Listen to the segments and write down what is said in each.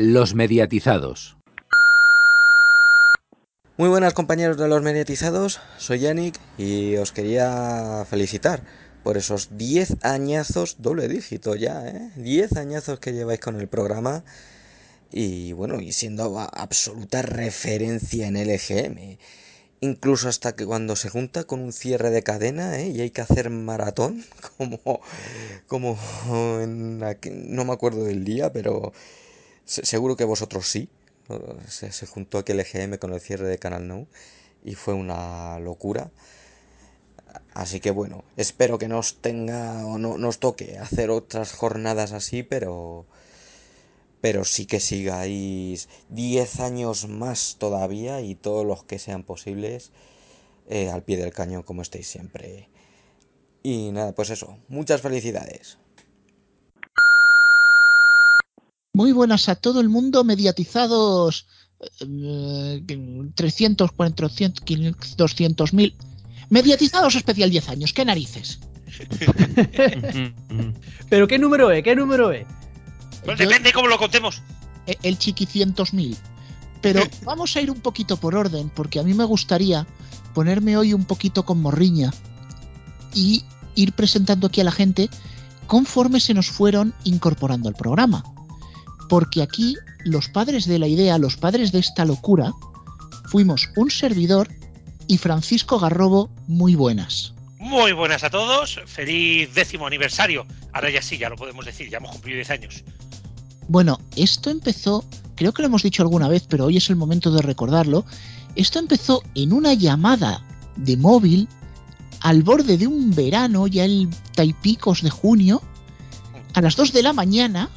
Los mediatizados. Muy buenas compañeros de los mediatizados, soy Yannick y os quería felicitar por esos 10 añazos, doble dígito ya, ¿eh? 10 añazos que lleváis con el programa y bueno, y siendo absoluta referencia en LGM. Incluso hasta que cuando se junta con un cierre de cadena ¿eh? y hay que hacer maratón, como, como en no me acuerdo del día, pero seguro que vosotros sí. Se, se, juntó aquel EGM con el cierre de Canal Now y fue una locura. Así que bueno, espero que nos tenga o no nos toque hacer otras jornadas así, pero pero sí que sigáis 10 años más todavía y todos los que sean posibles eh, al pie del cañón como estáis siempre. Y nada, pues eso, muchas felicidades. Muy buenas a todo el mundo, mediatizados eh, 300, 400, 500, 200 mil. Mediatizados especial 10 años, ¿qué narices? ¿Pero qué número es? ¿Qué número es? Pues depende cómo lo contemos. E, El chiquicientos mil. Pero vamos a ir un poquito por orden, porque a mí me gustaría ponerme hoy un poquito con morriña y ir presentando aquí a la gente conforme se nos fueron incorporando al programa porque aquí los padres de la idea, los padres de esta locura, fuimos un servidor y Francisco Garrobo muy buenas. Muy buenas a todos, feliz décimo aniversario. Ahora ya sí, ya lo podemos decir, ya hemos cumplido 10 años. Bueno, esto empezó, creo que lo hemos dicho alguna vez, pero hoy es el momento de recordarlo. Esto empezó en una llamada de móvil al borde de un verano, ya el taipicos de junio, a las 2 de la mañana,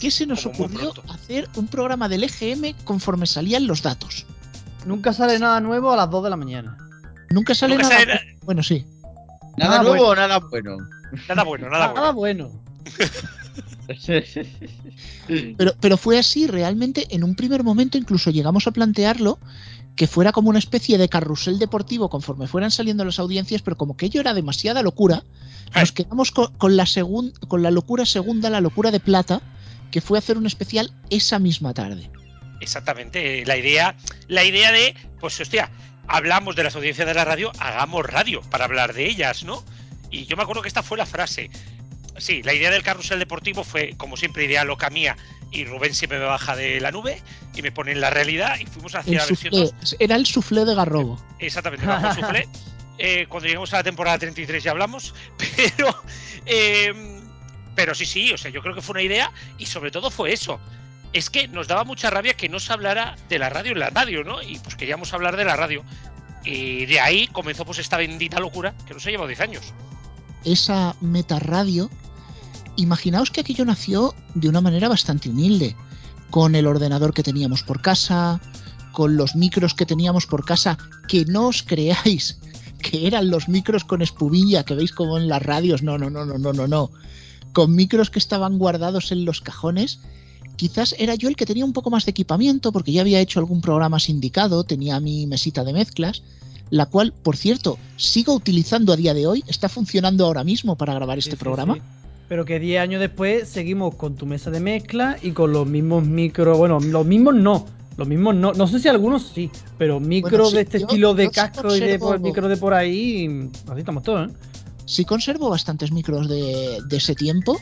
que se nos Como ocurrió hacer un programa del EGM conforme salían los datos. Nunca sale nada nuevo a las 2 de la mañana. Nunca sale Nunca nada. sale Bueno, sí. ¿Nada nuevo bueno. o nada bueno? Nada bueno, nada bueno. Nada bueno. Pero, pero fue así, realmente, en un primer momento incluso llegamos a plantearlo que fuera como una especie de carrusel deportivo conforme fueran saliendo las audiencias, pero como que ello era demasiada locura, nos quedamos con, con la segun- con la locura segunda, la locura de plata, que fue hacer un especial esa misma tarde. Exactamente, la idea, la idea de, pues hostia, hablamos de las audiencias de la radio, hagamos radio para hablar de ellas, ¿no? Y yo me acuerdo que esta fue la frase. Sí, la idea del carrusel deportivo fue, como siempre, idea loca mía, y Rubén siempre me baja de la nube y me pone en la realidad y fuimos hacia El la versión soufflé, 2. era el suflé de Garrobo. Exactamente, el soufflé. Eh, cuando lleguemos a la temporada 33 ya hablamos, pero eh, pero sí, sí, o sea, yo creo que fue una idea y sobre todo fue eso. Es que nos daba mucha rabia que no se hablara de la radio en la radio, ¿no? Y pues queríamos hablar de la radio. Y de ahí comenzó pues esta bendita locura que nos ha llevado 10 años. esa metarradio, imaginaos que aquello nació de una manera bastante humilde, con el ordenador que teníamos por casa, con los micros que teníamos por casa, que no os creáis que eran los micros con espumilla que veis como en las radios, no, no, no, no, no, no, no, con micros que estaban guardados en los cajones. Quizás era yo el que tenía un poco más de equipamiento porque ya había hecho algún programa sindicado, tenía mi mesita de mezclas, la cual, por cierto, sigo utilizando a día de hoy, está funcionando ahora mismo para grabar este Sí, programa. sí. Pero que 10 años después seguimos con tu mesa de mezcla y con los mismos micros. Bueno, los mismos no. Los mismos no. No sé si algunos sí. Pero Bueno, sí, de este yo- estilo de casco y de por, micro de por ahí. Así estamos todos, ¿eh? Sí conservo bastantes micros de, de ese tiempo.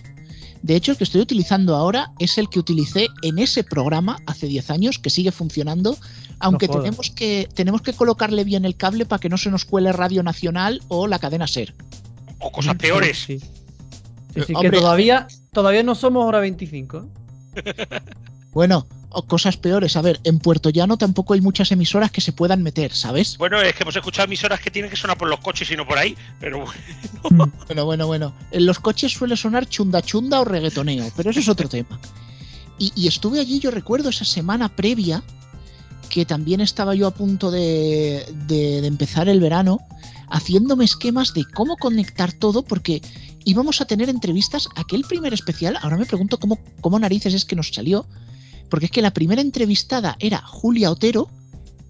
De hecho, el que estoy utilizando ahora es el que utilicé en ese programa hace 10 años, que sigue funcionando, aunque tenemos, que, tenemos que colocarle bien el cable para que no se nos cuele Radio Nacional o la cadena SER. O cosas peores. Sí, sí, sí, Hombre, que todavía, todavía no somos hora 25. Bueno, o cosas peores. A ver, en Puerto Llano tampoco hay muchas emisoras que se puedan meter, ¿sabes? Bueno, es que hemos escuchado emisoras que tienen que sonar por los coches y no por ahí, pero bueno. Bueno, bueno, bueno. En los coches suele sonar chunda chunda o reggaetoneo, pero eso es otro tema. Y, y estuve allí, yo recuerdo esa semana previa, que también estaba yo a punto de, de- de empezar el verano, haciéndome esquemas de cómo conectar todo, porque íbamos a tener entrevistas. Aquel primer especial, ahora me pregunto cómo, cómo narices es que nos salió, porque es que la primera entrevistada era Julia Otero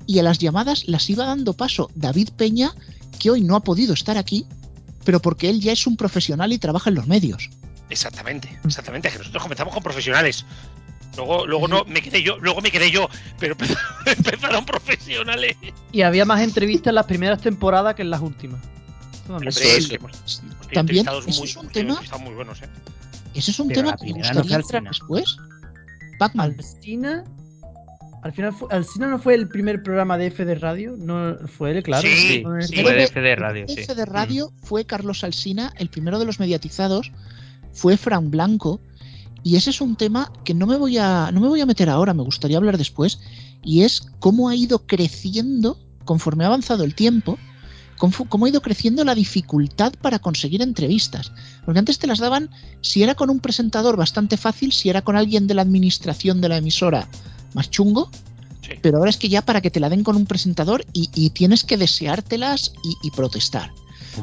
y a las llamadas las iba dando paso David Peña, que hoy no ha podido estar aquí, pero porque él ya es un profesional y trabaja en los medios. Exactamente, exactamente. Es que nosotros comenzamos con profesionales. Luego, luego no, me quedé yo, luego me quedé yo, pero empezaron profesionales. Y había más entrevistas en las primeras temporadas que en las últimas. Hombre, Eso, es que También, muy- es un tema- entrevistados muy buenos, ¿eh? Ese es un Pero tema que me gustaría entrar después. Pac-Man. Alcina. Al final, fue, Alcina no fue el primer programa de F de radio, no fue él, claro. Sí, No, sí. Fue de F de radio, El sí. jefe de radio fue Carlos Alsina, el primero de los mediatizados fue Fran Blanco y ese es un tema que no me voy a no me voy a meter ahora, me gustaría hablar después y es cómo ha ido creciendo conforme ha avanzado el tiempo, cómo, cómo ha ido creciendo la dificultad para conseguir entrevistas, porque antes te las daban si era con un presentador bastante fácil, si era con alguien de la administración de la emisora más chungo, Sí. pero ahora es que ya para que te la den con un presentador y, y tienes que deseártelas y, y protestar.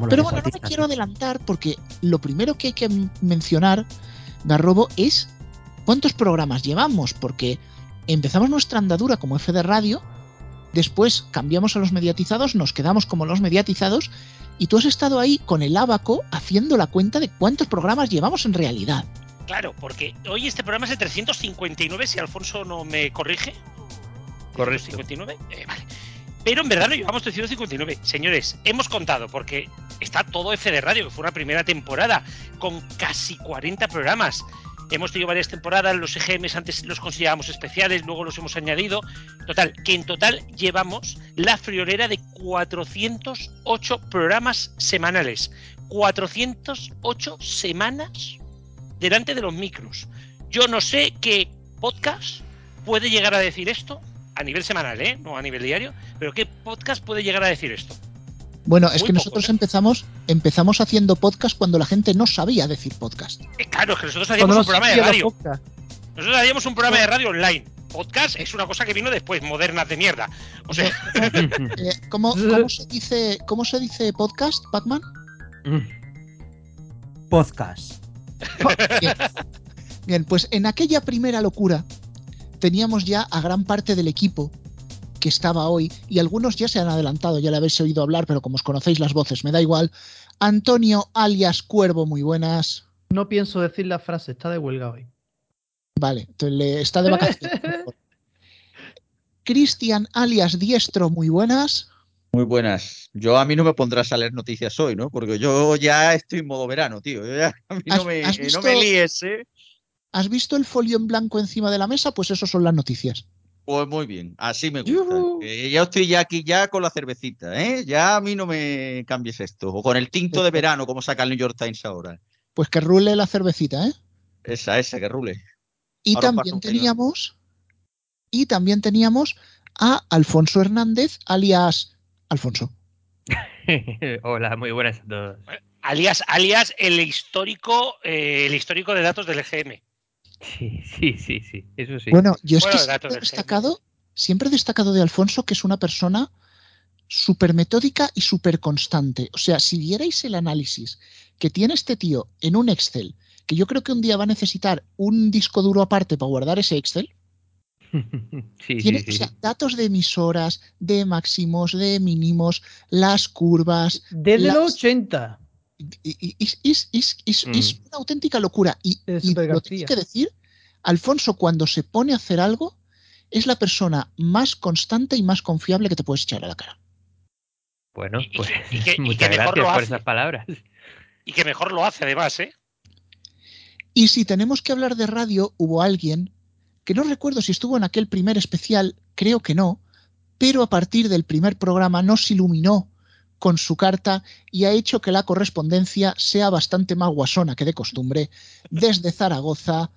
Pero bueno, no me quiero adelantar porque lo primero que hay que mencionar, Garrobo, es cuántos programas llevamos, porque empezamos nuestra andadura como F de radio, después cambiamos a los mediatizados, nos quedamos como los mediatizados, y tú has estado ahí con el abaco haciendo la cuenta de cuántos programas llevamos en realidad. Claro, porque hoy este programa es el 359, si Alfonso no me corrige. Correcto. 359, eh, vale. Pero en verdad no llevamos 359. Señores, hemos contado, porque está todo F de Radio, que fue una primera temporada, con casi 40 programas. Hemos tenido varias temporadas, los EGMs antes los considerábamos especiales, luego los hemos añadido. Total, que en total llevamos la friolera de 408 programas semanales. 408 semanas delante de los micros. Yo no sé qué podcast puede llegar a decir esto a nivel semanal, ¿eh? No a nivel diario, pero qué podcast puede llegar a decir esto. Bueno, es que nosotros ¿eh? empezamos, empezamos haciendo podcast cuando la gente no sabía decir podcast. Eh, claro, es que nosotros hacíamos un programa de radio. podcast. Nosotros hacíamos un programa de radio online. Podcast es una cosa que vino después, modernas de mierda. O sea, Eh, ¿cómo, cómo se dice, ¿Cómo se dice podcast, Pacman? Podcast. Bien. Bien, pues en aquella primera locura teníamos ya a gran parte del equipo que estaba hoy, y algunos ya se han adelantado, ya le habéis oído hablar, pero como os conocéis las voces, me da igual. Antonio alias Cuervo, muy buenas. No pienso decir la frase, está de huelga hoy. Vale, entonces le- está de vacaciones. Cristian alias Diestro, muy buenas. Muy buenas. Yo a mí no me pondrás a leer noticias hoy, ¿no? Porque yo ya estoy en modo verano, tío. Yo ya- a mí ¿Has- no me, has no visto- me líes, ¿eh? ¿Has visto el folio en blanco encima de la mesa? Pues eso son las noticias. Pues muy bien, así me gusta. Eh, ya estoy ya aquí ya con la cervecita, ¿eh? Ya a mí no me cambies esto. O con el tinto de verano, como saca el New York Times ahora. Pues que rule la cervecita, ¿eh? Esa, esa, que rule. Y Ahora también teníamos y también teníamos a Alfonso Hernández, alias Alfonso. Hola, muy buenas a todos. alias, alias el histórico, eh, el histórico de datos del EGM. Sí, sí, sí, sí, eso sí. Bueno, yo es Bueno, que siempre he destacado, siempre he destacado de Alfonso que es una persona súper metódica y súper constante. O sea, si vierais el análisis que tiene este tío en un Excel, que yo creo que un día va a necesitar un disco duro aparte para guardar ese Excel, sí, tiene sí, o sí. sea, datos de emisoras, de máximos, de mínimos, las curvas, Desde Las- los 80. Es, es- es- Mm. es una auténtica locura. Y, lo tengo que decir, Alfonso cuando se pone a hacer algo es la persona más constante y más confiable que te puedes echar a la cara. Bueno, y pues que- y que- y muchas que mejor gracias lo por hace. esas palabras. Y que mejor lo hace además, ¿eh? Y si tenemos que hablar de radio, hubo alguien que no recuerdo si estuvo en aquel primer especial, creo que no, pero a partir del primer programa nos iluminó con su carta y ha hecho que la correspondencia sea bastante más guasona que de costumbre. Desde Zaragoza,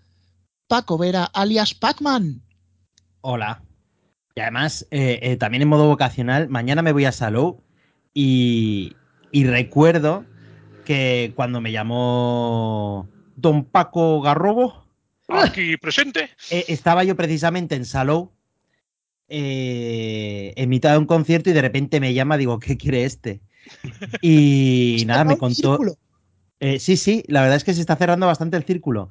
Paco Vera, alias Pacman. Hola. Y además, eh, eh, también en modo vocacional, mañana me voy a Salou y, y recuerdo que cuando me llamó don Paco Garrobo, Aquí presente. eh, estaba yo precisamente en Salou eh, en mitad de un concierto y de repente me llama, digo, ¿qué quiere este? Y nada, me contó... Eh, sí, sí, la verdad es que se está cerrando bastante el círculo.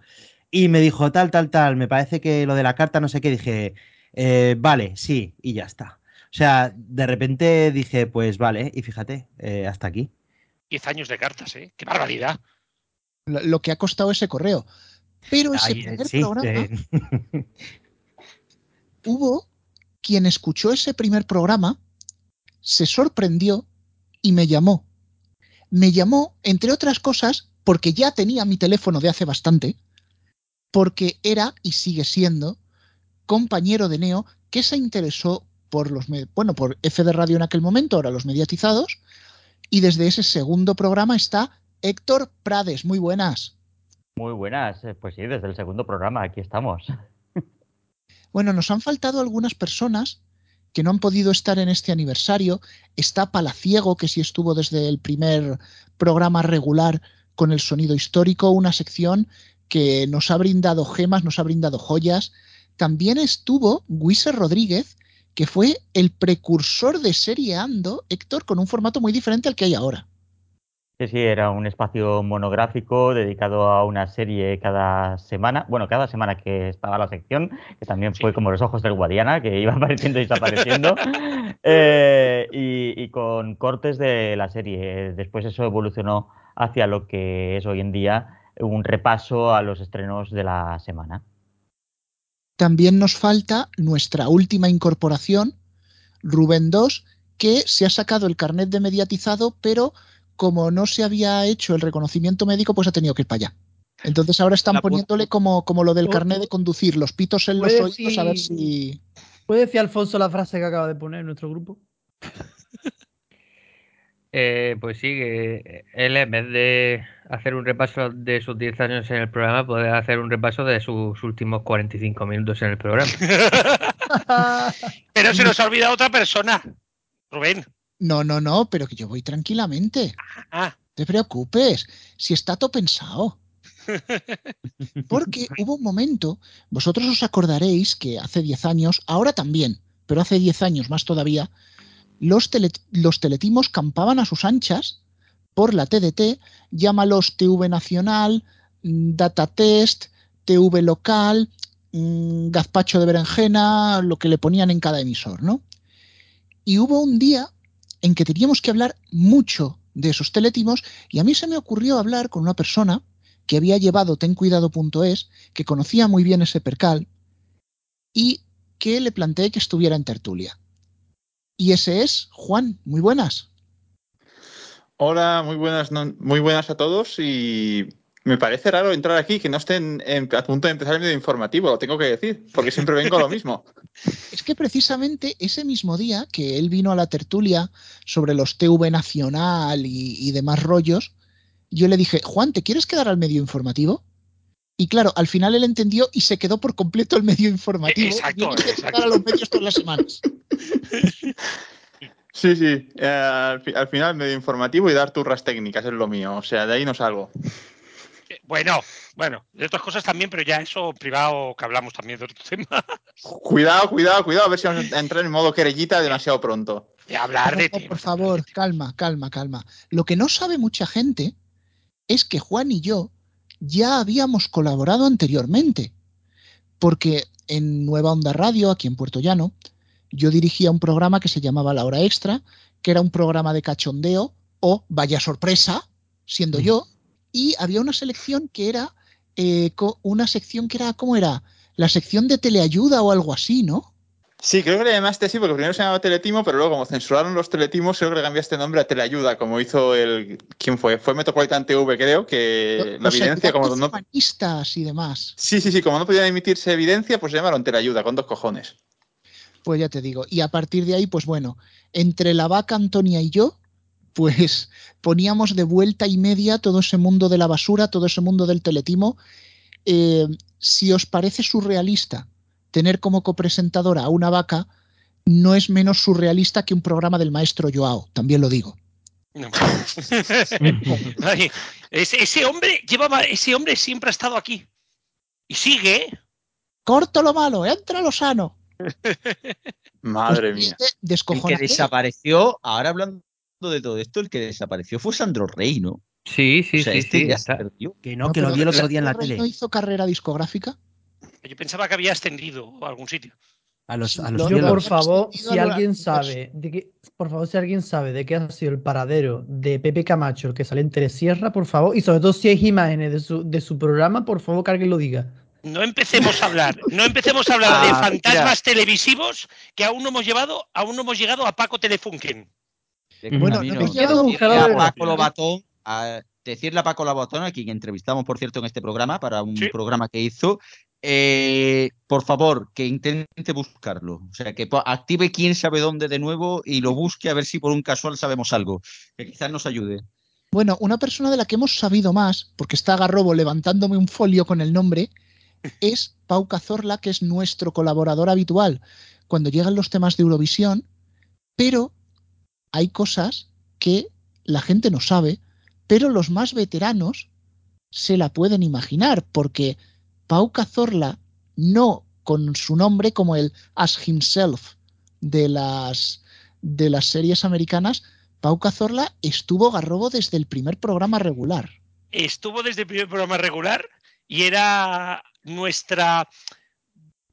Y me dijo, tal, tal, tal, me parece que lo de la carta, no sé qué, dije, "Eh, vale, sí, y ya está. O sea, de repente dije, pues vale, y fíjate, eh, hasta aquí. 10 años de cartas, ¿eh? ¡Qué barbaridad! lo lo que ha costado ese correo. Pero ese Ay, primer sí, programa hubo quien escuchó ese primer programa, se sorprendió y me llamó. Me llamó, entre otras cosas, porque ya tenía mi teléfono de hace bastante, porque era y sigue siendo compañero de Neo que se interesó por los, bueno, por F de Radio en aquel momento, ahora los mediatizados, y desde ese segundo programa está Héctor Prades. Muy buenas. Muy buenas, eh, pues sí, desde el segundo programa, aquí estamos. Bueno, nos han faltado algunas personas que no han podido estar en este aniversario. Está Palaciego, que sí estuvo desde el primer programa regular con el sonido histórico, una sección que nos ha brindado gemas, nos ha brindado joyas. También estuvo Guise Rodríguez, que fue el precursor de Serie Ando, Héctor, con un formato muy diferente al que hay ahora. Sí, sí, era un espacio monográfico dedicado a una serie cada semana. Bueno, cada semana que estaba la sección, que también fue como los ojos del Guadiana, que iba apareciendo y desapareciendo. Eh, y, y con cortes de la serie. Después eso evolucionó hacia lo que es hoy en día un repaso a los estrenos de la semana. También nos falta nuestra última incorporación, Rubén II, que se ha sacado el carnet de mediatizado, pero como no se había hecho el reconocimiento médico, pues ha tenido que ir para allá. Entonces ahora están poniéndole como, como lo del Oh. carnet de conducir, los pitos en los oídos a ver si... ¿Puede decir Alfonso la frase que acaba de poner en nuestro grupo? Eh, pues sí, que él en vez de hacer un repaso de sus 10 años en el programa, puede hacer un repaso de sus últimos 45 minutos en el programa. Pero se nos ha olvidado otra persona. Rubén. No, no, no, pero que yo voy tranquilamente. Ah, No te preocupes, si está todo pensado. Porque hubo un momento, vosotros os acordaréis que hace 10 años, ahora también, pero hace 10 años más todavía, los, tele- los teletimos campaban a sus anchas por la TDT, llámalos TV Nacional, mm, Data Test, TV Local, mm, Gazpacho de Berenjena, lo que le ponían en cada emisor, ¿no? Y hubo un día en que teníamos que hablar mucho de esos teletimos y a mí se me ocurrió hablar con una persona que había llevado tencuidado.es, que conocía muy bien ese percal y que le planteé que estuviera en tertulia. Y ese es Juan, muy buenas. Hola, muy buenas, muy buenas a todos y me parece raro entrar aquí que no estén en- a punto de empezar el medio informativo, lo tengo que decir, porque siempre vengo a lo mismo. Es que precisamente ese mismo día que él vino a la tertulia sobre los TV Nacional y, y demás rollos, yo le dije, Juan, ¿te quieres quedar al medio informativo? Y claro, al final él entendió y se quedó por completo el medio informativo. Exacto, a exacto. a los medios todas las semanas. Sí, sí, eh, al, fi- al final medio informativo y dar turras técnicas es lo mío, o sea, de ahí no salgo. Bueno, bueno, de otras cosas también, pero ya eso privado que hablamos también de otro tema. Cuidado, cuidado, cuidado, a ver si vamos a entrar en modo querellita demasiado pronto. De hablar de No, por favor, calma, calma, calma. Lo que no sabe mucha gente es que Juan y yo ya habíamos colaborado anteriormente, porque en Nueva Onda Radio, aquí en Puerto Llano, yo dirigía un programa que se llamaba La Hora Extra, que era un programa de cachondeo o vaya sorpresa, siendo yo, y había una selección que era eh, una sección que era, ¿cómo era? La sección de teleayuda o algo así, ¿no? Sí, creo que le llamaste así porque primero se llamaba Teletimo, pero luego como censuraron los Teletimos, creo que le cambiaste nombre a Teleayuda, como hizo el... ¿Quién fue? Fue Metropolitan TV, creo, que la evidencia, como ayudantes no... y demás. Sí, sí, sí, como no podía emitirse evidencia, pues se llamaron Teleayuda, con dos cojones. Pues ya te digo. Y a partir de ahí, pues bueno, entre la vaca Antonia y yo, pues poníamos de vuelta y media todo ese mundo de la basura, todo ese mundo del teletimo. Eh, si os parece surrealista tener como copresentadora a una vaca, no es menos surrealista que un programa del maestro Joao, también lo digo. No. Ay, ese, ese hombre llevaba, ese hombre siempre ha estado aquí. Y sigue, ¿eh? Corto lo malo, entra lo sano. Madre Pues, mía. este El que desapareció, ahora hablando de todo esto, el que desapareció fue Sandro Rey, ¿no? Sí, sí, o sea, sí, este sí. ya está. se perdió. Que no, que lo vi el otro ¿Sandro día en la Rey tele. ¿No hizo carrera discográfica? Yo pensaba que había ascendido a algún sitio. A los, a los Yo, por favor, si al alguien sabe de por favor, si alguien sabe de qué ha sido el paradero de Pepe Camacho, el que sale en Telesierra, por favor, y sobre todo si hay imágenes de su, de su programa, por favor, que alguien lo diga. No empecemos a hablar, no empecemos a hablar de Ah, fantasmas televisivos que aún no hemos llevado, aún no hemos llegado a Paco Telefunken. Bueno, no a Decirle buscar a. Paco Lobatón, a decirle a Paco Lobatón, a quien entrevistamos, por cierto, en este programa, para un Sí. programa que hizo, eh, por favor, que intente buscarlo. O sea, que active quién sabe dónde de nuevo y lo busque a ver si por un casual sabemos algo. Que quizás nos ayude. Bueno, una persona de la que hemos sabido más, porque está Garrobo levantándome un folio con el nombre, es Pau Cazorla, que es nuestro colaborador habitual cuando llegan los temas de Eurovisión, pero hay cosas que la gente no sabe, pero los más veteranos se la pueden imaginar, porque Pau Cazorla, no con su nombre como el As Himself de las, de las series americanas, Pau Cazorla estuvo Garrobo desde el primer programa regular. Estuvo desde el primer programa regular y era nuestra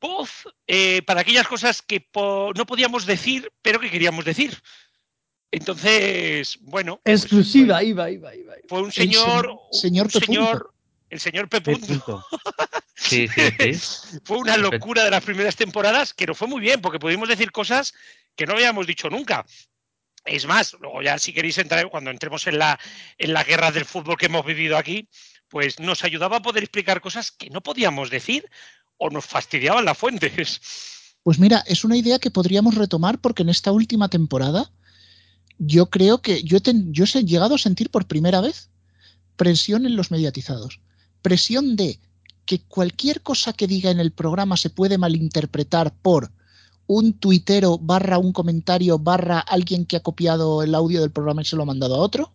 voz eh, para aquellas cosas que no podíamos decir, pero que queríamos decir. Entonces, bueno, pues Exclusiva, iba, iba, iba. fue un señor, se- un- señor un P. señor, el señor P. P. Punto. punto. Sí, sí, sí. fue una locura de las primeras temporadas que nos fue muy bien porque pudimos decir cosas que no habíamos dicho nunca. Es más, luego ya si queréis entrar, cuando entremos en la, en la guerra del fútbol que hemos vivido aquí, pues nos ayudaba a poder explicar cosas que no podíamos decir o nos fastidiaban las fuentes. Pues mira, es una idea que podríamos retomar porque en esta última temporada yo creo que yo, ten- yo he llegado a sentir por primera vez presión en los mediatizados. Presión de que cualquier cosa que diga en el programa se puede malinterpretar por un tuitero barra un comentario barra alguien que ha copiado el audio del programa y se lo ha mandado a otro.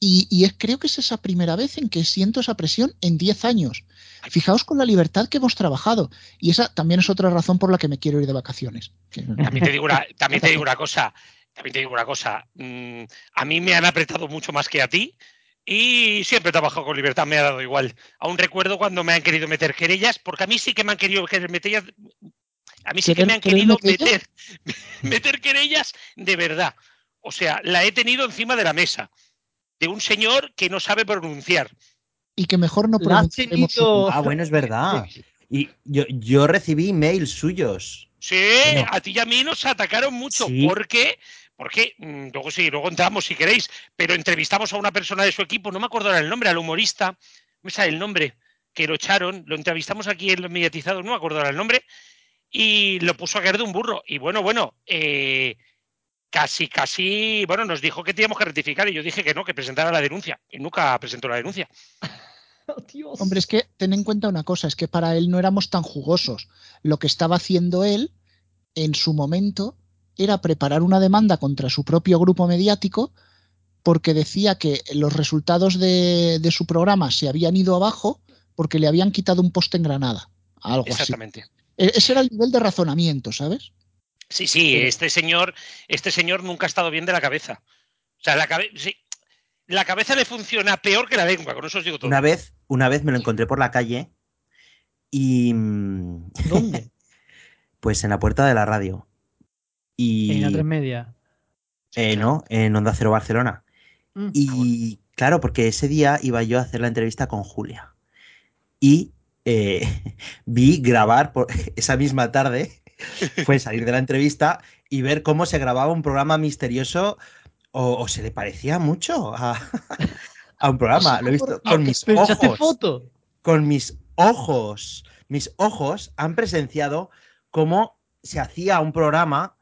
Y, es, creo que es esa primera vez en que siento esa presión en 10 años. Fijaos con la libertad que hemos trabajado. Y esa también es otra razón por la que me quiero ir de vacaciones. También te digo una, también te digo una cosa, también te digo una cosa. mm, a mí me han apretado mucho más que a ti y siempre he trabajado con libertad, me ha dado igual. Aún recuerdo cuando me han querido meter querellas, porque a mí sí que me han querido meter a mí sí que ¿Querer- me han querido meter? meter, querellas de verdad. O sea, la he tenido encima de la mesa de un señor que no sabe pronunciar. y que mejor no tenido- Ah, bueno, es verdad. Y yo, yo recibí emails suyos. Sí, a ti y a mí nos atacaron mucho. Sí. ¿Por qué? Porque, mm, luego sí, luego entramos si queréis, pero entrevistamos a una persona de su equipo, no me acuerdo ahora el nombre, al humorista, no me sale el nombre, que lo echaron, lo entrevistamos aquí en los mediatizados, no me acuerdo ahora el nombre, y lo puso a caer de un burro. Y bueno, bueno, eh, casi, casi, bueno, nos dijo que teníamos que rectificar y yo dije que no, que presentara la denuncia. Y nunca presentó la denuncia. Oh, Dios. Hombre, es que ten en cuenta una cosa, es que para él no éramos tan jugosos. Lo que estaba haciendo él en su momento era preparar una demanda contra su propio grupo mediático porque decía que los resultados de, de su programa se habían ido abajo porque le habían quitado un poste en Granada. Algo así. Exactamente. E- Ese era el nivel de razonamiento, ¿sabes? Sí, sí, este señor, este señor nunca ha estado bien de la cabeza. O sea, la, cabe- sí, la cabeza le funciona peor que la lengua, con eso os digo todo. Una vez, una vez me lo encontré por la calle y mm, ¿Dónde? pues en la puerta de la radio. Y En la tres media. eh, no, en Onda Cero Barcelona. Mm. Y claro, porque ese día iba yo a hacer la entrevista con Julia. Y eh, vi grabar por esa misma tarde, fue salir de la entrevista y ver cómo se grababa un programa misterioso o, o se le parecía mucho a, a un programa. Lo he visto con mis ¿Pero echaste ojos. foto? Con mis ojos. Mis ojos han presenciado cómo se hacía un programa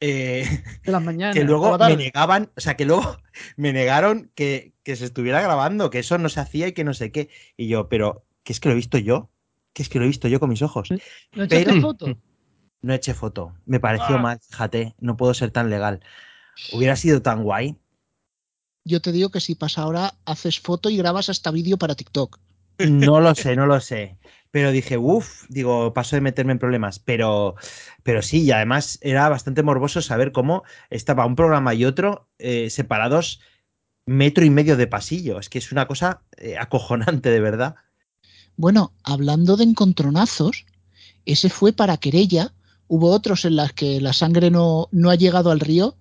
eh, De las mañanas. que luego me negaban, o sea, que luego me negaron que, que se estuviera grabando, que eso no se hacía y que no sé qué. Y yo, pero, ¿qué es que lo he visto yo? ¿Qué es que lo he visto yo con mis ojos? ¿No echaste pero- foto? No eché foto. Me pareció Ah. mal, fíjate, no puedo ser tan legal. Hubiera sido tan guay. Yo te digo que si pasa ahora, haces foto y grabas hasta vídeo para TikTok. No lo sé, no lo sé. Pero dije, uff, digo, paso de meterme en problemas. Pero, pero sí, y además era bastante morboso saber cómo estaba un programa y otro eh, separados metro y medio de pasillo. Es que es una cosa eh, acojonante, de verdad. Bueno, hablando de encontronazos, ese fue para querella hubo otros en las que la sangre no, no ha llegado al río,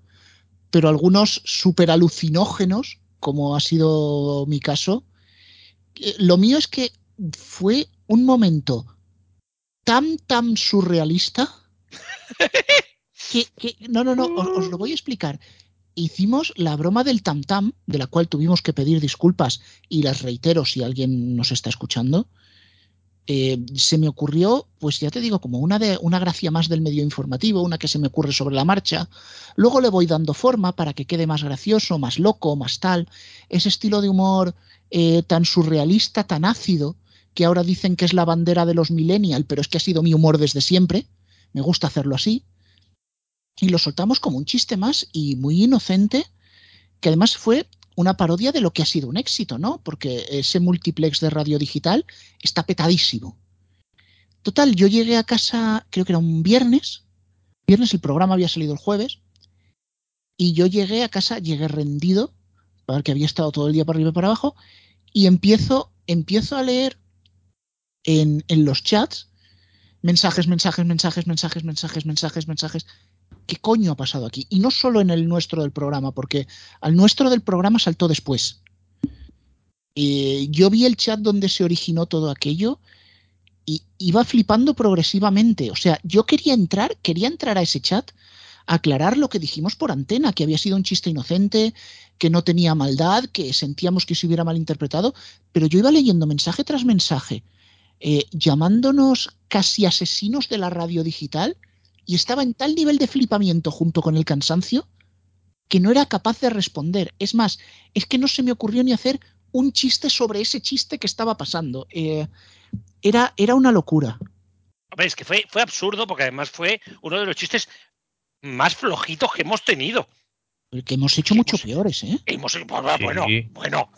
pero algunos super alucinógenos, como ha sido mi caso. Eh, Lo mío es que fue un momento tan, tan surrealista que, que- no, no, no, os, os lo voy a explicar. Hicimos la broma del tam tam, de la cual tuvimos que pedir disculpas y las reitero si alguien nos está escuchando. Eh, se me ocurrió, pues ya te digo, como una, de, una gracia más del medio informativo, una que se me ocurre sobre la marcha. Luego le voy dando forma para que quede más gracioso, más loco, más tal. Ese estilo de humor eh, tan surrealista, tan ácido, que ahora dicen que es la bandera de los millennials, pero es que ha sido mi humor desde siempre. Me gusta hacerlo así. Y lo soltamos como un chiste más y muy inocente, que además fue una parodia de lo que ha sido un éxito, ¿no? Porque ese multiplex de radio digital está petadísimo. Total, yo llegué a casa, creo que era un viernes. Viernes el programa había salido el jueves. Y yo llegué a casa, llegué rendido, porque había estado todo el día para arriba y para abajo, y empiezo, empiezo a leer en, en los chats mensajes, mensajes, mensajes, mensajes, mensajes, mensajes, mensajes. ¿Qué coño ha pasado aquí? Y no solo en el nuestro del programa, porque al nuestro del programa saltó después. Eh, yo vi el chat donde se originó todo aquello y iba flipando progresivamente. O sea, yo quería entrar, quería entrar a ese chat, aclarar lo que dijimos por antena, que había sido un chiste inocente, que no tenía maldad, que sentíamos que se hubiera malinterpretado, pero yo iba leyendo mensaje tras mensaje, eh, llamándonos casi asesinos de la radio digital, y estaba en tal nivel de flipamiento junto con el cansancio que no era capaz de responder. Es más, es que no se me ocurrió ni hacer un chiste sobre ese chiste que estaba pasando. Eh, era, era una locura. Hombre, es que fue, fue absurdo porque además fue uno de los chistes más flojitos que hemos tenido. Que hemos hecho mucho peores, ¿eh? Hemos, bueno, Sí. bueno,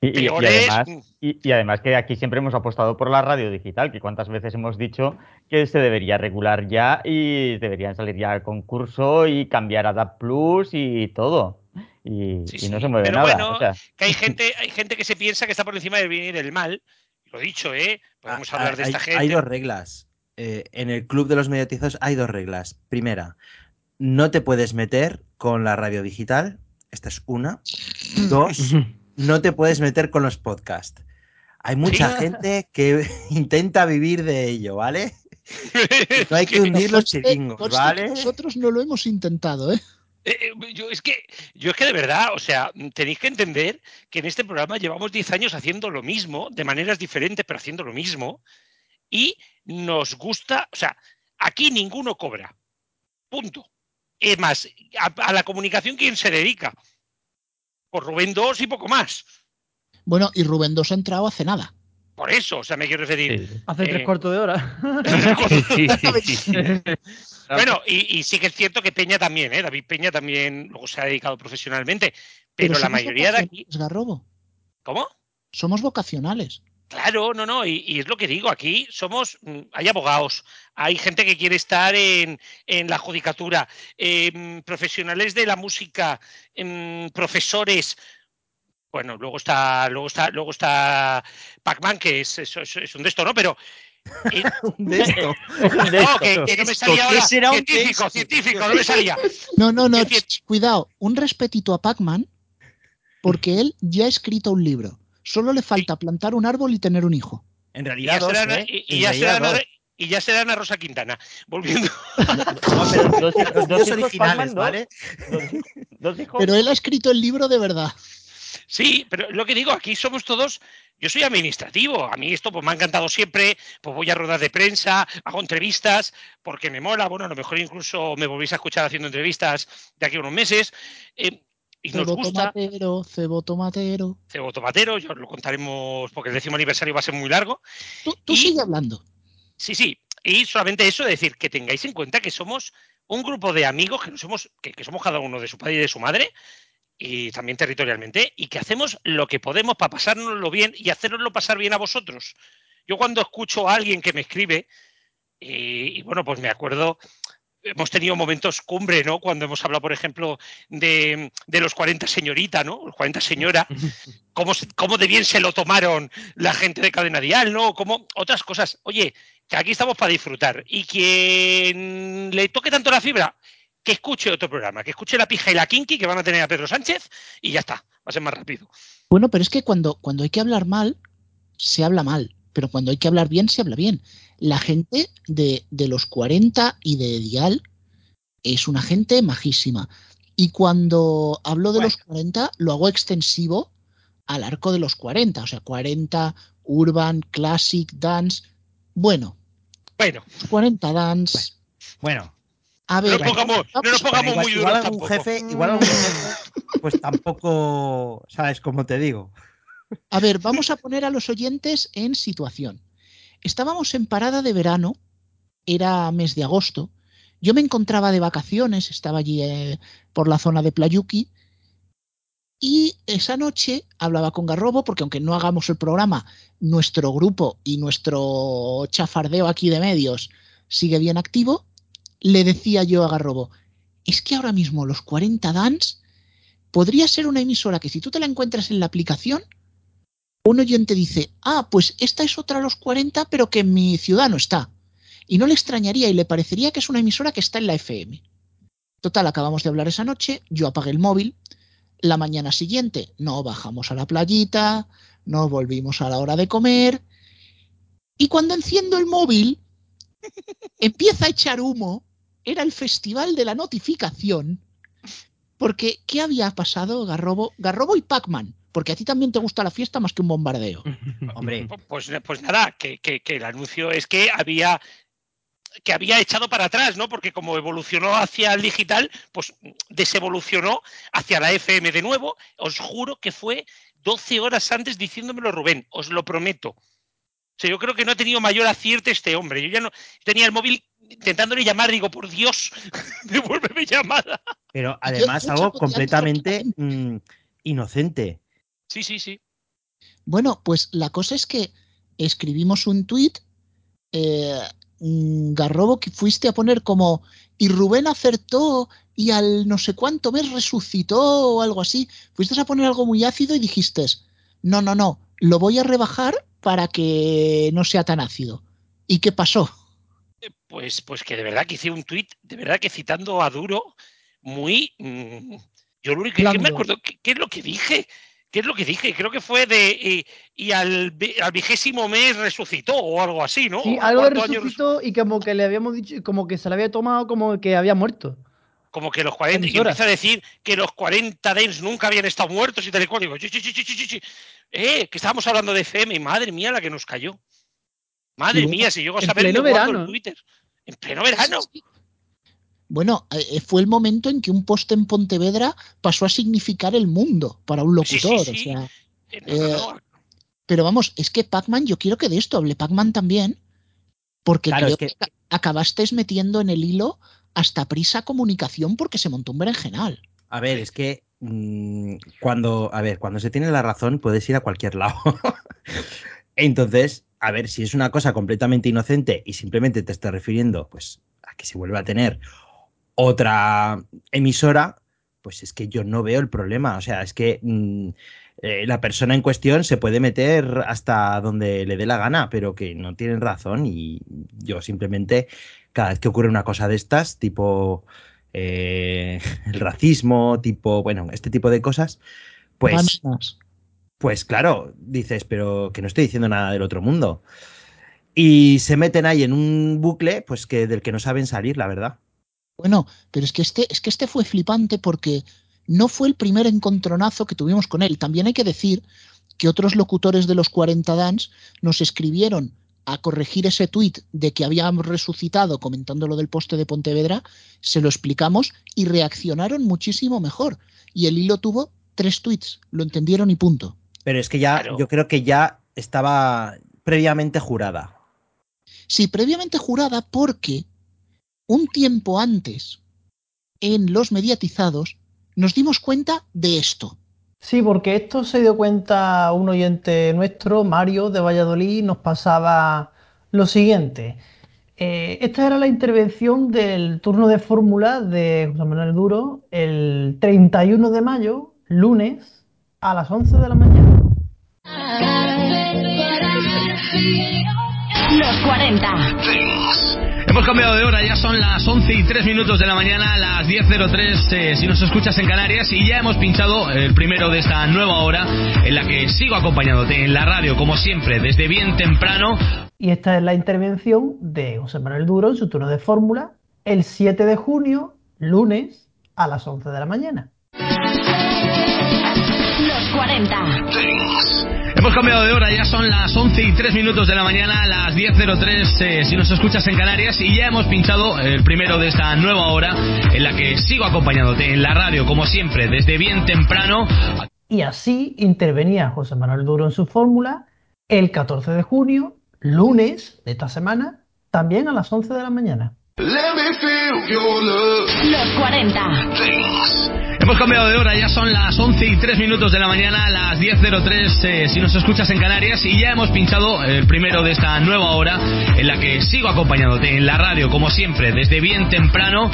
Y, y- y peores. además, y, y además que aquí siempre hemos apostado por la radio digital, que cuántas veces hemos dicho que se debería regular ya y deberían salir ya al concurso y cambiar a DAP Plus y todo. Y, Sí, y no sí, se mueve pero nada. bueno, o sea, que hay gente, hay gente que se piensa que está por encima del bien y del mal. Lo dicho, ¿eh? Podemos Ah, hablar de hay, esta gente. hay dos reglas. Eh, en el club de los mediatizados hay dos reglas. Primera, no te puedes meter con la radio digital. Esta es una. Dos, no te puedes meter con los podcasts. Hay mucha Sí. gente que intenta vivir de ello, ¿vale? No hay que hundir los chiringos, ¿vale? Nosotros no lo hemos intentado, ¿eh? Eh, eh, yo es que yo es que de verdad, o sea, tenéis que entender que en este programa llevamos 10 años haciendo lo mismo, de maneras diferentes, pero haciendo lo mismo, y nos gusta, o sea, aquí ninguno cobra. Punto. Es más, a, a la comunicación, ¿quién se dedica? Por Rubén II y poco más. Bueno, y Rubén II ha entrado hace nada. Por eso, o sea, me quiero referir. Sí, Hace Eh, tres cuartos de hora. Bueno, y, y sí que es cierto que Peña también, ¿eh? David Peña también luego se ha dedicado profesionalmente, pero, la mayoría de aquí. Garrobo. ¿Cómo? Somos vocacionales. Claro, no, no, y, y es lo que digo, aquí somos, mm, hay abogados, hay gente que quiere estar en, en la judicatura, em, profesionales de la música, em, profesores. Bueno, luego está, luego está, luego está Pac-Man, que es, es- es- un de esto, ¿no? Pero eh, De esto. de no, que, que no me ¿Esto salía qué ahora. será un Científico, texto? científico, no me salía. No, no, no, cuidado, un respetito a Pac-Man, porque él ya ha escrito un libro. Solo le falta plantar un árbol y tener un hijo. En Y realidad ya, dos, será, ¿eh? y, ya realidad será dos. Ana- y ya será Ana Rosa Quintana. Volviendo. No, pero dos, originales. ¿vale? Dos, hijos- dos hijos. Pero él ha escrito el libro de verdad. Sí, pero lo que digo, aquí somos todos. Yo soy administrativo. A mí esto pues, me ha encantado siempre. Pues voy a ruedas de prensa, hago entrevistas, porque me mola. Bueno, a lo mejor incluso me volvéis a escuchar haciendo entrevistas de aquí a unos meses. Eh, y nos Cebo gusta. tomatero, cebo tomatero. Cebo Tomatero, ya os lo contaremos porque el décimo aniversario va a ser muy largo. Tú, tú Y- sigue hablando. Sí, sí. Y solamente eso, decir, que tengáis en cuenta que somos un grupo de amigos que, nos somos, que, que somos cada uno de su padre y de su madre, y también territorialmente, y que hacemos lo que podemos para pasárnoslo bien y haceroslo pasar bien a vosotros. Yo cuando escucho a alguien que me escribe, y, y bueno, pues me acuerdo, hemos tenido momentos cumbre, ¿no? Cuando hemos hablado, por ejemplo, de, los 40 señorita, ¿no? Los 40 señora, cómo, cómo de bien se lo tomaron la gente de Cadena Dial, ¿no? Como otras cosas. Oye, que aquí estamos para disfrutar. Y quien le toque tanto la fibra, que escuche otro programa, que escuche la pija y la kinky que van a tener a Pedro Sánchez y ya está, va a ser más rápido. Bueno, pero es que cuando, cuando hay que hablar mal, se habla mal, pero cuando hay que hablar bien, se habla bien. La gente de, de los 40 y de Dial es una gente majísima. Y cuando hablo de Bueno. los 40, lo hago extensivo al arco de los 40, o sea, 40, urban, classic, dance. Bueno, Bueno, 40 dance. Bueno, A no ver, nos pongamos, no nos vamos- pongamos igual, muy igual duros algún tampoco. jefe, igual algún jefe, pues tampoco, ¿sabes cómo te digo? A ver, vamos a poner a los oyentes en situación. Estábamos en parada de verano, era mes de agosto. Yo me encontraba de vacaciones, estaba allí eh, por la zona de Playuki. Y esa noche hablaba con Garrobo, porque aunque no hagamos el programa, nuestro grupo y nuestro chafardeo aquí de medios sigue bien activo. Le decía yo a Garrobo, es que ahora mismo los 40 Dance podría ser una emisora que si tú te la encuentras en la aplicación, un oyente dice, ah, pues esta es otra a los 40, pero que en mi ciudad no está. Y no le extrañaría y le parecería que es una emisora que está en la FM. Total, acabamos de hablar esa noche, yo apagué el móvil, la mañana siguiente no bajamos a la playita, no volvimos a la hora de comer, y cuando enciendo el móvil, empieza a echar humo, era el festival de la notificación, porque ¿qué había pasado, Garrobo? Garrobo y Pac-Man, porque a ti también te gusta la fiesta más que un bombardeo. Hombre, Pues, pues nada, que, que- que el anuncio es que había que había echado para atrás, ¿no? Porque como evolucionó hacia el digital, pues desevolucionó hacia la FM de nuevo. Os juro que fue 12 horas antes diciéndomelo Rubén, os lo prometo. O sea, yo creo que no ha tenido mayor acierto este hombre. Yo ya no tenía el móvil intentándole llamar, digo, por Dios, devuélveme llamada. pero además algo completamente mm, inocente. Sí, sí, sí. Bueno, pues la cosa es que escribimos un tuit, eh, mm, Garrobo, que fuiste a poner como, y Rubén acertó y al no sé cuánto mes resucitó o algo así. Fuiste a poner algo muy ácido y dijiste, no, no, no, lo voy a rebajar para que no sea tan ácido. ¿Y qué pasó? Pues, pues que de verdad que hice un tuit, de verdad que citando a Duro, muy. mm, yo lo único que me acuerdo, ¿qué, qué es lo que dije? ¿Qué es lo que dije? Creo que fue de. y al, vi- al vigésimo mes resucitó o algo así, ¿no? Sí, algo de resucitó y como que le habíamos dicho, como que se le había tomado como que había muerto. Como que los 40. Y empieza a decir que los 40 Dens nunca habían estado muertos y tal y cual. Digo. Eh, que estábamos hablando de FM madre mía la que nos cayó. Madre Sí, mía, si llego a en saber pleno guardo el verano. Twitter. En pleno verano. Sí. Bueno, eh, fue el momento en que un post en Pontevedra pasó a significar el mundo para un locutor. sí, sí. o sea, Eh, Eh, Pero vamos, es que Pac-Man, yo quiero que de esto hable Pac-Man también, porque Claro, creo es que- que... acabasteis metiendo en el hilo hasta prisa comunicación porque se montó un berenjenal. A ver, es que mm, cuando, a ver, cuando se tiene la razón puedes ir a cualquier lado. Entonces, a ver, si es una cosa completamente inocente y simplemente te estás refiriendo, pues, a que se vuelva a tener otra emisora, pues es que yo no veo el problema. O sea, es que mm, eh, la persona en cuestión se puede meter hasta donde le dé la gana, pero que no tienen razón y yo simplemente, cada vez que ocurre una cosa de estas, tipo eh, el racismo, tipo, bueno, este tipo de cosas, pues, pues claro, dices, pero que no estoy diciendo nada del otro mundo. Y se meten ahí en un bucle, pues que del que no saben salir, la verdad. Bueno, pero es que este, es que este fue flipante porque no fue el primer encontronazo que tuvimos con él. También hay que decir que otros locutores de los 40 Dance nos escribieron a corregir ese tuit de que habíamos resucitado comentando lo del poste de Pontevedra, se lo explicamos y reaccionaron muchísimo mejor. Y el hilo tuvo tres tweets, lo entendieron y punto. Pero es que ya, Claro. yo creo que ya estaba previamente jurada. Sí, previamente jurada porque un tiempo antes, en los mediatizados, nos dimos cuenta de esto. Sí, porque esto se dio cuenta un oyente nuestro, Mario de Valladolid, nos pasaba lo siguiente. Eh, esta era la intervención del turno de fórmula de José Manuel Duro el 31 de mayo, lunes, a las 11 de la mañana. Los 40. Hemos cambiado de hora, ya son las 11 y 3 minutos de la mañana, las 10.03 eh, si nos escuchas en Canarias y ya hemos pinchado el primero de esta nueva hora en la que sigo acompañándote en la radio como siempre desde bien temprano. Y esta es la intervención de José Manuel Duro en su turno de fórmula el 7 de junio, lunes, a las 11 de la mañana. Los 40. Hemos cambiado de hora, ya son las 11 y 3 minutos de la mañana, las 10.03 eh, si nos escuchas en Canarias y ya hemos pinchado el primero de esta nueva hora en la que sigo acompañándote en la radio como siempre desde bien temprano. Y así intervenía José Manuel Duro en su fórmula el 14 de junio, lunes de esta semana, también a las 11 de la mañana. Los 40. Hemos cambiado de hora, ya son las 11 y 3 minutos de la mañana, las 10.03 eh, si nos escuchas en Canarias y ya hemos pinchado el primero de esta nueva hora en la que sigo acompañándote en la radio como siempre desde bien temprano.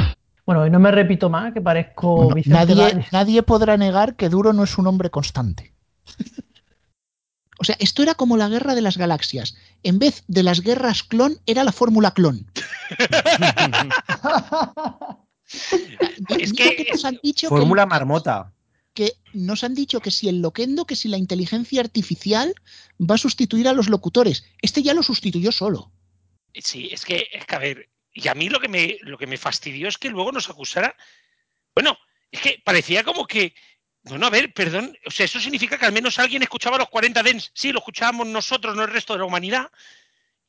Bueno, y no me repito más, que parezco Bueno, Vicente nadie, nadie podrá negar que Duro no es un hombre constante. O sea, esto era como la guerra de las galaxias. En vez de las guerras clon, era la fórmula clon. Es que nos han dicho que- Fórmula marmota. que nos han dicho que si el loquendo, que si la inteligencia artificial va a sustituir a los locutores. Este ya lo sustituyó solo. Sí, es que, es que a ver, y a mí lo que me, lo que me fastidió es que luego nos acusara. Bueno, es que parecía como que. Bueno, a ver, perdón. O sea, eso significa que al menos alguien escuchaba los 40 Dens. Sí, lo escuchábamos nosotros, no el resto de la humanidad.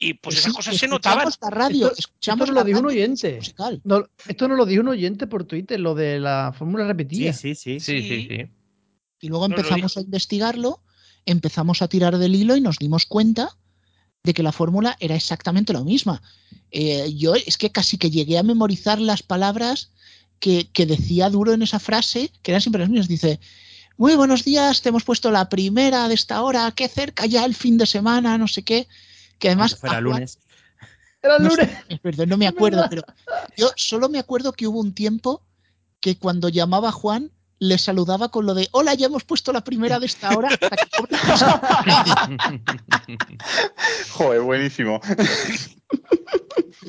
Y pues esas Sí, cosas se notaban. escuchamos la radio, Esto- escuchamos esto nos lo la dijo un oyente. musical. No, esto nos lo dijo un oyente por Twitter, lo de la fórmula repetida. Sí, sí, sí. Sí, sí, sí. Y luego No, empezamos a investigarlo, empezamos a tirar del hilo y nos dimos cuenta de que la fórmula era exactamente la misma. Eh, yo es que casi que llegué a memorizar las palabras que, que decía Duro en esa frase, que eran siempre las mismas. Dice, muy buenos días, te hemos puesto la primera de esta hora, qué cerca ya el fin de semana, no sé qué. Que además... Fuera Juan- lunes. Era el no lunes. sé, perdón, no me acuerdo, pero yo solo me acuerdo que hubo un tiempo que cuando llamaba a Juan le saludaba con lo de hola, ya hemos puesto la primera de esta hora. para que cobre". Joder, buenísimo. Pero,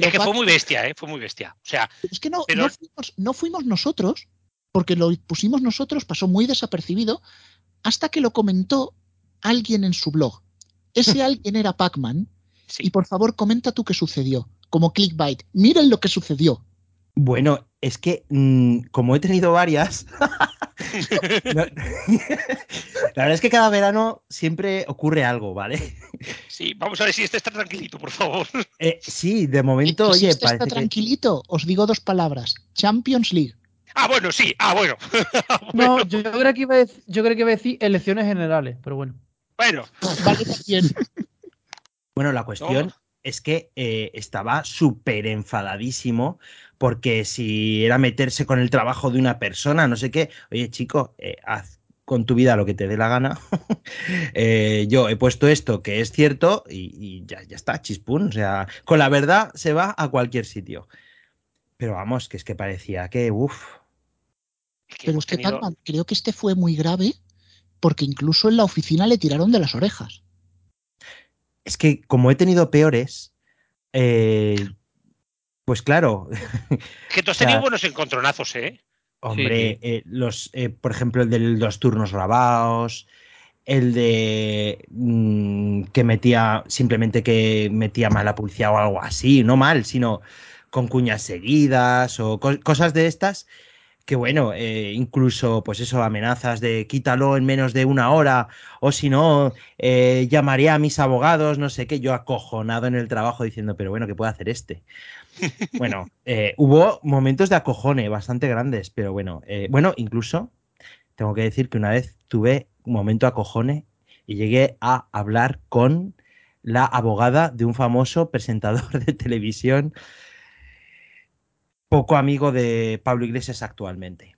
Es que fue muy bestia, ¿eh? Fue muy bestia. O sea, es que no, pero- no, fuimos, no fuimos nosotros, porque lo pusimos nosotros, pasó muy desapercibido, hasta que lo comentó alguien en su blog. Ese alguien era Pac-Man, sí. y por favor comenta tú qué sucedió, como clickbait. Miren lo que sucedió. Bueno, es que mm, como he tenido varias, no- la verdad es que cada verano siempre ocurre algo, ¿vale? Sí, vamos a ver si este está tranquilito, por favor. Eh, sí, de momento, Y si oye, este está que... tranquilito, os digo dos palabras. Champions League. Ah, bueno, sí, ah, bueno. No, yo creo, que iba a decir, yo creo que iba a decir elecciones generales, pero bueno. bueno. Vale, también. Bueno, la cuestión es que eh, estaba súper enfadadísimo porque si era meterse con el trabajo de una persona, no sé qué, oye chico, eh, haz con tu vida lo que te dé la gana. Eh, yo he puesto esto que es cierto y, y ya, ya está, chispún. O sea, con la verdad se va a cualquier sitio. Pero vamos, que es que parecía que, uff, Pero es que tenido- Pac-Man, creo que este fue muy grave porque incluso en la oficina le tiraron de las orejas. Es que como he tenido peores, eh, pues claro, que tú has o sea, tenido buenos encontronazos, ¿eh? Hombre, sí. eh, los, eh, por ejemplo, el de los turnos grabados, el de mm, que metía, simplemente que metía mal la publicidad o algo así, no mal, sino con cuñas seguidas o co- cosas de estas, que bueno, eh, incluso pues eso, amenazas de quítalo en menos de una hora, o si no, eh, llamaré a mis abogados, no sé qué, yo acojonado en el trabajo diciendo, pero bueno, ¿qué puede hacer este? Bueno, eh, hubo momentos de acojone bastante grandes, pero bueno, bueno, incluso tengo que decir que una vez tuve un momento de acojone y llegué a hablar con la abogada de un famoso presentador de televisión, poco amigo de Pablo Iglesias actualmente.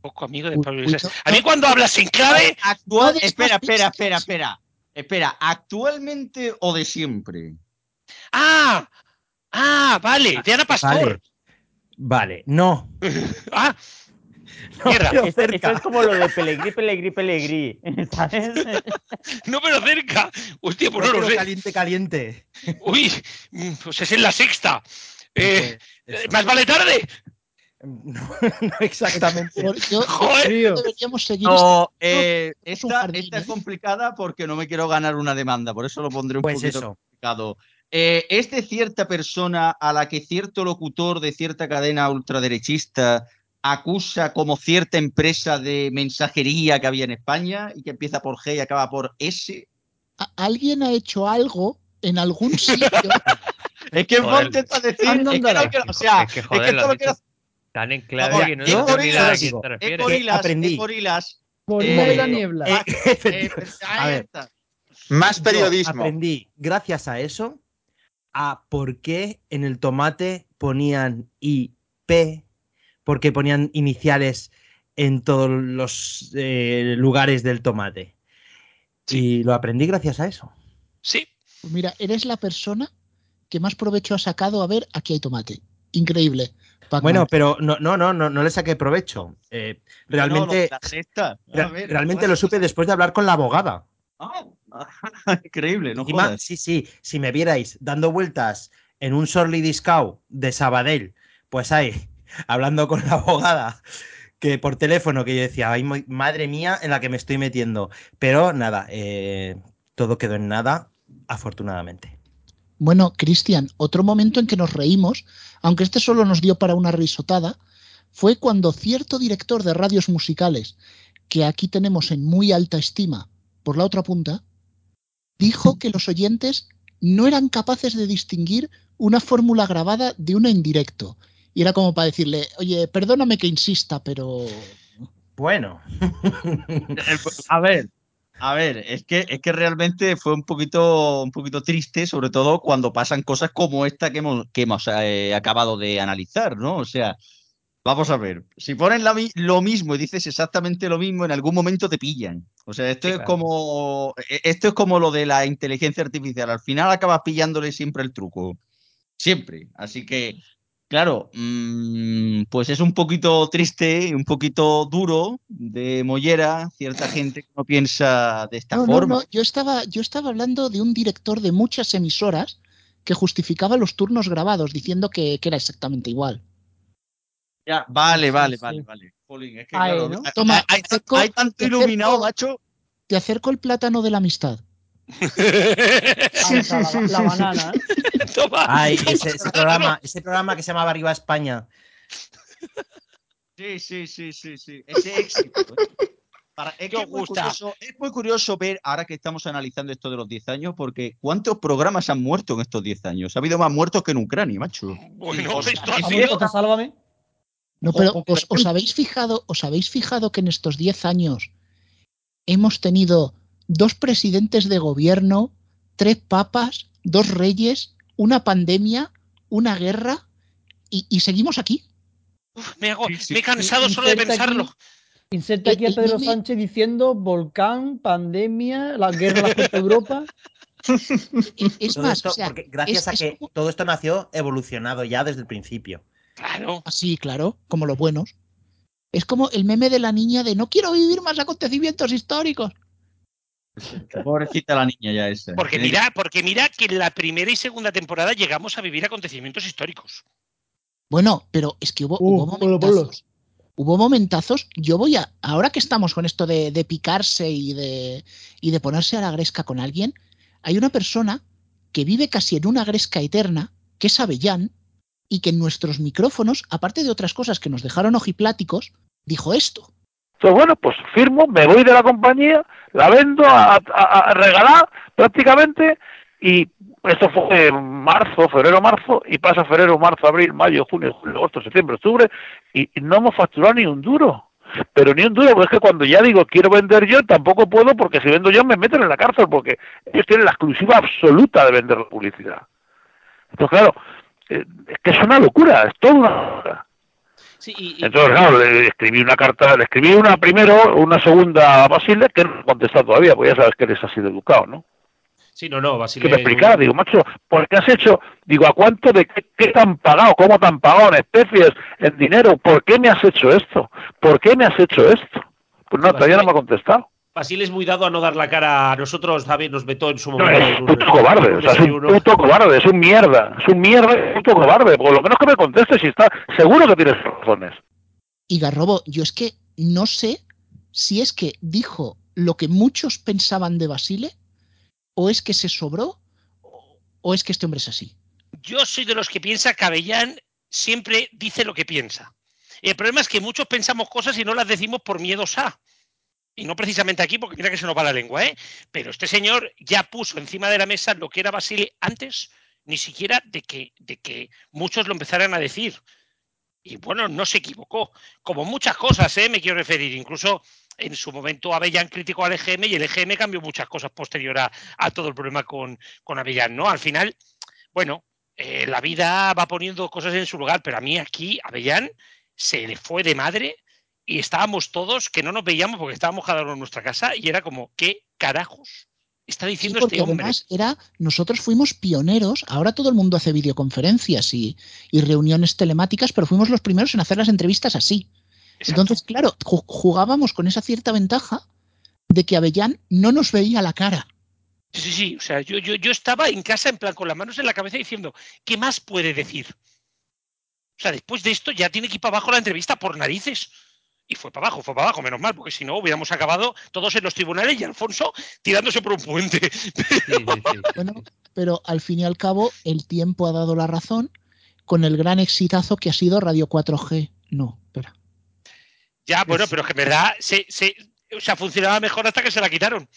Poco amigo de Pablo Iglesias. A mí cuando hablas sin clave, Actual, espera, espera, espera, espera. Espera, ¿actualmente o de siempre? ah, ah, vale, de Ana Pastor. Vale, vale, no. Ah, no, Mierda. pero Esto, cerca. esto es como lo de Pelegrí, Pelegrí, Pelegrí. ¿Sabes? no, pero cerca. Hostia, pues No, no lo sé. caliente, caliente. Uy, mm, pues es en la sexta. Eh, más vale tarde. No, no exactamente. Yo- Joder. deberíamos seguir. No, este- eh, esta, jardín, esta es ¿eh? complicada porque no me quiero ganar una demanda, por eso lo pondré un Pues poquito eso. complicado. Eh, ¿Es de cierta persona a la que cierto locutor de cierta cadena ultraderechista acusa como cierta empresa de mensajería que había en España y que empieza por G y acaba por S? alguien ha hecho algo en algún sitio. Es que. Monte está decir, es que no quiero- o sea, Es que, es joder, que lo esto has lo quiero tan en clave Ahora, que no es gorilas, es gorilas, aprendí. es gorilas. Gorila Eh, de la niebla. Eh, Eh, ahí A ver. Más Yo periodismo. aprendí, gracias a eso, a por qué en el tomate ponían IP, por qué ponían iniciales en todos los eh, lugares del tomate. Y lo aprendí gracias a eso. Sí. Pues mira, eres la persona que más provecho ha sacado. A ver, aquí hay tomate. Increíble. Bueno, pero no, no, no, no, no le saqué provecho. Eh, realmente, No, no, ver, realmente lo supe después de hablar con la abogada. Ah, increíble, no Encima, jodas. sí, sí, si me vierais dando vueltas en un Sorly Discount de Sabadell, pues ahí, hablando con la abogada, que por teléfono, que yo decía, ay, madre mía, en la que me estoy metiendo. Pero nada, eh, todo quedó en nada, afortunadamente. Bueno, Cristian, otro momento en que nos reímos, aunque este solo nos dio para una risotada, fue cuando cierto director de radios musicales, que aquí tenemos en muy alta estima por la otra punta, dijo que los oyentes no eran capaces de distinguir una fórmula grabada de una en directo. Y era como para decirle, oye, perdóname que insista, pero... Bueno, A ver, a ver, es que, es que realmente fue un poquito, un poquito triste, sobre todo cuando pasan cosas como esta que hemos, que hemos eh, acabado de analizar, ¿no? O sea, vamos a ver, si pones la lo mismo y dices exactamente lo mismo, en algún momento te pillan. O sea, esto Sí, es claro. como, e- esto es como lo de la inteligencia artificial. Al final acabas pillándole siempre el truco. Siempre. Así que, claro, mm, pues es un poquito triste, un poquito duro de mollera, cierta gente que no piensa de esta No, forma. no, yo estaba, yo estaba hablando de un director de muchas emisoras que justificaba los turnos grabados diciendo que, que era exactamente igual. Ya, vale, vale, sí. vale, vale. Jolín, es que claro, ¿no? hay- Toma, hay, te acerco- hay tanto acerco- iluminado, macho. Te acerco el plátano de la amistad. La, la banana. ¿eh? Toma. ay, toma, ese, programa, ese programa que se llamaba Arriba España. Sí, sí, sí, sí, sí. Ese éxito. ¿eh? Para- es, ¿Qué que os es, muy curioso, es muy curioso ver, ahora que estamos analizando esto de los 10 años, porque ¿cuántos programas han muerto en estos 10 años? Ha habido más muertos que en Ucrania, macho. Bueno, esto ¿Ha así. muerto Te Sálvame? No, pero os habéis fijado, os habéis fijado que en estos 10 años hemos tenido dos presidentes de gobierno, tres papas, dos reyes, una pandemia, una guerra y, y seguimos aquí. Me, hago, Sí, sí. me he cansado solo de inserta aquí- pensarlo. Inserta aquí a Pedro Sánchez diciendo volcán, pandemia, la guerra de Europa. Es más, esto, o sea, porque gracias es- a es que como- todo esto nació evolucionado ya desde el principio. Claro. así, claro, como los buenos. Es como el meme de la niña de no quiero vivir más acontecimientos históricos. Pobrecita la niña ya esa. Porque mira, porque mira que en la primera y segunda temporada llegamos a vivir acontecimientos históricos. Bueno, pero es que hubo, Uh, hubo momentazos. Hubo momentazos. Yo voy a. Ahora que estamos con esto de, de picarse y de, y de ponerse a la gresca con alguien, hay una persona que vive casi en una gresca eterna, que es Avellán, y que en nuestros micrófonos, aparte de otras cosas que nos dejaron ojipláticos, dijo esto. Entonces, bueno, pues firmo, me voy de la compañía, la vendo a, a- regalar prácticamente y esto fue en marzo, febrero, marzo y pasa febrero, marzo, abril, mayo, junio, julio, agosto, septiembre, octubre y, y no hemos facturado ni un duro. Pero ni un duro, porque es que cuando ya digo quiero vender yo, tampoco puedo porque si vendo yo me meten en la cárcel porque ellos tienen la exclusiva absoluta de vender la publicidad. Entonces, claro, eh, es que es una locura, es toda una locura. Sí, y, y- Entonces, claro, le escribí una carta, le escribí una primero, una segunda a Basile, que no ha contestado todavía, porque ya sabes que eres así de educado, ¿no? Sí, no, no, Que Basile. me explicara, digo, macho, ¿por qué has hecho? Digo, ¿a cuánto de qué, qué te han pagado? ¿Cómo te han pagado? ¿En especies? ¿En dinero? ¿Por qué me has hecho esto? ¿Por qué me has hecho esto? Pues no, todavía no me ha contestado. Basile es muy dado a no dar la cara a nosotros, David nos vetó en su No, momento. es en un puto cobarde, o sea, es un puto cobarde, es un mierda, es un mierda, es un puto cobarde. Por lo menos que me conteste si está seguro que tienes razones. Y Garrobo, yo es que no sé si es que dijo lo que muchos pensaban de Basile, o es que se sobró, o- es que este hombre es así. Yo soy de los que piensa que Avellán siempre dice lo que piensa. El problema es que muchos pensamos cosas y no las decimos por miedos a. Y no precisamente aquí, porque mira que se nos va la lengua, ¿eh? Pero este señor ya puso encima de la mesa lo que era Basile antes, ni siquiera de que, de que muchos lo empezaran a decir. Y bueno, no se equivocó. Como muchas cosas, ¿eh? me quiero referir. Incluso en su momento Avellán criticó al EGM y el EGM cambió muchas cosas posterior a, todo el problema con, con Avellán, ¿no? Al final, bueno, eh, la vida va poniendo cosas en su lugar, pero a mí aquí, Avellán, se le fue de madre y estábamos todos que no nos veíamos porque estábamos cada uno en nuestra casa y era como, ¿qué carajos está Sí, diciendo porque este hombre? además era, nosotros fuimos pioneros, ahora todo el mundo hace videoconferencias y, y reuniones telemáticas, pero fuimos los primeros en hacer las entrevistas así. Entonces, claro, ju- jugábamos con esa cierta ventaja de que Avellán no nos veía la cara. Sí, sí, sí. O sea, yo, yo, yo estaba en casa en plan con las manos en la cabeza diciendo, ¿qué más puede decir? O sea, después de esto ya tiene que ir para abajo la entrevista por narices. Y fue para abajo, fue para abajo, menos mal, porque si no hubiéramos acabado todos en los tribunales y Alfonso tirándose por un puente. Bueno, pero al fin y al cabo, el tiempo ha dado la razón con el gran exitazo que ha sido Radio 4G. No, espera. Ya, bueno, pero es que en verdad se, se, o sea, funcionaba mejor hasta que se la quitaron.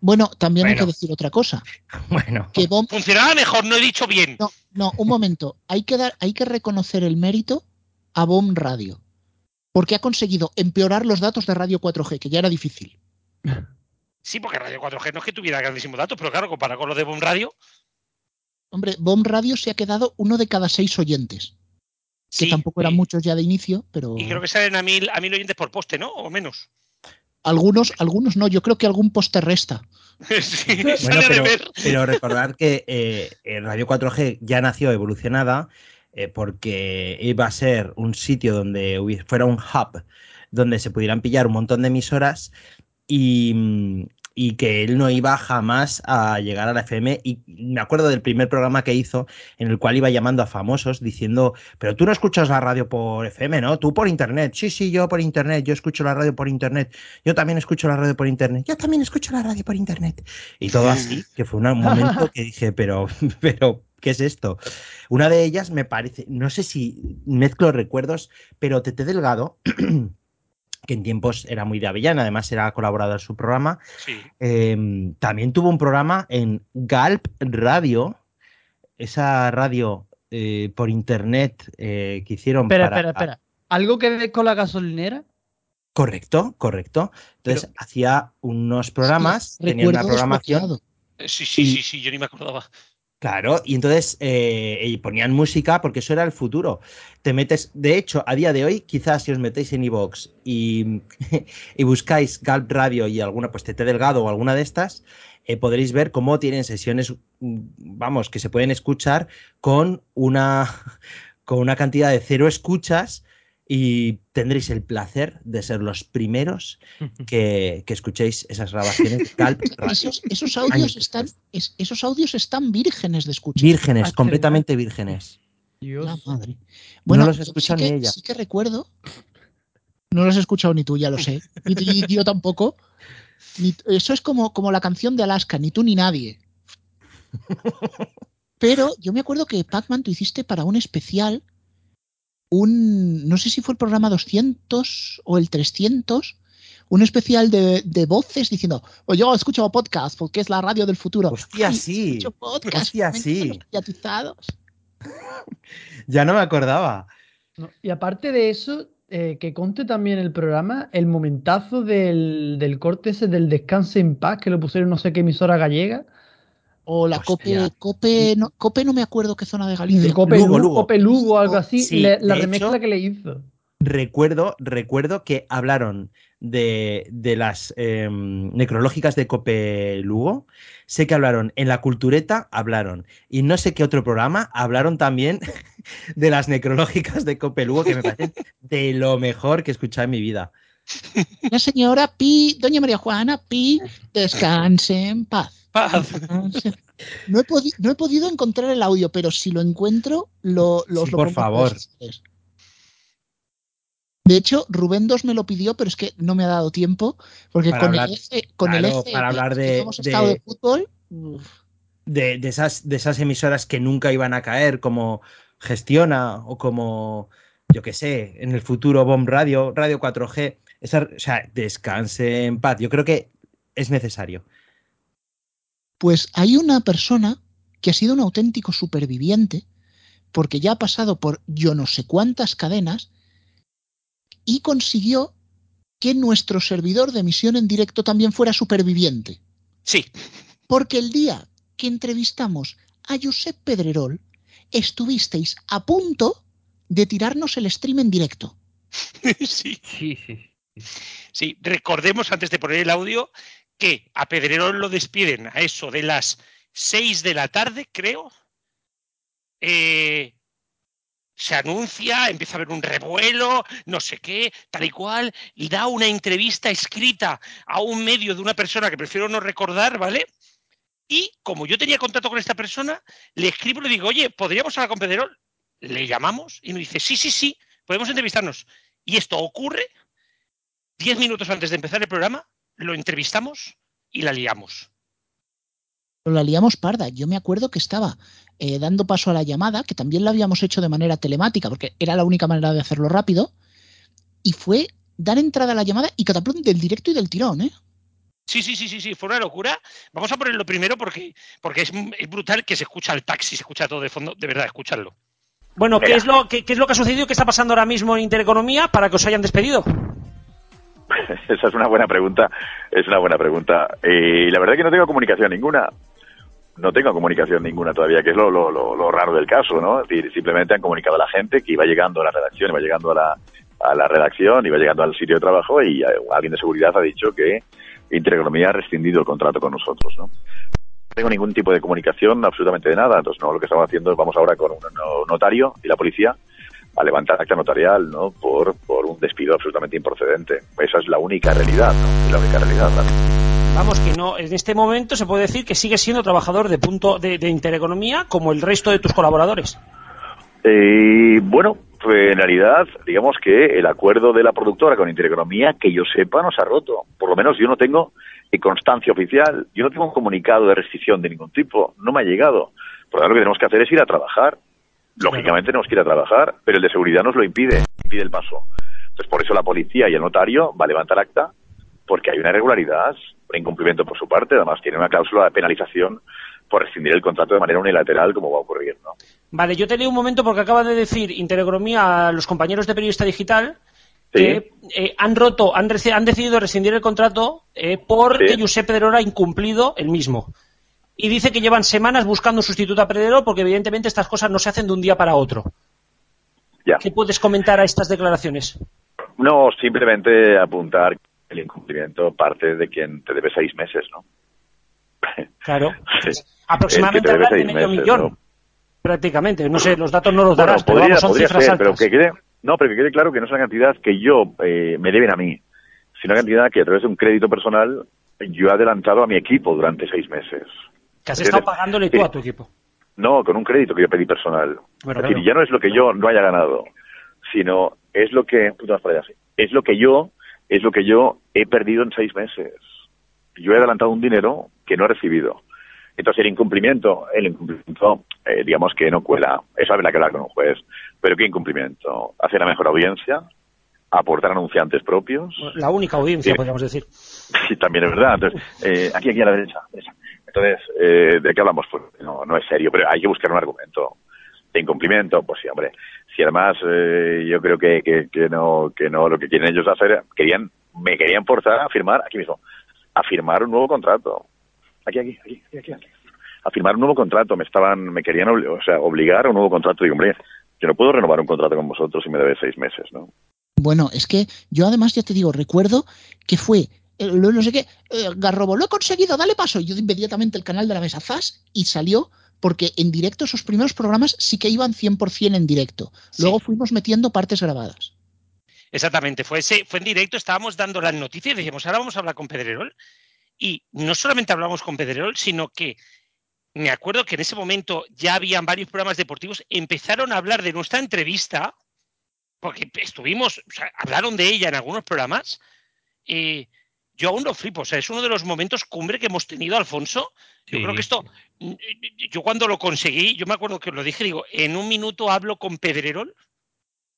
Bueno, también hay que decir otra cosa. Bueno. Que Bomb- Funcionaba mejor, no he dicho bien. No, no, un momento. Hay que, dar, hay que reconocer el mérito a Bomb Radio. Porque ha conseguido empeorar los datos de Radio 4G, que ya era difícil. Sí, porque Radio 4G no es que tuviera grandísimos datos, pero claro, comparado con los de Boom Radio, Hombre, Bomb Radio se ha quedado uno de cada seis oyentes. Que Sí, tampoco eran muchos ya de inicio, pero y creo que salen a mil, a mil oyentes por poste, ¿no? O menos. algunos, algunos no. Yo creo que algún poste resta. sí, Bueno, sale de pero, ver. pero recordar que eh, eh, Radio 4G ya nació evolucionada eh, porque iba a ser un sitio donde fuera un hub donde se pudieran pillar un montón de emisoras y, mm, y que él no iba jamás a llegar a la FM. Y me acuerdo del primer programa que hizo en el cual iba llamando a famosos diciendo, pero tú no escuchas la radio por FM, ¿no? Tú por Internet. Sí, sí, yo por Internet. Yo escucho la radio por Internet. Yo también escucho la radio por Internet. Yo también escucho la radio por Internet. Y todo así, que fue un momento que dije, pero, pero, ¿qué es esto? Una de ellas me parece, no sé si mezclo recuerdos, pero Tete Delgado, que en tiempos era muy de Avellana, además era colaborador en su programa, Sí. eh, también tuvo un programa en Galp Radio, esa radio eh, por internet eh, que hicieron Espera, para... espera, espera. ¿Algo que ver con la gasolinera? Correcto, correcto. Entonces hacía unos programas, tenía una programación. Eh, Sí, sí, sí, sí, yo ni me acordaba. Claro, y entonces eh, y ponían música porque eso era el futuro. Te metes, de hecho, a día de hoy, quizás si os metéis en iVoox y, y buscáis Galp Radio y alguna, pues TT Delgado o alguna de estas, eh, podréis ver cómo tienen sesiones, mm, vamos, que se pueden escuchar con una, con una cantidad de cero escuchas y tendréis el placer de ser los primeros que, que escuchéis esas grabaciones Radio. Esos, esos audios Años están, es- esos audios están vírgenes de escuchar. Vírgenes, completamente vírgenes. La madre. No Bueno, los he yo sí escuchado que, ni ella. sí que recuerdo. No los he escuchado ni tú, ya lo sé. Ni, ni yo tampoco. Ni- eso es como, como la canción de Alaska, ni tú ni nadie. Pero yo me acuerdo que Pac-Man tú hiciste para un especial un, no sé si fue el programa 200 o el 300, un especial de, de voces diciendo, o yo escucho podcast porque es la radio del futuro. Hostia, Ay, sí. escucho podcast, Hostia, sí. encantan los mediatizados". Ya no me acordaba. No, Y aparte de eso, eh, que conte también el programa, el momentazo del, del corte ese del descanse en paz, que lo pusieron no sé qué emisora gallega. O la Cope, Cope, no, Cope no me acuerdo qué zona de Galicia. Cope Lugo. Cope Lugo, algo así, Sí, le- la remezcla hecho- que le hizo. Recuerdo, recuerdo que hablaron de, de las eh, necrológicas de Cope Lugo. Sé que hablaron en la cultureta, hablaron. Y no sé qué otro programa, hablaron también de las necrológicas de Cope Lugo, que me parecen de lo mejor que he escuchado en mi vida. La señora Pi, doña María Juana Pi, descanse en paz. Paz. Descanse. No he, podi- no he podido encontrar el audio, pero si lo encuentro, lo, los Sí, lo por favor. De hecho, Rubén 2 me lo pidió, pero es que no me ha dado tiempo, porque Para con hablar- el eje, con claro, el eje para hablar de- hemos estado de- de fútbol, de esas, de esas emisoras que nunca iban a caer, como Gestiona o como, yo qué sé, en el futuro Bomb Radio, Radio 4G. Esa, o sea, descanse en paz. Yo creo que es necesario. Pues hay una persona que ha sido un auténtico superviviente, porque ya ha pasado por yo no sé cuántas cadenas y consiguió que nuestro servidor de emisión en directo también fuera superviviente. Sí. Porque el día que entrevistamos a Josep Pedrerol, estuvisteis a punto de tirarnos el stream en directo. sí. Sí, sí. Sí, recordemos antes de poner el audio que a Pedrerol lo despiden a eso de las 6 de la tarde, creo. Eh, se anuncia, empieza a haber un revuelo, no sé qué, tal y cual, y da una entrevista escrita a un medio de una persona que prefiero no recordar, ¿vale? Y como yo tenía contacto con esta persona, le escribo y le digo, oye, ¿podríamos hablar con Pedrerol? Le llamamos y nos dice, sí, sí, sí, podemos entrevistarnos. Y esto ocurre diez minutos antes de empezar el programa, lo entrevistamos y la liamos. Pero la liamos parda. Yo me acuerdo que estaba eh, dando paso a la llamada, que también la habíamos hecho de manera telemática, porque era la única manera de hacerlo rápido, y fue dar entrada a la llamada y cataplum del directo y del tirón, ¿eh? Sí, sí, sí, sí, sí, fue una locura. Vamos a ponerlo primero porque, porque es, es brutal que se escucha el taxi, se escucha todo de fondo, de verdad, escucharlo. Bueno, ¿qué es, lo, qué, qué es lo que ha sucedido? ¿Qué está pasando ahora mismo en Intereconomía para que os hayan despedido? Esa es una buena pregunta. Es una buena pregunta. Y la verdad es que no tengo comunicación ninguna. No tengo comunicación ninguna todavía, que es lo, lo, lo, raro del caso, ¿no? Es decir, simplemente han comunicado a la gente que iba llegando a la redacción, iba llegando a la, a la redacción, iba llegando al sitio de trabajo y eh, alguien de seguridad ha dicho que Intereconomía ha rescindido el contrato con nosotros, ¿no? No tengo ningún tipo de comunicación, absolutamente de nada. Entonces, no, lo que estamos haciendo es vamos ahora con un no- notario y la policía a levantar acta notarial, ¿no? Por, por un despido absolutamente improcedente. Esa es la única realidad, la única realidad. Vamos, que no, en este momento se puede decir que sigues siendo trabajador de punto de, de Intereconomía como el resto de tus colaboradores. Eh, bueno, en realidad, digamos que el acuerdo de la productora con Intereconomía, que yo sepa, no se ha roto. Por lo menos yo no tengo eh, constancia oficial, yo no tengo un comunicado de restricción de ningún tipo, no me ha llegado. Por lo tanto, lo que tenemos que hacer es ir a trabajar. Lógicamente tenemos que ir a trabajar, pero el de seguridad nos lo impide, impide el paso. Entonces, por eso la policía y el notario va a levantar acta, porque hay una irregularidad, un incumplimiento por su parte, además tiene una cláusula de penalización por rescindir el contrato de manera unilateral, como va a ocurrir, ¿no? Vale, yo te leo un momento porque acaba de decir Intereconomía a los compañeros de Periodista Digital que eh, han roto, han, han decidido rescindir el contrato eh, porque Sí. Josep Pedrerol ha incumplido el mismo. Y dice que llevan semanas buscando un sustituto a porque evidentemente estas cosas no se hacen de un día para otro. Ya. ¿Qué puedes comentar a estas declaraciones? No, simplemente apuntar el incumplimiento parte de quien te debe seis meses, ¿no? Claro. Aproximadamente de medio meses, millón. ¿no? Prácticamente. No sé, los datos no los Bueno, darás, pero podría, vamos, son podría cifras ser, pero que quede, no, pero que quede claro que no es una cantidad que yo eh, me deben a mí, sino una cantidad que a través de un crédito personal yo he adelantado a mi equipo durante seis meses. Que has estado pagándole tú a tu equipo. No, con un crédito que yo pedí personal. Bueno, es decir, claro. ya no es lo que yo no haya ganado, sino es lo que, puta, más para allá, sí. es lo que yo, es lo que yo he perdido en seis meses. Yo he adelantado un dinero que no he recibido. Entonces el incumplimiento, el incumplimiento, eh, digamos que no cuela. Eso habrá que hablar con un juez. Pero ¿qué incumplimiento? Hacer la mejor audiencia, aportar anunciantes propios. La única audiencia, Sí. podríamos decir. Sí, también es verdad. Entonces, eh, aquí, aquí a la derecha. derecha. Entonces, eh, ¿de qué hablamos? Pues no, no es serio, pero hay que buscar un argumento de incumplimiento. Pues sí, hombre. Si además eh, yo creo que, que, no, que no, lo que quieren ellos hacer, querían, me querían forzar a firmar, aquí mismo, a firmar un nuevo contrato. Aquí, aquí, aquí, aquí, aquí. A firmar un nuevo contrato. Me estaban, me querían, o sea, obligar a un nuevo contrato. Digo, hombre, yo no puedo renovar un contrato con vosotros si me debe seis meses, ¿no? Bueno, es que yo además ya te digo, recuerdo que fue, no sé qué, eh, Garrobo, lo he conseguido, dale paso. Y yo inmediatamente el canal de la mesa Zas y salió porque en directo esos primeros programas sí que iban 100% en directo. Luego fuimos metiendo partes grabadas. Exactamente, fue, ese, fue en directo, estábamos dando las noticias y decíamos, ahora vamos a hablar con Pedrerol. Y no solamente hablamos con Pedrerol, sino que me acuerdo que en ese momento ya habían varios programas deportivos, empezaron a hablar de nuestra entrevista, porque estuvimos, o sea, hablaron de ella en algunos programas. Eh, yo aún lo flipo, o sea, es uno de los momentos cumbre que hemos tenido, Alfonso. Yo Sí. creo que esto, yo cuando lo conseguí, yo me acuerdo que os lo dije, digo, en un minuto hablo con Pedrerol.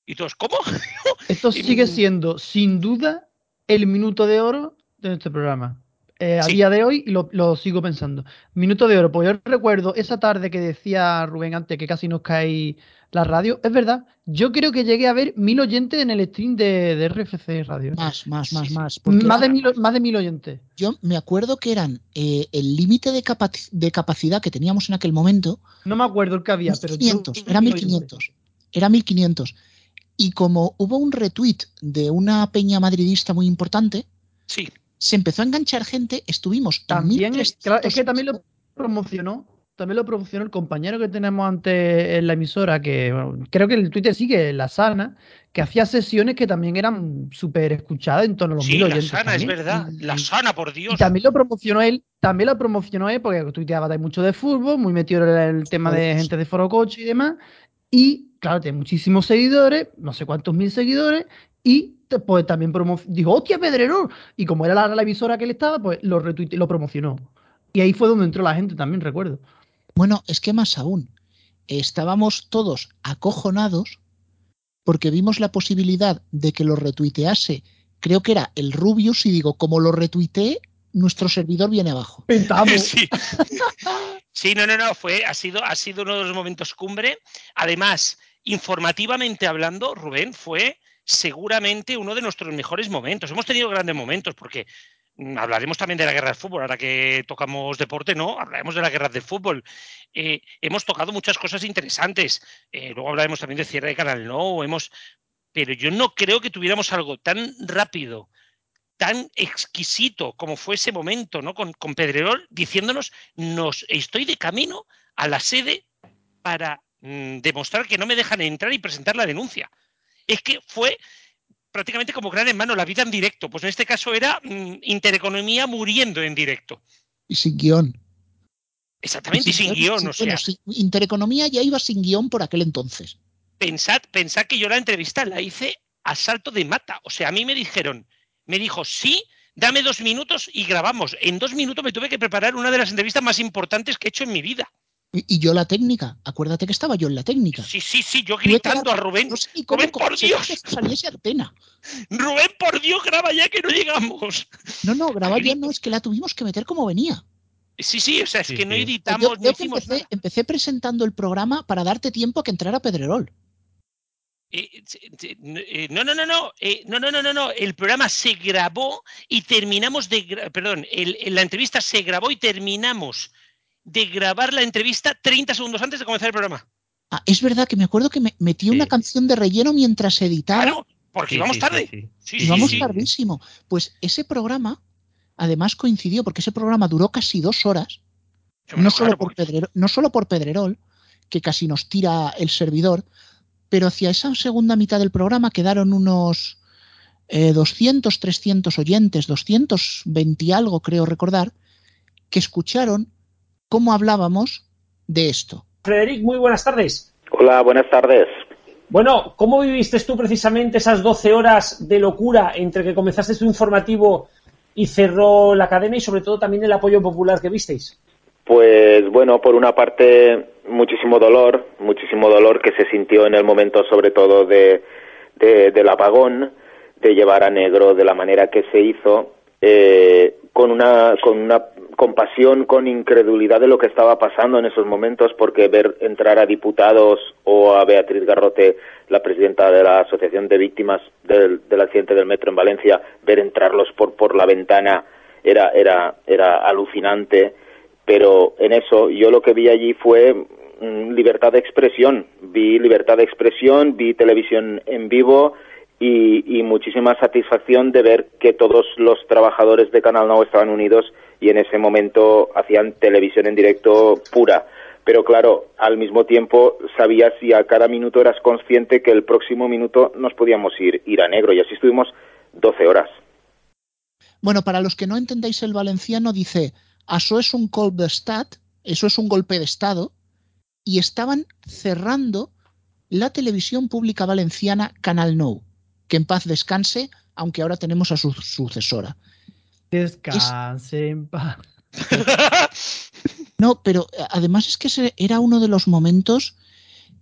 Y todos, ¿cómo? Esto sigue siendo, sin duda, el minuto de oro de este programa. Eh, a Sí. día de hoy lo, lo sigo pensando. Minuto de oro, pues yo recuerdo esa tarde que decía Rubén antes que casi nos cae la radio. Es verdad, yo creo que llegué a ver mil oyentes en el stream de, de RFC Radio. Más, más, más, más. porque Más de, mil, más de mil oyentes. Yo me acuerdo que eran eh, el límite de, capaci- de capacidad que teníamos en aquel momento. No me acuerdo el que había, pero. yo- 1500, era 1500. Era 1500. Y como hubo un retweet de una peña madridista muy importante, Sí. se empezó a enganchar gente, estuvimos También es, 1300 claro, es que también lo promocionó, también lo promocionó el compañero que tenemos antes en la emisora, que bueno, creo que el Twitter sigue, La Sana, que hacía sesiones que también eran súper escuchadas en torno a los Sí, mil la oyentes. sana, es verdad. La sana, por Dios. Y también lo promocionó él, también lo promocionó él, porque tuiteaba de mucho de fútbol, muy metido en el tema de gente de Foro Coche y demás. Y claro, tiene muchísimos seguidores, no sé cuántos mil seguidores, y pues también dijo, hostia, Pedrerol. Y como era la, la emisora que él estaba, pues lo retuite- lo promocionó. Y ahí fue donde entró la gente también, recuerdo. Bueno, es que más aún, estábamos todos acojonados porque vimos la posibilidad de que lo retuitease, creo que era el Rubius, y digo, como lo retuiteé, nuestro servidor viene abajo. Sí. Sí, no, no, no, fue, ha sido, ha sido uno de los momentos cumbre. Además, informativamente hablando, Rubén, fue seguramente uno de nuestros mejores momentos. Hemos tenido grandes momentos porque hablaremos también de la guerra del fútbol. Ahora que tocamos deporte, no, hablaremos de la guerra del fútbol. Eh, hemos tocado muchas cosas interesantes. Eh, luego hablaremos también de cierre de canal, no, hemos, pero yo no creo que tuviéramos algo tan rápido, tan exquisito como fue ese momento, ¿no? Con, con Pedrerol diciéndonos, nos estoy de camino a la sede para mm, demostrar que no me dejan entrar y presentar la denuncia. Es que fue prácticamente como gran hermano, la vida en directo. Pues en este caso era mm, Intereconomía muriendo en directo. Y sin guion. Exactamente, y sin guion, o sea. bueno, sin- Intereconomía ya iba sin guion por aquel entonces. pensad, pensad que yo la entrevista la hice a salto de mata. O sea, a mí me dijeron, me dijo, sí, dame dos minutos y grabamos. En dos minutos me tuve que preparar una de las entrevistas más importantes que he hecho en mi vida. Y, y yo la técnica, acuérdate que estaba yo en la técnica. Sí, sí, sí, yo gritando a Rubén. No sé ni cómo Rubén, por Dios, que saliese antena. Rubén, por Dios, graba ya que no llegamos. No, no, grabar ya no, es que la tuvimos que meter como venía. Sí, sí, o sea, es que no editamos, yo no que hicimos empecé, nada. empecé presentando el programa para darte tiempo a que entrara Pedrerol. Eh, eh, No, no, no, no, eh, no, no, no, no, no. El programa se grabó y terminamos de, perdón, el- la entrevista se grabó y terminamos de grabar la entrevista 30 segundos antes de comenzar el programa. Ah, es verdad que me acuerdo que me metí una canción de relleno mientras editaba. Claro, porque Sí, íbamos tarde. sí, sí. Sí, sí, íbamos sí. tardísimo. Pues ese programa, además coincidió, porque ese programa duró casi dos horas, no, solo por Pedrerol, no solo por Pedrerol, que casi nos tira el servidor, pero hacia esa segunda mitad del programa quedaron unos eh, 200, 300 oyentes, 220 y algo creo recordar, que escucharon cómo hablábamos de esto. Frederic, muy buenas tardes. Hola, buenas tardes. Bueno, ¿cómo viviste tú precisamente esas 12 horas de locura entre que comenzaste tu informativo y cerró la cadena y sobre todo también el apoyo popular que visteis? Pues bueno, por una parte muchísimo dolor, muchísimo dolor que se sintió en el momento sobre todo de, de- del apagón, de llevar a negro de la manera que se hizo, eh, con una con una compasión, con incredulidad de lo que estaba pasando en esos momentos, porque ver entrar a diputados o a Beatriz Garrote, la presidenta de la Asociación de Víctimas del, accidente del metro en Valencia, ver entrarlos por por la ventana era era era alucinante. Pero en eso yo lo que vi allí fue mm, libertad de expresión, vi libertad de expresión, vi televisión en vivo y, y muchísima satisfacción de ver que todos los trabajadores de Canal Now estaban unidos y en ese momento hacían televisión en directo pura, pero claro, al mismo tiempo sabías y a cada minuto eras consciente que el próximo minuto nos podíamos ir, ir a negro y así estuvimos 12 horas. Bueno, para los que no entendáis el valenciano, dice, eso es un col d'estat, eso es un golpe de Estado, y estaban cerrando la televisión pública valenciana Canal Nou, que en paz descanse, aunque ahora tenemos a su sucesora. Descanse en paz. No, pero eh, además es que ese era uno de los momentos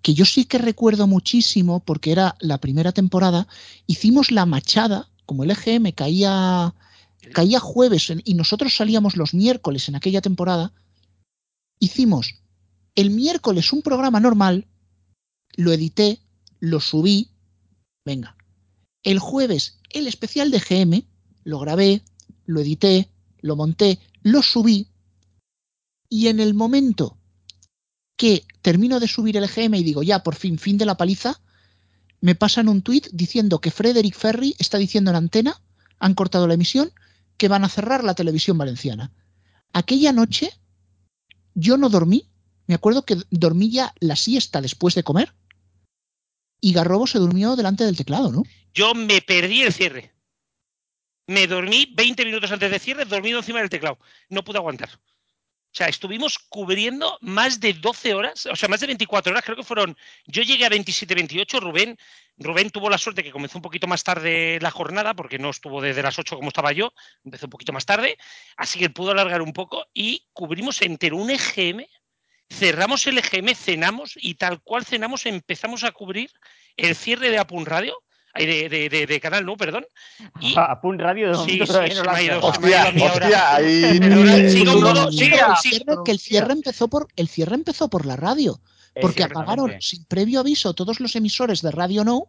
que yo sí que recuerdo muchísimo, porque era la primera temporada, hicimos la machada, como el EGM caía, caía jueves y nosotros salíamos los miércoles en aquella temporada, hicimos el miércoles un programa normal, lo edité, lo subí, venga. El jueves el especial de GM, lo grabé, lo edité, lo monté, lo subí, y en el momento que termino de subir el GM y digo, ya, por fin, fin de la paliza, me pasan un tuit diciendo que Frederick Ferry está diciendo en antena, han cortado la emisión, que van a cerrar la televisión valenciana. Aquella noche yo no dormí, me acuerdo que dormí ya la siesta después de comer y Garrobo se durmió delante del teclado, ¿no? Yo me perdí el cierre. Me dormí 20 minutos antes de cierre, dormido encima del teclado. No pude aguantar. O sea, estuvimos cubriendo más de 12 horas, o sea, más de 24 horas, creo que fueron. Yo llegué a 27, 28, Rubén. Rubén tuvo la suerte que comenzó un poquito más tarde la jornada, porque no estuvo desde las 8 como estaba yo, empezó un poquito más tarde, así que pudo alargar un poco y cubrimos entero un EGM, cerramos el EGM, cenamos y tal cual cenamos empezamos a cubrir el cierre de Apun Radio, de, de, de- de Canal No, perdón. Y Apun Radio de Sí, momento sí, todavía se no me lo ha han ido, cerrado. se me ha ido a mí ahora. hostia, ahí- sigo modo- Que sigo- el sigo- cierre- que el cierre empezó por el cierre empezó por la radio, porque apagaron sin previo aviso todos los emisores de Radio No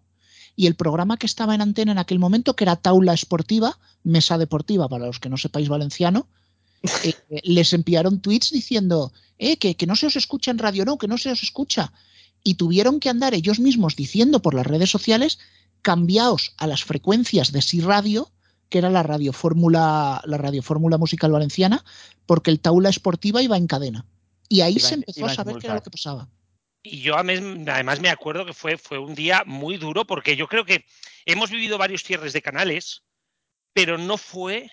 y el programa que estaba en antena en aquel momento, que era Taula Esportiva, Mesa Deportiva, para los que no sepáis valenciano, eh, eh, les enviaron tweets diciendo eh, que, que no se os escucha en Radio No, que no se os escucha. Y tuvieron que andar ellos mismos diciendo por las redes sociales, cambiaos a las frecuencias de Sí Radio, que era la radio fórmula, la radio fórmula musical valenciana, porque el Taula Esportiva iba en cadena. Y ahí Iba se empezó a saber qué era lo que pasaba. Y yo además me acuerdo que fue, fue un día muy duro porque yo creo que hemos vivido varios cierres de canales, pero no fue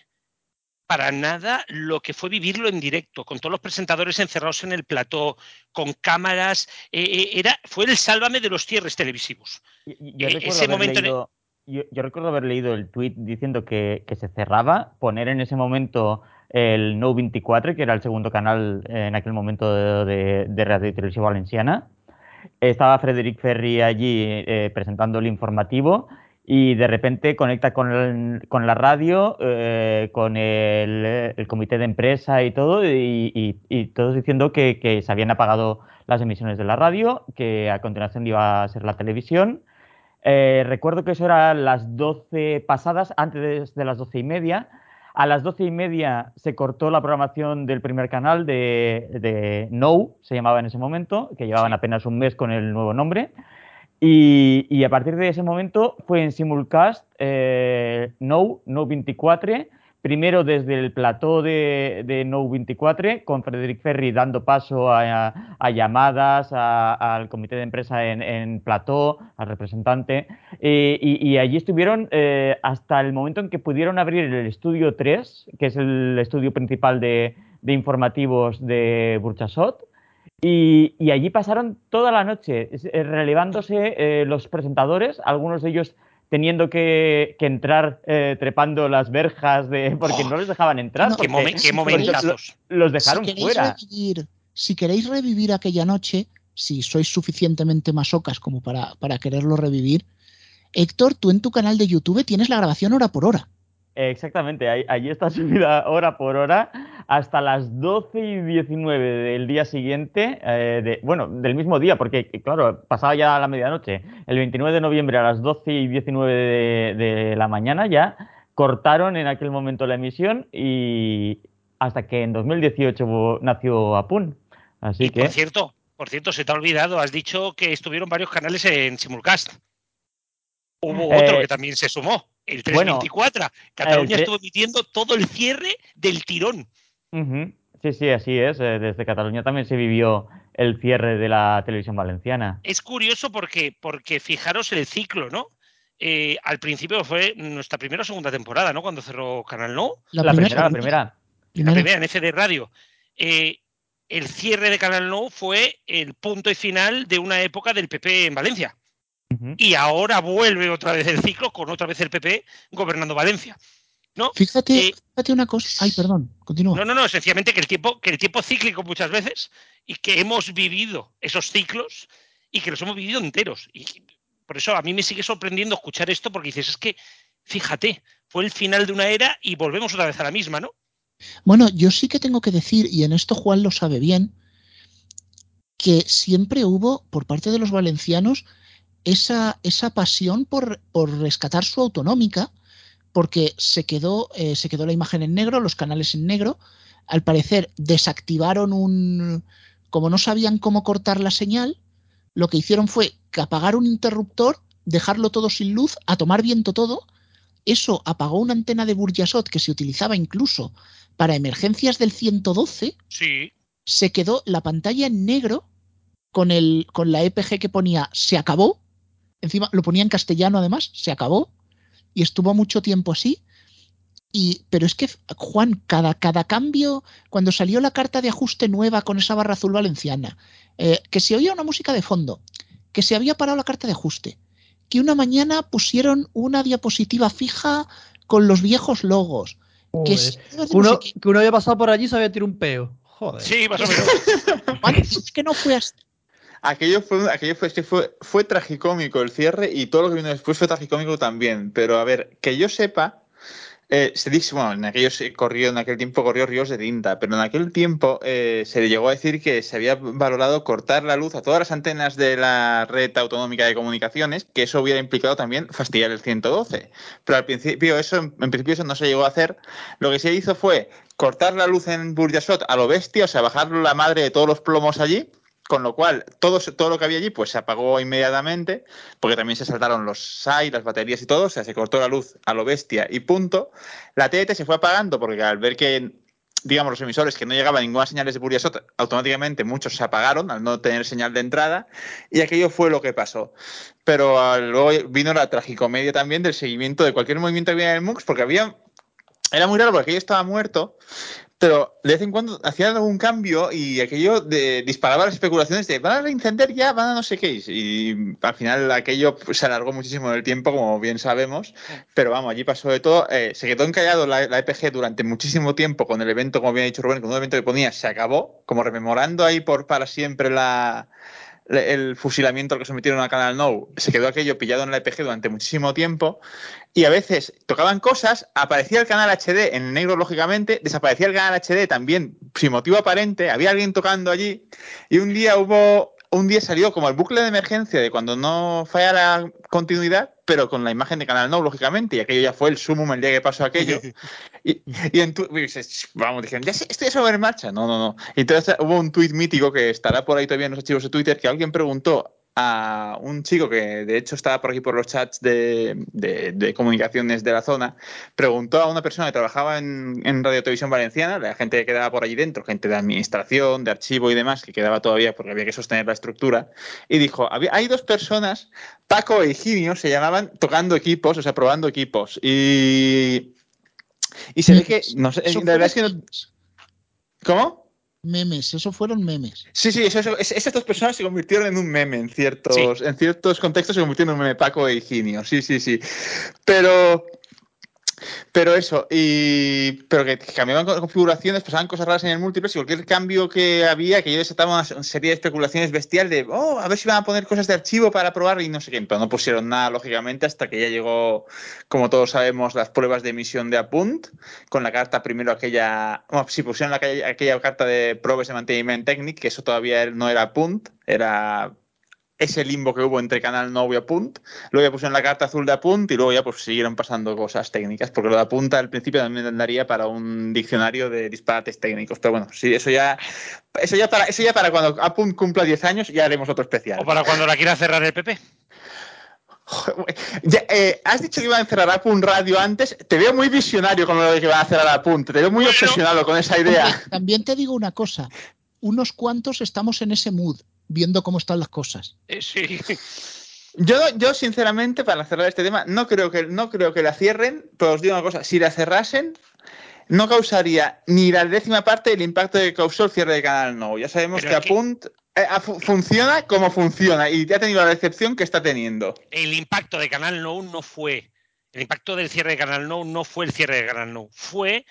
para nada lo que fue vivirlo en directo, con todos los presentadores encerrados en el plató, con cámaras. eh, eh, era, fue el sálvame de los cierres televisivos. Yo Eh, recuerdo, ese haber momento leído, yo, yo recuerdo haber leído el tweet diciendo que, que se cerraba, poner en ese momento el No 24, que era el segundo canal en aquel momento de, de- de Radio y Televisión Valenciana. Estaba Frederic Ferri allí eh, presentando el informativo y de repente conecta con, el- con la radio, eh, con el, el comité de empresa y todo, y, y- y todos diciendo que, que se habían apagado las emisiones de la radio, que a continuación iba a ser la televisión. Eh, recuerdo que eso era las 12 pasadas, antes de las 12 y media. A las 12 y media se cortó la programación del primer canal de, de No, se llamaba en ese momento, que llevaban apenas un mes con el nuevo nombre. Y, y a partir de ese momento fue en simulcast eh, No, No 24, primero desde el plató de, de No 24, con Frederic Ferry dando paso a, a llamadas a- al comité de empresa en, en plató, al representante, eh, y, y allí estuvieron eh, hasta el momento en que pudieron abrir el estudio 3, que es el estudio principal de, de informativos de Burchasot, y, y allí pasaron toda la noche eh, relevándose eh, los presentadores, algunos de ellos teniendo que, que entrar eh, trepando las verjas de porque no les dejaban entrar. No, Qué, momen- qué momentazos. los dejaron si fuera. Revivir, si queréis revivir aquella noche, si sois suficientemente masocas como para, para quererlo revivir, Héctor, tú en tu canal de YouTube tienes la grabación hora por hora. Exactamente, ahí- allí está subida hora por hora hasta las 12 y 19 del día siguiente, eh, de, bueno, del mismo día, porque claro, pasaba ya la medianoche. El 29 de noviembre a las 12 y 19 de, de la mañana ya cortaron en aquel momento la emisión y hasta que en 2018 vo- nació Apun. Así que... Por cierto, por cierto, se te ha olvidado, has dicho que estuvieron varios canales en simulcast. Hubo otro Eh, que también se sumó, el bueno, 324. Cataluña el tre- estuvo emitiendo todo el cierre del tirón. Sí, sí, así es. eh, Desde Cataluña también se vivió el cierre de la televisión valenciana. Es curioso porque, porque fijaros el ciclo, ¿no? Eh, al principio fue nuestra primera o segunda temporada, ¿no? Cuando cerró Canal No. La, primera, la primera. La primera en CD Radio. Eh, el cierre de Canal No fue el punto y final de una época del PP en Valencia. Y ahora vuelve otra vez el ciclo con otra vez el PP gobernando Valencia. ¿no? Fíjate, Eh, fíjate una cosa. Ay, perdón, continúa. No, no, no, sencillamente que el tiempo, que el tiempo cíclico muchas veces y que hemos vivido esos ciclos y que los hemos vivido enteros. Y por eso a mí me sigue sorprendiendo escuchar esto porque dices, es que, fíjate, fue el final de una era y volvemos otra vez a la misma, ¿no? Bueno, yo sí que tengo que decir, y en esto Juan lo sabe bien, que siempre hubo por parte de los valencianos esa, esa pasión por, por rescatar su autonómica, porque se quedó, eh, se quedó la imagen en negro, los canales en negro. Al parecer desactivaron un. Como no sabían cómo cortar la señal, lo que hicieron fue que apagar un interruptor, dejarlo todo sin luz, a tomar viento todo. Eso apagó una antena de Burjasot que se utilizaba incluso para emergencias del 112. Sí. Se quedó la pantalla en negro con, el, con la EPG que ponía se acabó. Encima lo ponía en castellano además, se acabó. Y estuvo mucho tiempo así. Y, pero es que, Juan, cada, cada cambio, cuando salió la carta de ajuste nueva con esa barra azul valenciana, eh, que se oía una música de fondo, que se había parado la carta de ajuste, que una mañana pusieron una diapositiva fija con los viejos logos. Que, Joder. uno, que uno había pasado por allí y se había tirado un peo. Joder. Sí, más o menos. es que no fue hasta Aquello fue, aquello fue, este fue, fue tragicómico el cierre y todo lo que vino después fue tragicómico también. Pero a ver, que yo sepa, eh, se dice, bueno, en aquello se corrió, en aquel tiempo corrió ríos de tinta, pero en aquel tiempo eh, se le llegó a decir que se había valorado cortar la luz a todas las antenas de la red autonómica de comunicaciones, que eso hubiera implicado también fastidiar el 112. Pero al principio eso, en principio eso no se llegó a hacer. Lo que se hizo fue cortar la luz en Burjasot a lo bestia, o sea, bajar la madre de todos los plomos allí con lo cual todo, todo lo que había allí pues se apagó inmediatamente, porque también se saltaron los SAI, las baterías y todo, o sea, se cortó la luz a lo bestia y punto. La TDT se fue apagando porque al ver que digamos los emisores que no llegaban ninguna señal de Burjasot, automáticamente muchos se apagaron al no tener señal de entrada y aquello fue lo que pasó. Pero uh, luego vino la tragicomedia también del seguimiento de cualquier movimiento que había en el MUX porque había era muy raro porque aquello estaba muerto, pero de vez en cuando hacían algún cambio y aquello de, disparaba las especulaciones de van a reincendiar ya, van a no sé qué. Y al final aquello pues, se alargó muchísimo en el tiempo, como bien sabemos. Pero vamos, allí pasó de todo. Eh, se quedó encallado la, la, EPG durante muchísimo tiempo con el evento, como bien ha dicho Rubén, con un evento que ponía se acabó, como rememorando ahí por para siempre la el fusilamiento al que sometieron a Canal No, se quedó aquello pillado en la EPG durante muchísimo tiempo y a veces tocaban cosas, aparecía el canal HD en negro lógicamente, desaparecía el canal HD también sin motivo aparente, había alguien tocando allí y un día hubo un día salió como el bucle de emergencia de cuando no falla la continuidad, pero con la imagen de Canal No, lógicamente, y aquello ya fue el sumum el día que pasó aquello. y, y en tu, vamos, dijeron, ya estoy sobre en marcha. No, no, no. Y entonces hubo un tuit mítico que estará por ahí todavía en los archivos de Twitter, que alguien preguntó a un chico que de hecho estaba por aquí por los chats de, de, de comunicaciones de la zona, preguntó a una persona que trabajaba en, en Radio Televisión Valenciana, la gente que quedaba por allí dentro, gente de administración, de archivo y demás, que quedaba todavía porque había que sostener la estructura, y dijo, había, hay dos personas, Paco e Higinio, se llamaban tocando equipos, o sea, probando equipos, y... Y se ve que, no sé, la verdad es que no... ¿Cómo? Memes, eso fueron memes. Sí, sí, eso, eso, esas dos personas se convirtieron en un meme en ciertos, sí. en ciertos contextos, se convirtieron en un meme Paco e Higinio, sí, sí, sí. Pero, pero eso, y pero que cambiaban configuraciones, pasaban cosas raras en el múltiples y cualquier cambio que había, que yo desataba una serie de especulaciones bestial de, oh, a ver si van a poner cosas de archivo para probar y no sé qué, pero no pusieron nada, lógicamente, hasta que ya llegó, como todos sabemos, las pruebas de emisión de Apunt, con la carta primero aquella, bueno, sí, pusieron aquella, aquella carta de pruebas de mantenimiento técnico, que eso todavía no era Apunt, era ese limbo que hubo entre Canal No y Apunt. Luego ya pusieron la carta azul de Apunt y luego ya pues siguieron pasando cosas técnicas, porque lo de Apunta al principio también andaría para un diccionario de disparates técnicos. Pero bueno, sí, eso ya, eso ya para, eso ya para cuando Apunt cumpla 10 años ya haremos otro especial. O para cuando la quiera cerrar el PP. Ya, eh, has dicho que iba a cerrar Apunt Radio antes. Te veo muy visionario con lo de que va a cerrar Apunt. Te veo muy bueno, obsesionado con esa idea. También te digo una cosa. unos cuantos estamos en ese mood, viendo cómo están las cosas. Eh, sí. Yo, yo, sinceramente, para cerrar este tema, no creo, que, no creo que la cierren, pero os digo una cosa, si la cerrasen, no causaría ni la décima parte del impacto que causó el cierre de Canal No. Ya sabemos Pero que Apunt eh, fu- funciona como funciona y ya ha tenido la decepción que está teniendo. El impacto de Canal No no fue. El impacto del cierre de Canal No no fue el cierre de Canal No. Fue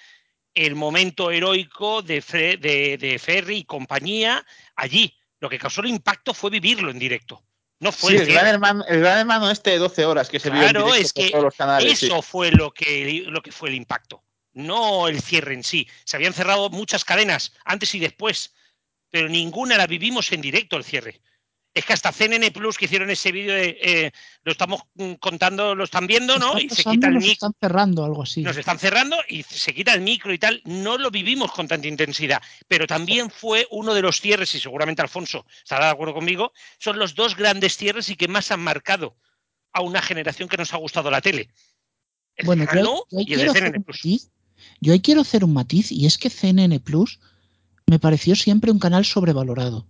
el momento heroico de, Fre- de, de Ferry y compañía allí. Lo que causó el impacto fue vivirlo en directo. No fue Sí, el gran, hermano, el gran hermano este de 12 horas que se vio en Claro, directo es por que todos los canales. sí. eso fue lo que, lo que fue el impacto, no el cierre en sí. Se habían cerrado muchas cadenas antes y después, pero ninguna la vivimos en directo el cierre. Es que hasta CNN Plus que hicieron ese vídeo de eh, lo estamos mm, contando, lo están viendo, ¿no? Está Y se quita el nos micro, están cerrando, algo así. nos están cerrando y se quita el micro y tal. No lo vivimos con tanta intensidad, pero también fue uno de los cierres, y seguramente Alfonso estará de acuerdo conmigo, son los dos grandes cierres y que más han marcado a una generación que nos ha gustado la tele. El Bueno, yo, yo ahí y el de CNN Plus. matiz. Yo ahí quiero hacer un matiz y es que CNN Plus me pareció siempre un canal sobrevalorado.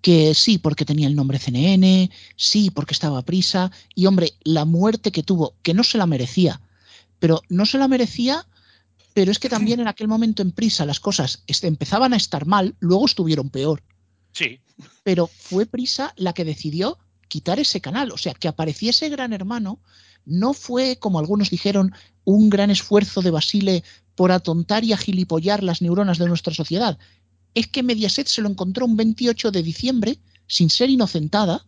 Que sí, porque tenía el nombre CNN, sí, porque estaba a prisa, y hombre, la muerte que tuvo, que no se la merecía, pero no se la merecía, pero es que también en aquel momento en prisa las cosas empezaban a estar mal, luego estuvieron peor Sí, pero fue Prisa la que decidió quitar ese canal. O sea, que apareciese Gran Hermano no fue, como algunos dijeron, un gran esfuerzo de Basile por atontar y agilipollar las neuronas de nuestra sociedad. Es que Mediaset se lo encontró un 28 de diciembre, sin ser inocentada,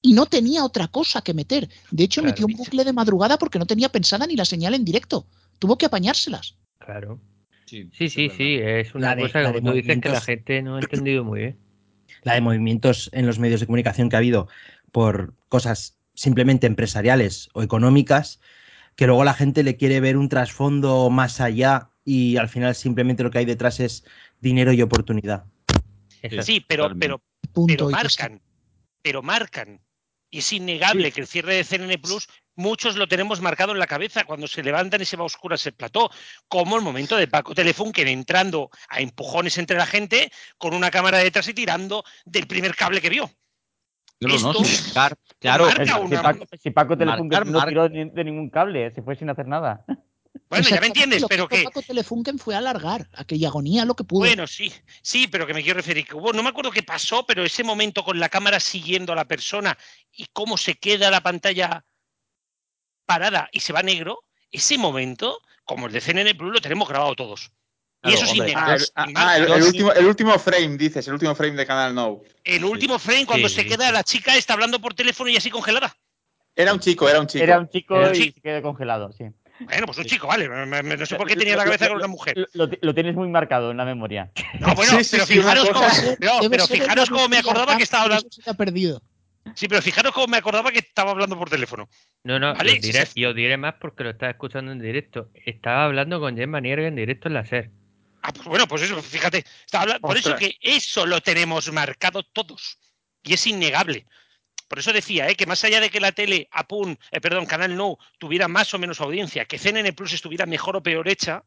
y no tenía otra cosa que meter. De hecho, Claro. metió un bucle de madrugada porque no tenía pensada ni la señal en directo. Tuvo que apañárselas. Claro. Sí, Sí, sí, sí, es una de- cosa que tú dices que la gente no ha entendido muy bien. la de movimientos en los medios de comunicación que ha habido por cosas simplemente empresariales o económicas, que luego la gente le quiere ver un trasfondo más allá y al final simplemente lo que hay detrás es dinero y oportunidad. sí, pero, pero, pero marcan, pero marcan. Y es innegable que el cierre de CNN Plus, muchos lo tenemos marcado en la cabeza cuando se levantan y se va a oscuras el plató, como el momento de Paco Telefunken entrando a empujones entre la gente con una cámara detrás y tirando del primer cable que vio. Claro, no, Esto sin marcar, claro, marca Si una- Paco, si Paco Telefunken Marcar, no tiró de ningún cable, se fue sin hacer nada. Bueno, ya me entiendes, lo pero que. Paco Telefunken fue alargar aquella agonía lo que pudo. Bueno, sí, sí, pero que me quiero referir que hubo, no me acuerdo qué pasó, pero ese momento con la cámara siguiendo a la persona y cómo se queda la pantalla parada y se va negro, ese momento, como el de CNN Plus, lo tenemos grabado todos. y eso es hombre, Ah, ah, Y ah, el- último, el último frame, dices, el último frame de Canal No. El último frame cuando Sí, se sí, queda la chica está hablando por teléfono y así congelada. Era un chico, era un chico. Era un chico Era un y chico. se quedó congelado, sí. Bueno, pues un chico, vale. No sé por qué tenía la cabeza con una mujer. Lo, lo- lo tienes muy marcado en la memoria. No, bueno, Sí, sí, pero fijaros cómo, no, pero fijaros cómo me acordaba que estaba hablando. se ha perdido. Sí, pero fijaros cómo me acordaba que estaba hablando por teléfono. No, no, Vale, y os diré, diré más porque lo estaba escuchando en directo. Estaba hablando con Gemma Nierga en directo en la SER. Ah, pues bueno, pues eso, fíjate. estaba por eso que eso lo tenemos marcado todos. Y es innegable. Por eso decía, ¿eh? que más allá de que la tele, Apun, eh, perdón, Canal No, tuviera más o menos audiencia, que CNN Plus estuviera mejor o peor hecha,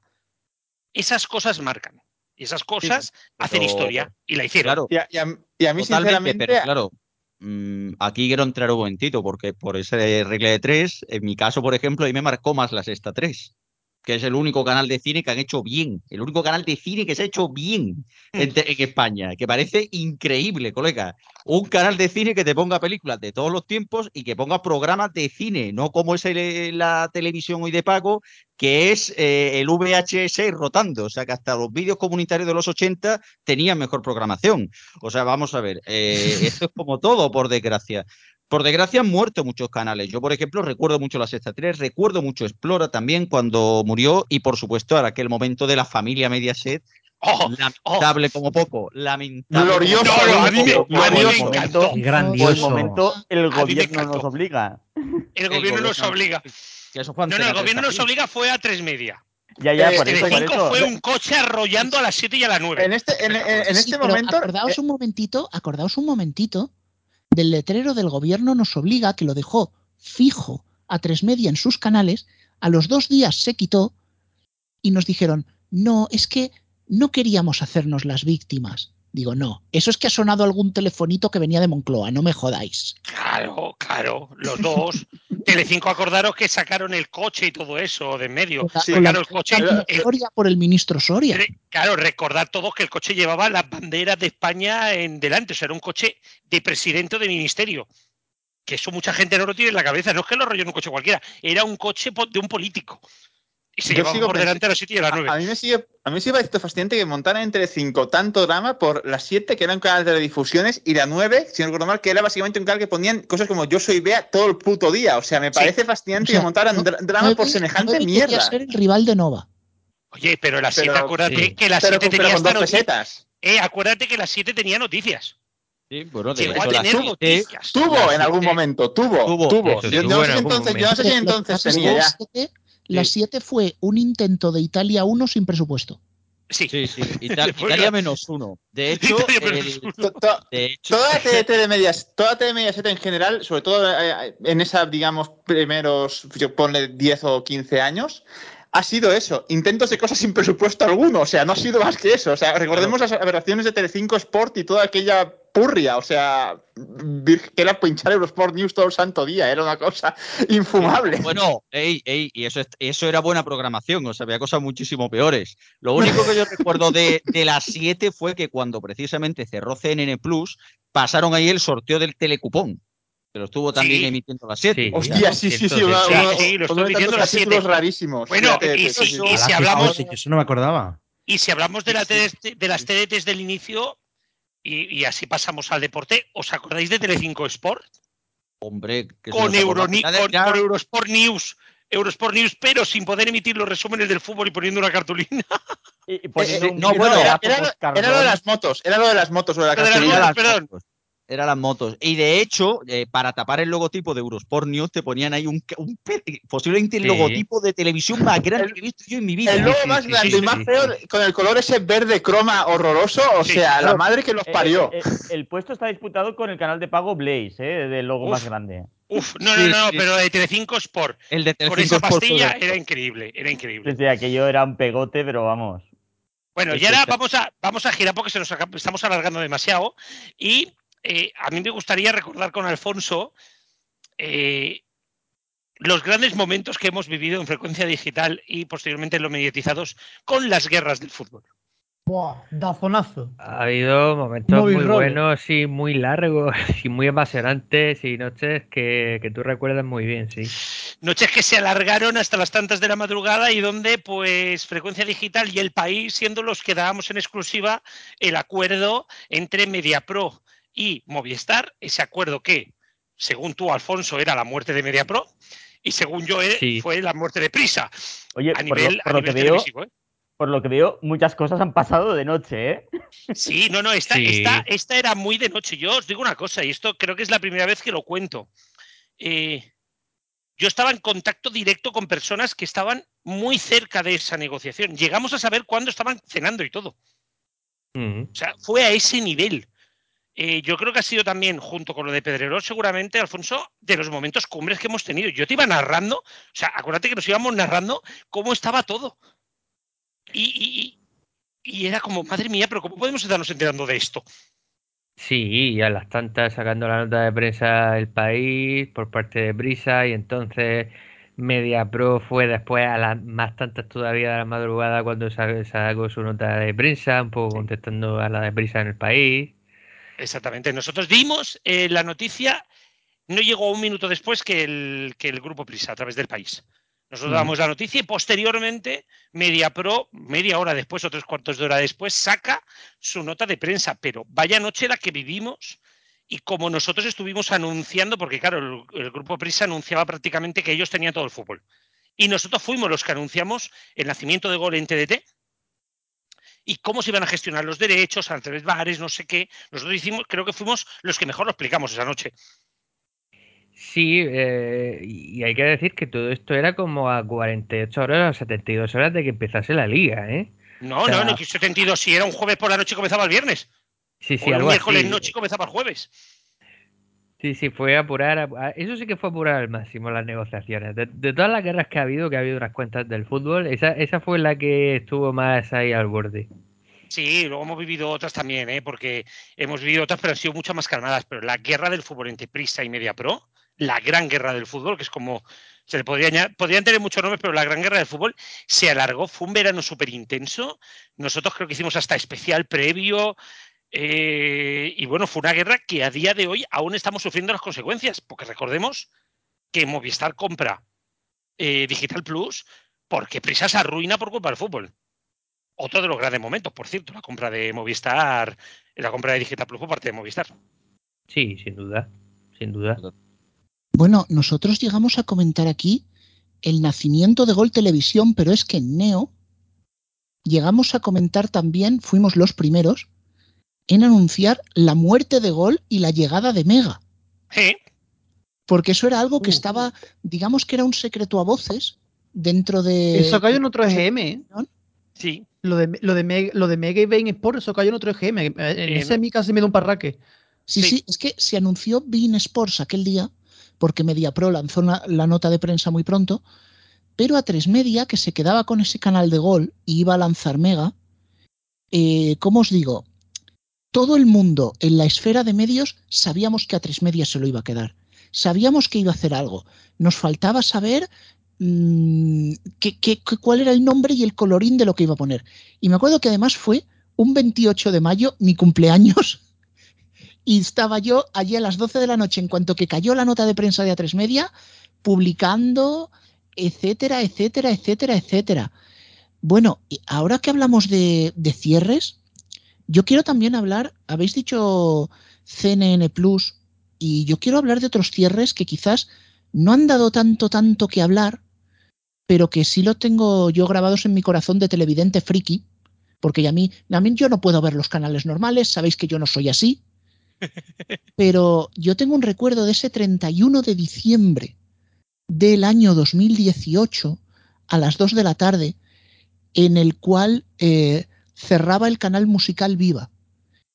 esas cosas marcan. Y esas cosas hacen pero- historia. Y la hicieron. Claro, Y a, y a- y a mí, sinceramente, pero claro, mm, aquí quiero entrar un momentito, porque por esa regla de tres, en mi caso, por ejemplo, ahí me marcó más la sexta tres, que es el único canal de cine que han hecho bien, el único canal de cine que se ha hecho bien en, España, que parece increíble, colega. Un canal de cine que te ponga películas de todos los tiempos y que ponga programas de cine, no como es el- la televisión hoy de pago, que es eh, el VHS rotando, o sea que hasta los vídeos comunitarios de los 80 tenían mejor programación. O sea, vamos a ver, eh, esto es como todo, por desgracia. Por desgracia han muerto muchos canales. Yo, por ejemplo, recuerdo mucho la Sexta 3, recuerdo mucho Explora también cuando murió y, por supuesto, ahora aquel momento de la familia Mediaset, ¡Oh! lamentable como poco, lamentable. Glorioso, No, a mí me- a mí me glorioso. encantó. Grandioso. el momento, el gobierno nos obliga. El gobierno nos gobierno- obliga. Que eso fue No, no, el gobierno 3 nos obliga fue a tres media. Ya, ya, Eh, por En eso, el por 5 eso. fue un coche arrollando a las 7 y a las 9. en este, en, en- en Sí, este momento. Acordaos eh, un momentito, acordaos un momentito del letrero del gobierno nos obliga, que lo dejó fijo a tres media en sus canales, a los dos días se quitó y nos dijeron, no, es que no queríamos hacernos las víctimas. Digo, no, eso es que ha sonado algún telefonito que venía de Moncloa, no me jodáis. Claro, claro, los dos. Telecinco, acordaros que sacaron el coche y todo eso de en medio. Sí, claro, el coche. el- Soria por el ministro Soria. Claro, recordar todos que el coche llevaba las banderas de España en delante, o sea, era un coche de presidente de ministerio. Que eso mucha gente no lo tiene en la cabeza, no es que lo rollo en un coche cualquiera, era un coche de un político. Y se Yo llevaba sigo por delante a las 7 y a las 9. A mí me sigue, a mí me sigue pareciendo fascinante que montaran entre 5 tanto drama por las 7 que era un canal de redifusiones y la 9, si no recuerdo mal, que era básicamente un canal que ponían cosas como Yo soy Bea todo el puto día. O sea, me parece fascinante O sea, que montaran no- dra- drama por nueve- semejante mierda. ser el rival de Nova. Oye, pero las 7, Pero- acuérdate sí. que las Pero 7 con- pero tenía pesetas. Eh, acuérdate que las 7 tenía noticias. Sí, bueno, de Llegó a tener siete- noticias. Tuvo en algún momento, tuvo, Tuvo. tuvo. Eso Yo, sí, yo no tuvo sé si entonces, no tenía ya. Las siete- La 7 fue un intento de Italia 1 sin presupuesto. Sí, sí, sí. Italia menos uno. De hecho, el- de Toda la TDT de medias, toda TDT de en general, sobre todo eh, en esa, digamos, primeros, yo ponle 10 o 15 años, ha sido eso, intentos de cosas sin presupuesto alguno, o sea, no ha sido más que eso, o sea, recordemos las aberraciones de Telecinco Sport y toda aquella purria, o sea, que era pinchar Eurosport News todo el santo día, era una cosa infumable. Bueno, ey, ey, y eso, es- eso era buena programación, o sea, había cosas muchísimo peores. Lo único que yo recuerdo de, de las 7 fue que cuando precisamente cerró CNN Plus, pasaron ahí el sorteo del telecupón, que lo estuvo también Sí. emitiendo las 7. Hostia, sí, sí, sí, una- Sí, una- sí, lo estoy las capítulos siete. rarísimos. Bueno, la TDT, y sí, si- sí. y si hablamos, Sí, eso no me acordaba. y si hablamos de, la TDT de las TDTs del inicio, y, y así pasamos al deporte, ¿os acordáis de Telecinco Sport? Hombre, que Con, de- con, Eurosport News. Eurosport News, pero sin poder emitir los resúmenes del fútbol y poniendo una cartulina. Y, Eh, eh, no, bueno, era, era lo- era lo de las motos, era lo de las motos, o de la Lo de las cartulina. motos, perdón. Eran las motos. Y de hecho, eh, para tapar el logotipo de Eurosport News, te ponían ahí un, posiblemente el Sí. logotipo de televisión más grande que he visto yo en mi vida. El logo más grande y más feo, con el color ese verde croma horroroso, o sea, la madre que los eh, parió. eh, eh, el puesto está disputado con el canal de pago Blaze, eh, del logo Uf. más grande. Uf, no, Sí, no, no, sí. pero de Telecinco Sport. El de Con Telecinco esa Sport, pastilla era increíble, era increíble. Sí, sí, aquello era un pegote, pero vamos. Bueno, y ahora vamos a, vamos a girar porque se nos acaba- estamos alargando demasiado. Y eh, a mí me gustaría recordar con Alfonso eh, los grandes momentos que hemos vivido en frecuencia digital y posteriormente en los mediatizados con las guerras del fútbol. Buah, dazonazo. Ha habido momentos muy buenos y muy largos y muy apasionantes y noches que, que tú recuerdas muy bien, sí. Noches que se alargaron hasta las tantas de la madrugada y donde, pues, Frecuencia Digital y El País siendo los que dábamos en exclusiva el acuerdo entre MediaPro y Movistar, ese acuerdo que, según tú, Alfonso, era la muerte de MediaPro y según yo eh, Sí. fue la muerte de Prisa. Oye, a por nivel, lo, por a lo nivel que veo, ¿eh? por lo que veo, muchas cosas han pasado de noche, ¿eh? Sí, no, no, esta, Sí. esta, esta era muy de noche. Yo os digo una cosa, y esto creo que es la primera vez que lo cuento. Eh, yo estaba en contacto directo con personas que estaban muy cerca de esa negociación. Llegamos a saber cuándo estaban cenando y todo. O sea, fue a ese nivel. Eh, yo creo que ha sido también, junto con lo de Pedrerol, seguramente, Alfonso, de los momentos cumbres que hemos tenido. Yo te iba narrando, o sea, acuérdate que nos íbamos narrando cómo estaba todo. Y, y- y- era como, madre mía, pero ¿cómo podemos estarnos enterando de esto? Sí, y a las tantas sacando la nota de prensa El País por parte de Brisa y entonces MediaPro fue después a las más tantas todavía de la madrugada cuando sa- sacó su nota de prensa, un poco contestando a la de Brisa en El País. Exactamente. Nosotros dimos eh, la noticia, no llegó un minuto después que el, que el grupo Prisa, a través del país. Nosotros damos la noticia y posteriormente MediaPro, media hora después o tres cuartos de hora después, saca su nota de prensa. Pero vaya noche la que vivimos y como nosotros estuvimos anunciando, porque claro, el, el grupo Prisa anunciaba prácticamente que ellos tenían todo el fútbol. Y nosotros fuimos los que anunciamos el nacimiento de Gol en TDT y cómo se iban a gestionar los derechos, ángeles bares, no sé qué. Nosotros hicimos, creo que fuimos los que mejor lo explicamos esa noche. Sí, eh, y hay que decir que todo esto era como a 48 horas o 72 horas de que empezase la liga, ¿eh? No, O sea, no, no, que 72, si era un jueves por la noche comenzaba el viernes. Sí, sí, o un algo miércoles así. noche comenzaba el jueves. Sí, sí, fue apurar, eso sí que fue apurar al máximo las negociaciones. De, todas las guerras que ha habido, que ha habido unas cuentas del fútbol, esa, esa fue la que estuvo más ahí al borde. Sí, luego hemos vivido otras también, ¿eh? porque hemos vivido otras, pero han sido mucho más calmadas. Pero la guerra del fútbol entre Prisa y Media Pro, la gran guerra del fútbol, que es como se le podría podrían tener muchos nombres, pero la gran guerra del fútbol se alargó, fue un verano súper intenso. Nosotros creo que hicimos hasta especial previo. Eh, y bueno, fue una guerra que a día de hoy aún estamos sufriendo las consecuencias, porque recordemos que Movistar compra eh, Digital Plus porque Prisa se arruina por culpa del fútbol. Otro de los grandes momentos, por cierto, la compra de Movistar, la compra de Digital Plus por parte de Movistar. Sí, sin duda, sin duda. Bueno, nosotros llegamos a comentar aquí el nacimiento de Gol Televisión, pero es que en Neo llegamos a comentar también, fuimos los primeros, en anunciar la muerte de Gol y la llegada de Mega. Sí. Porque eso era algo que estaba, digamos que era un secreto a voces dentro de... Eso cayó en otro EGM. ¿eh? Sí. Lo de, lo de, Meg- lo de Mega y Bain Sport, eso cayó en otro EGM. En ese a mí casi me da un parraque. Sí, sí, es que se anunció Bein Sports aquel día, porque MediaPro lanzó una- la nota de prensa muy pronto, pero a tres Media, que se quedaba con ese canal de gol y iba a lanzar Mega, eh, ¿cómo os digo? Todo el mundo en la esfera de medios sabíamos que a tres Media se lo iba a quedar. Sabíamos que iba a hacer algo. Nos faltaba saber mm, cuál era el nombre y el colorín de lo que iba a poner. Y me acuerdo que además fue un 28 de mayo, mi cumpleaños, y estaba yo allí a las 12 de la noche, en cuanto que cayó la nota de prensa de A3 Media, publicando, etcétera, etcétera, etcétera, etcétera. Bueno, ahora que hablamos de, de cierres, yo quiero también hablar, habéis dicho CNN Plus, y yo quiero hablar de otros cierres que quizás no han dado tanto, tanto que hablar, pero que sí lo tengo yo grabados en mi corazón de televidente friki, porque a mí, a mí yo no puedo ver los canales normales, sabéis que yo no soy así, pero yo tengo un recuerdo de ese 31 de diciembre del año 2018 a las 2 de la tarde, en el cual eh, cerraba el canal musical Viva.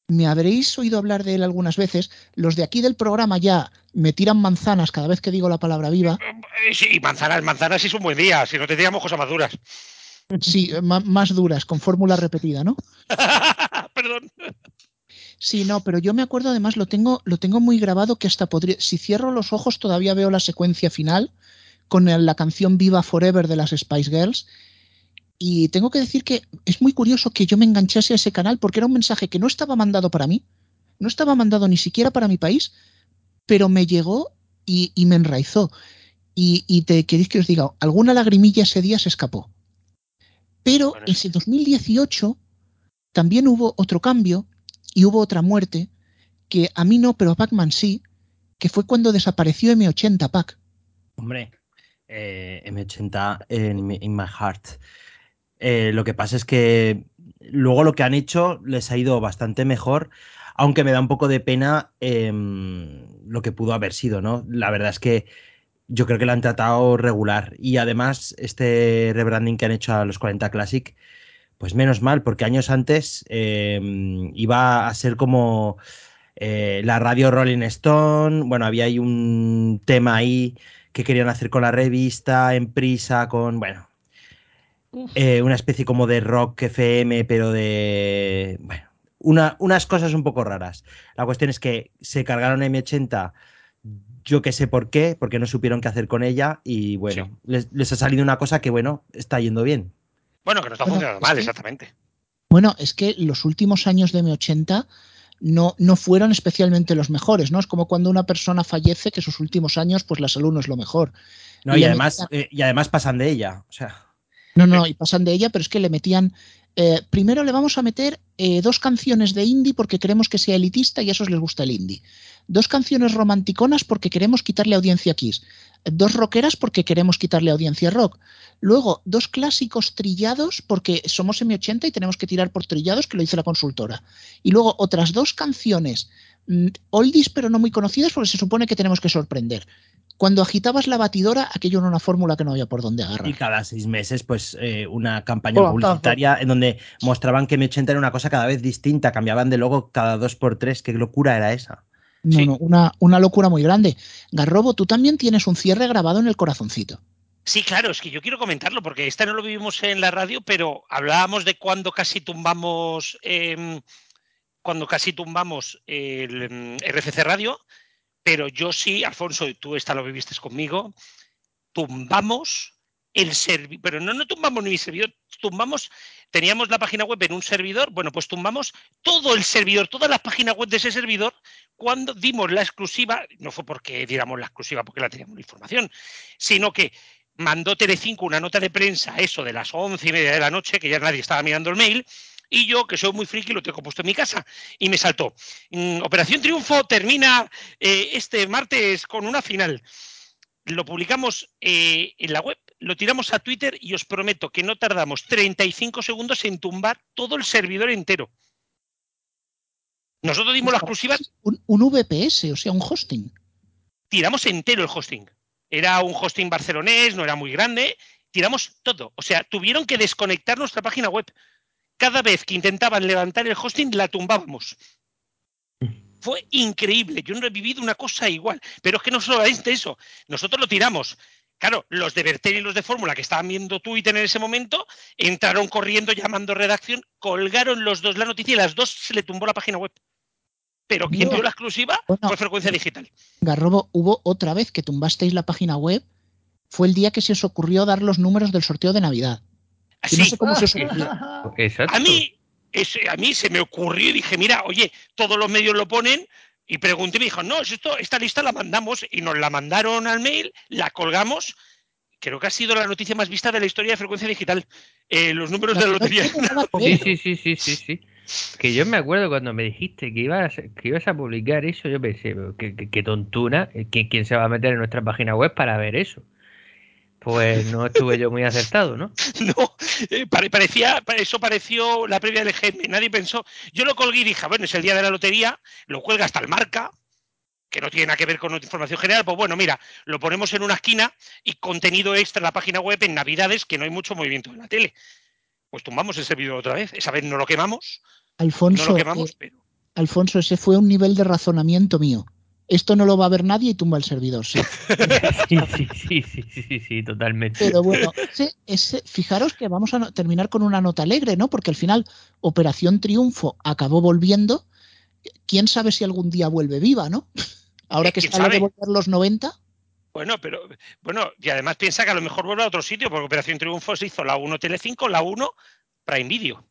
Me habréis oído hablar de él algunas veces. Los de aquí del programa ya me tiran manzanas cada vez que digo la palabra viva. Eh, Sí, manzanas, manzanas sí es un buen día, si no tendríamos cosas más duras. Sí, ma- más duras, con fórmula repetida, ¿no? Perdón. Sí, no, pero yo me acuerdo además, lo tengo, lo tengo muy grabado que hasta podría. Si cierro los ojos, todavía veo la secuencia final con la canción Viva Forever de las Spice Girls. Y tengo que decir que es muy curioso que yo me enganchase a ese canal porque era un mensaje que no estaba mandado para mí, no estaba mandado ni siquiera para mi país, pero me llegó y, y me enraizó. Y, y te queréis que os diga, alguna lagrimilla ese día se escapó. Pero ese 2018 también hubo otro cambio y hubo otra muerte que a mí no, pero a Pac-Man sí, que fue cuando desapareció M80 Pac. Hombre, eh, M80 en, my heart. Eh, lo que pasa es que luego lo que han hecho les ha ido bastante mejor, aunque me da un poco de pena em, lo que pudo haber sido, ¿no? La verdad es que yo creo que lo han tratado regular y además este rebranding que han hecho a los 40 Classic, pues menos mal, porque años antes em, iba a ser como eh, la radio Rolling Stone, bueno, había ahí un tema ahí que querían hacer con la revista, en prisa, con, bueno, eh, una especie como de rock FM, pero de, bueno, una- unas cosas un poco raras. La cuestión es que se cargaron M80, yo que sé por qué, porque no supieron qué hacer con ella y bueno, les, les ha salido una cosa que, bueno, está yendo bien. Bueno, que no está Bueno, funcionando es mal, que- exactamente. Bueno, es que los últimos años de M80 no, no fueron especialmente los mejores, ¿no? Es como cuando una persona fallece que sus últimos años, pues la salud no es lo mejor. No, Y además, eh, y además pasan de ella. O sea, No, no, y pasan de ella, pero es que le metían. eh, primero le vamos a meter eh, dos canciones de indie porque queremos que sea elitista y a esos les gusta el indie. Dos canciones romanticonas porque queremos quitarle audiencia a Kiss. Dos rockeras porque queremos quitarle audiencia a rock. Luego, dos clásicos trillados porque somos M80 y tenemos que tirar por trillados, que lo dice la consultora. Y luego otras dos canciones oldies pero no muy conocidas porque se supone que tenemos que sorprender. Cuando agitabas la batidora, aquello era una fórmula que no había por dónde agarrar. y cada seis meses, pues eh, una campaña publicitaria en donde mostraban que M80 era una cosa cada vez distinta, cambiaban de logo cada dos por tres. ¿Qué locura era esa? No, no, una, una locura muy grande. Garrobo, tú también tienes un cierre grabado en el corazoncito. Sí, claro, es que yo quiero comentarlo porque esta no lo vivimos en la radio, pero hablábamos de cuando casi tumbamos, em, cuando casi tumbamos el em, RFC Radio, pero yo sí, Alfonso, y tú esta lo viviste conmigo, tumbamos el servidor, pero no, no tumbamos ni mi servidor, tumbamos, teníamos la página web en un servidor, bueno, pues tumbamos todo el servidor, todas las páginas web de ese servidor, cuando dimos la exclusiva, no fue porque diéramos la exclusiva porque la teníamos la información, sino que mandó Telecinco una nota de prensa, eso de las once y media de la noche, que ya nadie estaba mirando el mail, y yo, que soy muy friki, lo tengo puesto en mi casa, y me saltó. mm, Operación Triunfo termina eh, este martes con una final. Lo publicamos eh, en la web, lo tiramos a Twitter y os prometo que no tardamos 35 segundos en tumbar todo el servidor entero. Nosotros dimos la exclusiva, Un, un VPS, o sea, un hosting. tiramos entero el hosting. Era un hosting barcelonés, no era muy grande, tiramos todo. O sea, tuvieron que desconectar nuestra página web. Cada vez que intentaban levantar el hosting, la tumbábamos. Fue increíble. Yo no he vivido una cosa igual. Pero es que no solo es de eso. Nosotros lo tiramos. Claro, los de Bertel y los de Fórmula que estaban viendo Twitter en ese momento, entraron corriendo llamando redacción, colgaron los dos la noticia y las dos se le tumbó la página web. Pero quien dio la exclusiva fue Frecuencia Digital. Garrobo, hubo otra vez que tumbasteis la página web. Fue el día que se os ocurrió dar los números del sorteo de Navidad. Que no Sí. sé cómo se os ocurrió. A mí, ese- a mí se me ocurrió y dije, mira, oye, todos los medios lo ponen. Y pregunté y me dijo, no, es esto, esta lista la mandamos. Y nos la mandaron al mail, la colgamos. Creo que ha sido la noticia más vista de la historia de frecuencia digital. Eh, los números de la lotería. Sí, sí, sí, sí, sí, sí. Que yo me acuerdo cuando me dijiste que ibas, que ibas a publicar eso, yo pensé, pero qué, qué- qué tontuna, eh, ¿quién, quién se va a meter en nuestra página web para ver eso? Pues no estuve yo muy acertado, ¿no? No, eh, pare- parecía, pa- eso pareció la previa del GM. Nadie pensó. Yo lo colgué y dije, bueno, es el día de la lotería, lo cuelga hasta el marca, que no tiene nada que ver con información general. Pues bueno, mira, lo ponemos en una esquina y contenido extra en la página web en Navidades, que no hay mucho movimiento en la tele. Pues tumbamos el servidor otra vez. Esa vez no lo quemamos, no Alfonso, lo quemamos, eh, pero Alfonso, ese fue un nivel de razonamiento mío. Esto no lo va a ver nadie y tumba el servidor, sí. Sí, sí, sí, sí, sí, sí, sí, totalmente. Pero bueno, ese- ese- fijaros que vamos a terminar con una nota alegre, ¿no? Porque al final Operación Triunfo acabó volviendo. ¿Quién sabe si algún día vuelve viva, no? Ahora que ¿Quién está lo de volver los 90. bueno, pero bueno, y además piensa que a lo mejor vuelve a otro sitio, porque Operación Triunfo se hizo la 1 Telecinco, la 1 Prime Video.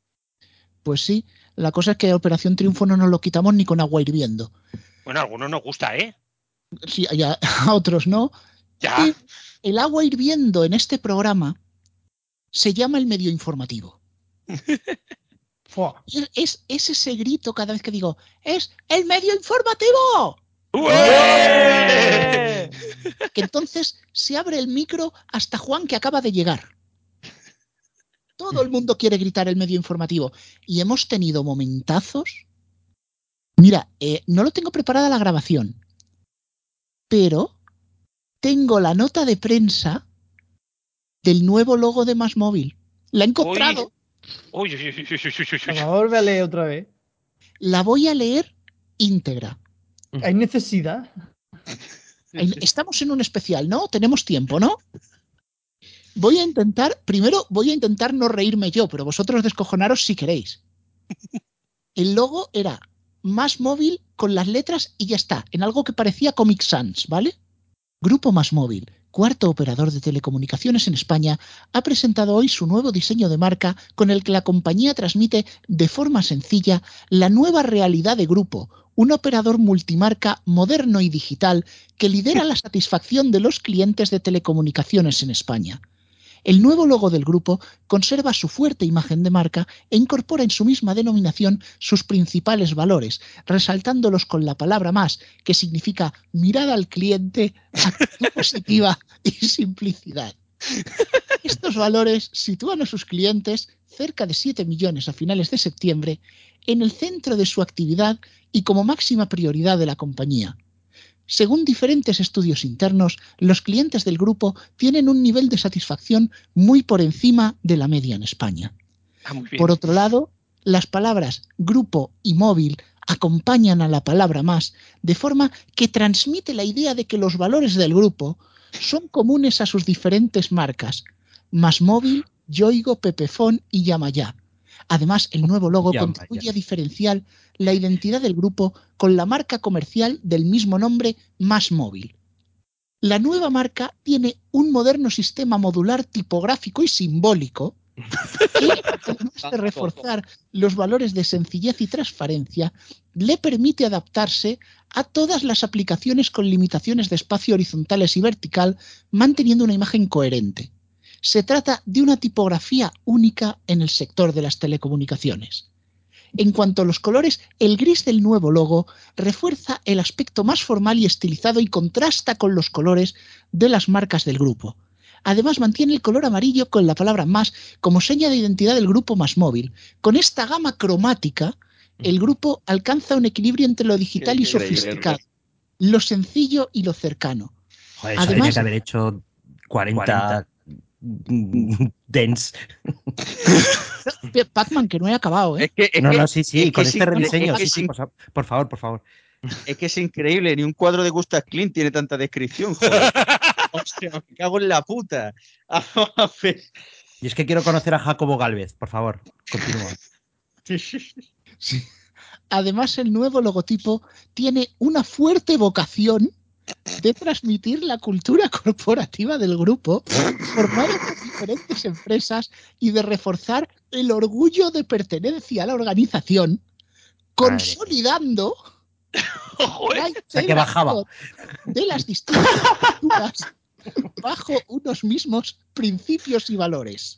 Pues sí, la cosa es que Operación Triunfo no nos lo quitamos ni con agua hirviendo. Bueno, a algunos nos gusta, ¿eh? Sí, a otros no. Ya. El agua hirviendo en este programa se llama el medio informativo. Es, es- es ese grito cada vez que digo, es el medio informativo. Que entonces se abre el micro hasta Juan que acaba de llegar. Todo el mundo quiere gritar el medio informativo. Y hemos tenido momentazos. Mira, eh, no lo tengo preparada la grabación, pero tengo la nota de prensa del nuevo logo de Más Móvil. La he encontrado. Uy, uy, uy, uy, uy, uy, uy, uy. Venga, vuelve a leer otra vez. La voy a leer íntegra. Hay necesidad. Estamos en un especial, ¿no? Tenemos tiempo, ¿no? Voy a intentar, primero voy a intentar no reírme yo, pero vosotros descojonaros si queréis. El logo era más móvil con las letras y ya está, en algo que parecía Comic Sans, ¿vale? Grupo Más Móvil, cuarto operador de telecomunicaciones en España, ha presentado hoy su nuevo diseño de marca con el que la compañía transmite de forma sencilla la nueva realidad de Grupo, un operador multimarca moderno y digital que lidera la satisfacción de los clientes de telecomunicaciones en España. El nuevo logo del grupo conserva su fuerte imagen de marca e incorpora en su misma denominación sus principales valores, resaltándolos con la palabra más, que significa mirada al cliente, actitud positiva y simplicidad. Estos valores sitúan a sus clientes, cerca de 7 millones a finales de septiembre, en el centro de su actividad y como máxima prioridad de la compañía. Según diferentes estudios internos, los clientes del grupo tienen un nivel de satisfacción muy por encima de la media en España. Ah. Por otro lado, las palabras grupo y móvil acompañan a la palabra más, de forma que transmite la idea de que los valores del grupo son comunes a sus diferentes marcas, Masmóvil, Yoigo, Pepefon y Yamaya. Además, el nuevo logo contribuye a diferenciar la identidad del grupo con la marca comercial del mismo nombre, Masmóvil. La nueva marca tiene un moderno sistema modular tipográfico y simbólico que, además de reforzar los valores de sencillez y transparencia, le permite adaptarse a todas las aplicaciones con limitaciones de espacio horizontales y vertical, manteniendo una imagen coherente. Se trata de una tipografía única en el sector de las telecomunicaciones. En cuanto a los colores, el gris del nuevo logo refuerza el aspecto más formal y estilizado y contrasta con los colores de las marcas del grupo. Además, mantiene el color amarillo con la palabra más como seña de identidad del grupo más móvil. Con esta gama cromática, el grupo alcanza un equilibrio entre lo digital y sofisticado, lo sencillo y lo cercano. Joder, eso Además- que haber hecho 40, dens. Pac-Man, que no he acabado, ¿eh? Es que, es no, que- no, sí, sí, es con es este rediseño, es que sí, sí, por, fa- por favor, por favor. Es que es increíble, ni un cuadro de Gustav Klimt tiene tanta descripción, joder. Sea, me cago en la puta. Y es que quiero conocer a Jacobo Galvez, por favor, continúa. Además, el nuevo logotipo tiene una fuerte vocación de transmitir la cultura corporativa del grupo, formado por diferentes empresas, y de reforzar el orgullo de pertenencia a la organización, consolidando la O sea, que integración bajaba. de las distintas culturas bajo unos mismos principios y valores.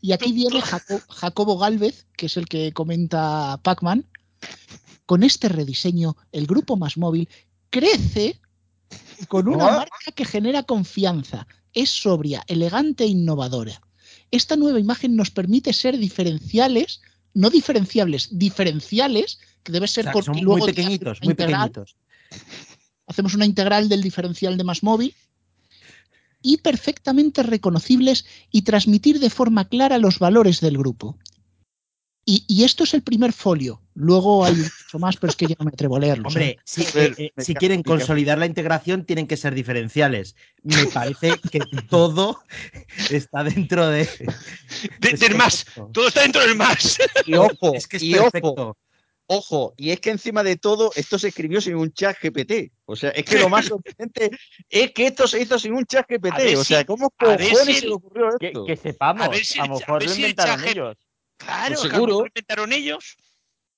Y aquí viene Jaco- Jacobo Galvez, que es el que comenta Pac-Man. Con este rediseño, el grupo más móvil crece con una marca que genera confianza. Es sobria, elegante e innovadora. Esta nueva imagen nos permite ser diferenciales, no diferenciables, diferenciales, que debe O ser sea, porque son luego muy pequeñitos, muy integral, pequeñitos. hacemos una integral del diferencial de más móvil y perfectamente reconocibles y transmitir de forma clara los valores del grupo. Y, y esto es el primer folio. Luego hay mucho más, pero es que ya no me atrevo a leerlo. Hombre, si, eh, eh, si quieren consolidar la integración, tienen que ser diferenciales. Me parece que todo está dentro de. De- del más. Todo está dentro del más. Y ojo, Es que es y ojo, perfecto. ojo, y es que encima de todo, esto se escribió sin un chat GPT. O sea, es que lo más sorprendente es que esto se hizo sin un chat GPT. O sea, ¿cómo cojones si se le ocurrió Que, esto? que sepamos, A ver si a el- lo a mejor ver lo si el inventaron ellos. Claro, Pues seguro. inventaron ellos.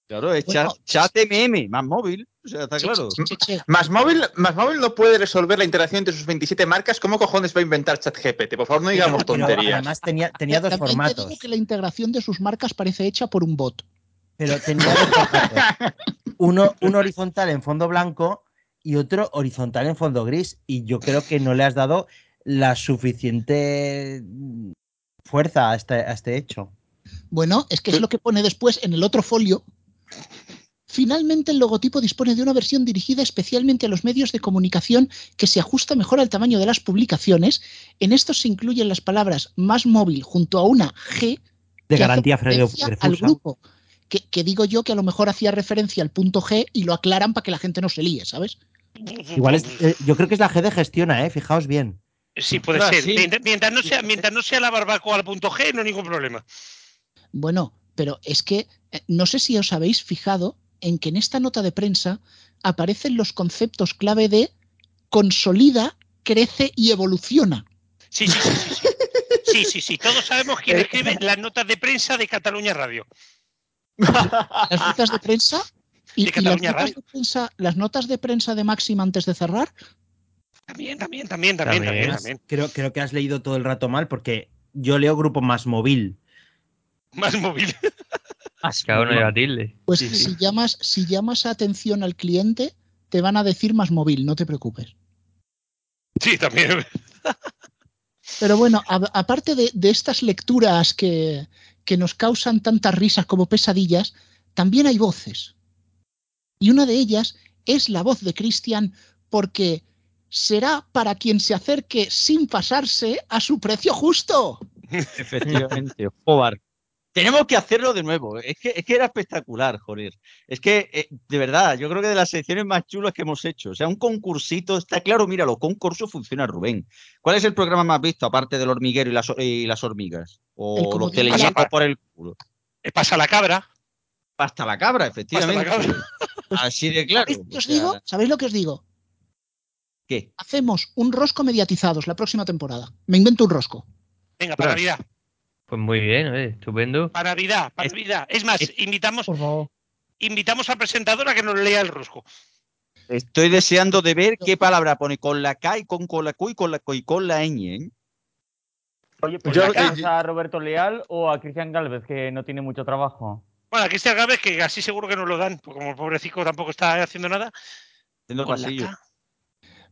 Claro, es Bueno, chat, chat MM, más móvil. O sea, está Che, claro. che, che, che. Más móvil, más móvil no puede resolver la interacción entre sus 27 marcas. ¿Cómo cojones va a inventar ChatGPT? Por favor, no digamos Pero tonterías. además tenía, tenía dos También te formatos. digo que la integración de sus marcas parece hecha por un bot. Pero tenía dos formatos. Uno, uno horizontal en fondo blanco y otro horizontal en fondo gris. Y yo creo que no le has dado la suficiente fuerza a este, a este hecho. Bueno, es que es lo que pone después en el otro folio. Finalmente, el logotipo dispone de una versión dirigida especialmente a los medios de comunicación que se ajusta mejor al tamaño de las publicaciones. En estos se incluyen las palabras más móvil junto a una G De garantía al grupo. Que, que digo yo que a lo mejor hacía referencia al punto G y lo aclaran para que la gente no se líe, ¿sabes? Igual es, eh, yo creo que es la G de gestiona, ¿eh? Fijaos bien. Sí, puede Ah, ser. sí. Mientras, mientras no sea, mientras no sea la barbacoa al punto G, no hay ningún problema. Bueno, pero es que eh, no sé si os habéis fijado en que en esta nota de prensa aparecen los conceptos clave de consolida, crece y evoluciona. Sí, sí, sí, sí. Sí, sí, sí, sí. Todos sabemos quién escribe las notas de prensa de Cataluña Radio. Las notas de prensa y, De y las, notas de prensa, las notas de prensa de Máxima antes de cerrar. También, también, también, también, también, También. también. Creo, creo que has leído todo el rato mal porque yo leo grupo más móvil. Más móvil. Cada uno lleva tilde. Pues Sí, sí. si llamas, si llamas atención al cliente, te van a decir más móvil, no te preocupes. Sí, también. Pero bueno, a- aparte de, de estas lecturas que, que nos causan tantas risas como pesadillas, también hay voces. Y una de ellas es la voz de Cristian porque será para quien se acerque sin pasarse a su precio justo. Efectivamente, Jobar. Tenemos que hacerlo de nuevo. Es que, es que era espectacular, joder. Es que, eh, de verdad, yo creo que de las secciones más chulas que hemos hecho. O sea, un concursito, está claro, mira, los concursos funcionan, Rubén. ¿Cuál es el programa más visto, aparte del hormiguero y las, y las hormigas? El O los que le llevan por el culo. Eh, Pasa la cabra. Pasta la cabra, efectivamente. La cabra. Así de claro. ¿Sabéis lo que o os sea, digo? ¿Sabéis lo que os digo? ¿Qué? Hacemos un rosco mediatizados la próxima temporada. Me invento un rosco. Venga, para Navidad. Pues muy bien, estupendo. Para Navidad, para Navidad. Es más, invitamos, invitamos al presentador a que nos lea el rosco. Estoy deseando de ver qué palabra pone con la K y con, con la Q y con la, Q y con la ñ. ¿eh? Oye, pues Yo- ¿le damos a Roberto Leal o a Cristian Galvez, que no tiene mucho trabajo? Bueno, a Cristian Gávez, que así seguro que nos lo dan, porque como el pobrecito tampoco está haciendo nada.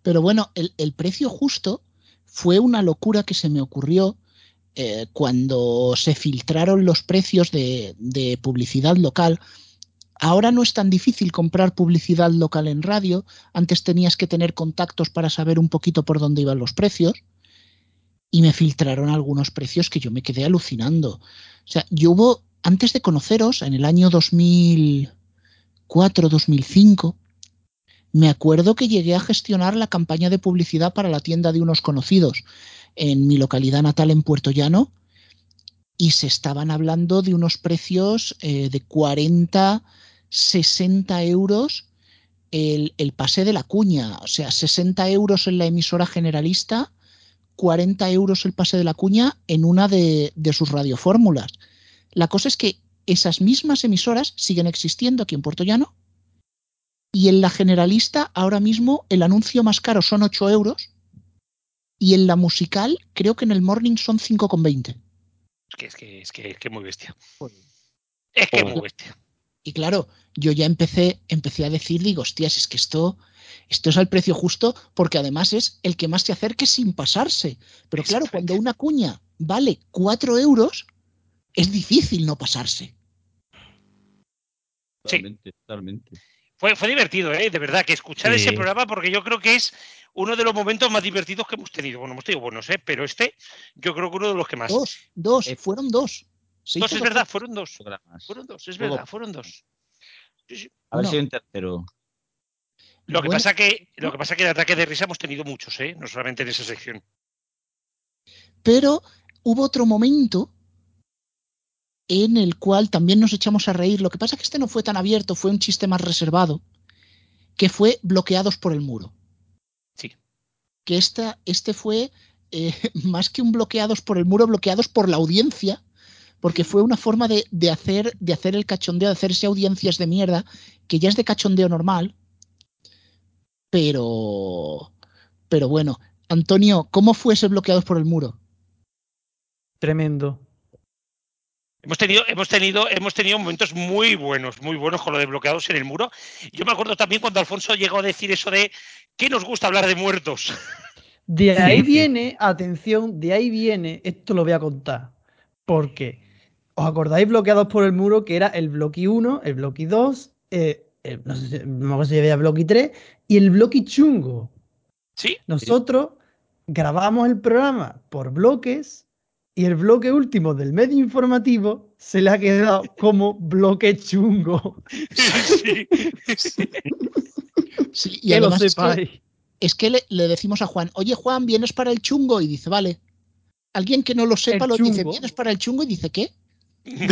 Pero bueno, el, el precio justo fue una locura que se me ocurrió eh, cuando se filtraron los precios de, de publicidad local. Ahora no es tan difícil comprar publicidad local en radio. Antes tenías que tener contactos para saber un poquito por dónde iban los precios. Y me filtraron algunos precios que yo me quedé alucinando. O sea, yo hubo, antes de conoceros, en el año 2004, 2005, me acuerdo que llegué a gestionar la campaña de publicidad para la tienda de unos conocidos en mi localidad natal en Puerto Llano y se estaban hablando de unos precios eh, de 40, 60 euros el, el pase de la cuña, o sea, 60 euros en la emisora generalista, 40 euros el pase de la cuña en una de, de sus radiofórmulas. La cosa es que esas mismas emisoras siguen existiendo aquí en Puerto Llano y en la generalista ahora mismo el anuncio más caro son 8 euros y en la musical creo que en el morning son 5,20. Es que es que es que es que muy bestia. Es que es muy bestia. Y claro, yo ya empecé, empecé a decir, digo, hostias, es que esto, esto es al precio justo porque además es el que más se acerque sin pasarse. Pero claro, cuando una cuña vale 4 euros, es difícil no pasarse. Totalmente, totalmente. Fue, fue divertido, ¿eh? de verdad, que escuchar Sí. ese programa, porque yo creo que es uno de los momentos más divertidos que hemos tenido. Bueno, hemos tenido buenos, ¿eh? pero este, yo creo que uno de los que más. Dos, dos, fueron dos. Se Dos, es dos verdad, fueron dos. Fueron dos, es verdad, fueron dos. Sí, sí. A ver Bueno. si hay un tercero. Lo que Bueno. pasa que, lo que pasa que de ataque de risa hemos tenido muchos, ¿eh? No solamente en esa sección. Pero hubo otro momento en el cual también nos echamos a reír. Lo que pasa es que este no fue tan abierto, fue un chiste más reservado, que fue bloqueados por el muro. Sí. Que esta, este fue eh, más que un bloqueados por el muro, bloqueados por la audiencia, porque fue una forma de, de hacer, de hacer el cachondeo, de hacerse audiencias de mierda, que ya es de cachondeo normal. Pero, pero bueno, Antonio, ¿cómo fue ese bloqueados por el muro? Tremendo. Hemos tenido, hemos tenido, hemos tenido momentos muy buenos, muy buenos con lo de bloqueados en el muro. Yo me acuerdo también cuando Alfonso llegó a decir eso de que nos gusta hablar de muertos. De ahí viene, atención, de ahí viene, esto lo voy a contar. Porque, ¿os acordáis bloqueados por el muro que era el bloque 1, el bloque 2, eh, el- no sé si, no acuerdo si había bloque 3 y el bloque chungo? Sí. Nosotros grabamos el programa por bloques y el bloque último del medio informativo se le ha quedado como bloque chungo. Sí, y Que lo además es sepáis. que, es que le, le decimos a Juan, oye Juan, ¿vienes para el chungo? Y dice, vale. Alguien que no lo sepa El lo dice. ¿vienes para el chungo? Y dice, ¿qué? El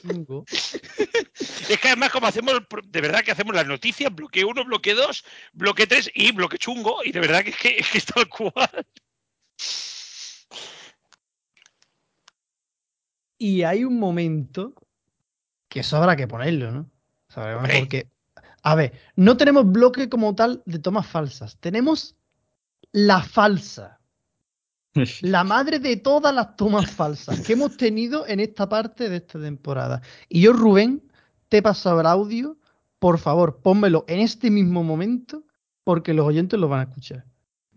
chungo. Es que además, como hacemos, de verdad que hacemos las noticias, bloque 1, bloque 2, bloque 3 y bloque chungo, y de verdad que es que es, que es tal cual. Y hay un momento que eso habrá que ponerlo, ¿no? Sabremos porque, a ver, no tenemos bloque como tal de tomas falsas. Tenemos la falsa. La madre de todas las tomas falsas que hemos tenido en esta parte de esta temporada. Y yo, Rubén, te he pasado el audio. Por favor, pónmelo en este mismo momento porque los oyentes lo van a escuchar.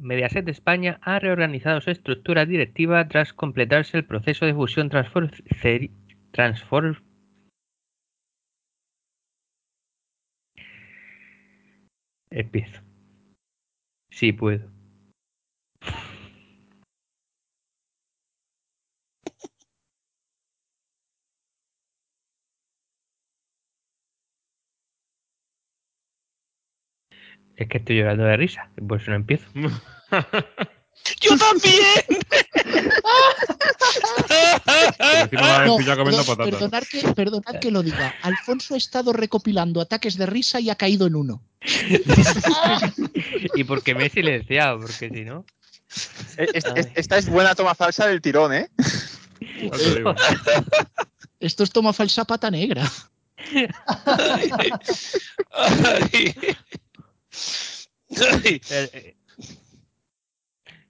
Mediaset España ha reorganizado su estructura directiva tras completarse el proceso de fusión transfor ceri- transfor- Empiezo. Sí puedo. Es que estoy llorando de risa, por eso no empiezo. ¡Yo también! No, perdonad, que, perdonad que lo diga. Alfonso ha estado recopilando ataques de risa y ha caído en uno. y porque me he silenciado, porque si no. Es- esta es buena toma falsa del tirón, ¿eh? Esto es toma falsa pata negra. Eh, eh,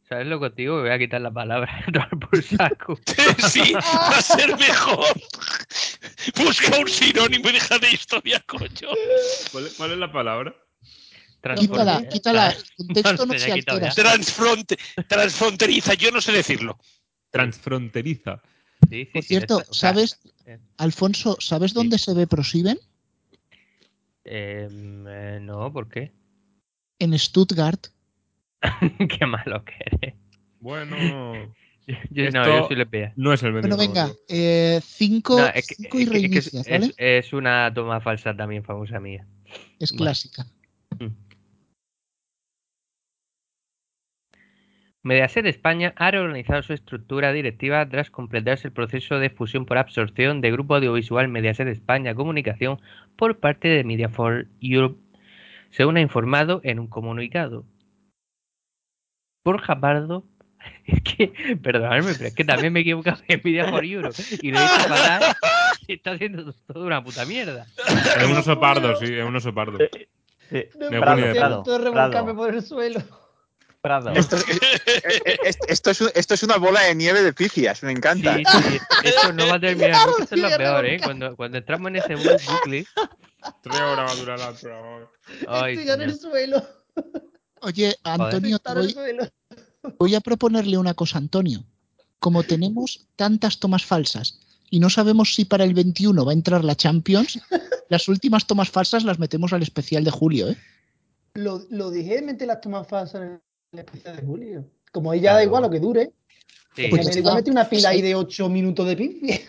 ¿Sabes lo contigo? Me voy a quitar la palabra. tomar por saco. Sí, va a ser mejor. Busca un sinónimo y deja de historia, coño. ¿Cuál, es- cuál es la palabra? Quítala, quítala. Contexto no se altera. Transfronte, transfronteriza, yo no sé decirlo. Transfronteriza. Por cierto, ¿sabes, Alfonso, ¿sabes dónde se ve Prosiven? Em, eh, no, ¿por qué? En Stuttgart. Qué malo que eres. Bueno. Yo, no, Esto yo soy. No es el Bueno, venga, eh, cinco, No, es que- cinco y que- es reinicias, ¿vale? es- es una toma falsa también famosa mía. Es clásica. Mediaset España ha reorganizado su estructura directiva tras completarse el proceso de fusión por absorción de Grupo Audiovisual Mediaset España Comunicación por parte de Media for Europe, según ha informado en un comunicado. Borja Pardo, es que, perdonadme, pero es que también me he equivocado en Media for Europe y lo he hecho fatal. Está haciendo todo una puta mierda. Es un oso pardo, sí, es un oso pardo. No Me me de gusta Prado. todo revolcarme por el suelo. Esto, es- eh, eh, esto es, esto es una bola de nieve de pifias, me encanta. Sí, sí, esto no va a terminar esto es lo peor, ¿eh? Cuando, cuando entramos en ese bu- bucle. Tres horas va a durar programa. Ay, Estoy en el suelo. Oye, Antonio, voy, suelo. voy a proponerle una cosa, Antonio. Como tenemos tantas tomas falsas y no sabemos si para el 21 va a entrar la Champions, las últimas tomas falsas las metemos al especial de julio, ¿eh? Lo, lo dije de meter las tomas falsas en el especial de Julio. Como ya da igual lo que dure. Sí. Pues me igual mete una pila ahí de 8 minutos de pifi.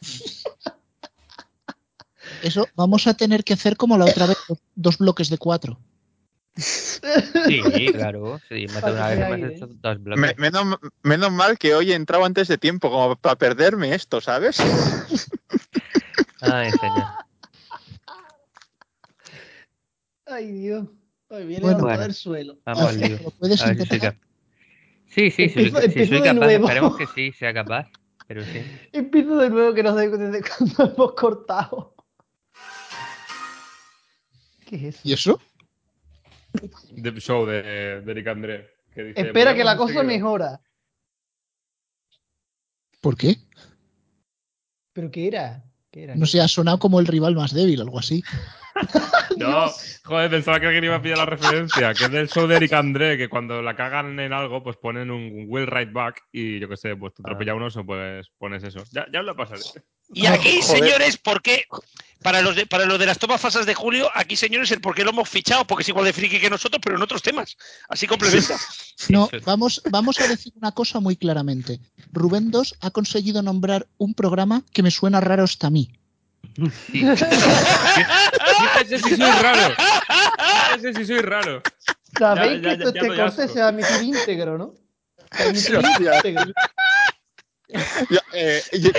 Eso vamos a tener que hacer como la otra vez, dos bloques de cuatro. Sí, claro. Sí, más de una vez hemos hecho dos bloques. Me- menos, menos mal que hoy he entrado antes de tiempo, como para perderme esto, ¿sabes? Ay, señor. Ay, Dios. Viene Bueno. a Bueno. del suelo. Vamos al lío. ¿Lo puedes A ver si soy intentar? cap- Sí, sí, si empiezo soy de capaz. nuevo. Esperemos que sí, sea capaz. Pero sí. Empiezo de nuevo que no sé desde cuándo hemos cortado. ¿Qué es eso? ¿Y eso? The Show de, de Eric André. Que dice, Espera que la "Volvemos cosa enseguida". mejora. ¿Por qué? ¿Pero qué era? ¿Qué era? No sé, ha sonado como el rival más débil, algo así. No, joder, pensaba que alguien iba a pillar la referencia, que es del show de Eric André, que cuando la cagan en algo, pues ponen un Will Right Back y yo qué sé, pues te atropella un oso, pues pones eso. Ya, ya os lo pasaré. Y aquí, señores, ¿por qué? Para los, de, para los de las tomas falsas de Julio, aquí, señores, el por qué lo hemos fichado, porque es igual de friki que nosotros, pero en otros temas. Así complementa. No, vamos, vamos a decir una cosa muy claramente. Rubén 2 ha conseguido nombrar un programa que me suena raro hasta a mí. Fíjese si soy raro. Fíjese si soy raro. Sabéis Ya, que ya, esto- ya este corte se va a emitir íntegro, ¿no? Se va a emitir íntegro. Yo, eh, yo-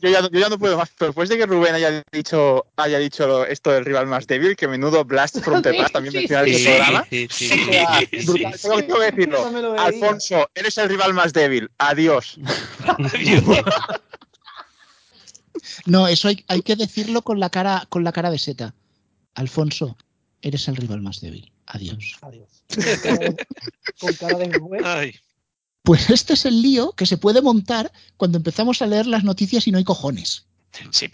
yo ya, no- yo ya no puedo más. Pero después de que Rubén haya dicho, haya dicho lo- esto del rival más débil, que menudo Blast from the Past también Sí, menciona en sí, el programa. Sí, sí, Sí. sí. Sí, sí, tengo, que decirlo. Alfonso, eres el rival más débil. Adiós. No, eso hay, hay que decirlo con la cara, con la cara de seta. Alfonso, eres el rival más débil. Adiós. Adiós. Con cara de juez. Ay. Pues este es el lío que se puede montar cuando empezamos a leer las noticias y no hay cojones. Sí,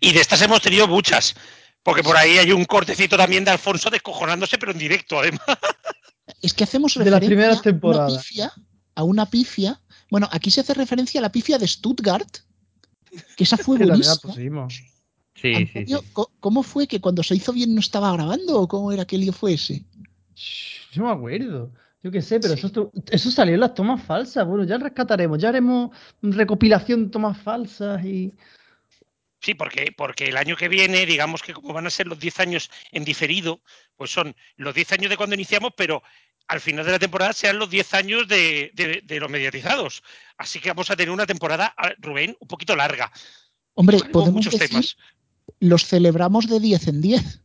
y de estas hemos tenido muchas. Porque por ahí hay un cortecito también de Alfonso descojonándose, pero en directo, además. Es que hacemos De las referencia primeras a una pifia, a una pifia. Bueno, aquí se hace referencia a la pifia de Stuttgart, que esa fue buenísima. Sí, sí, Antonio, sí. co- ¿Cómo fue que cuando se hizo bien no estaba grabando o cómo era que lío fue ese? Yo me acuerdo. Yo qué sé, pero eso salió en las tomas falsas. Bueno, ya rescataremos, ya haremos recopilación de tomas falsas y. Sí, porque, porque el año que viene, digamos que como van a ser los 10 años en diferido, pues son los 10 años de cuando iniciamos, pero al final de la temporada sean los 10 años de, de- de los mediatizados. Así que vamos a tener una temporada, Rubén, un poquito larga. Hombre, podemos muchos decir, temas. los celebramos de 10 en 10.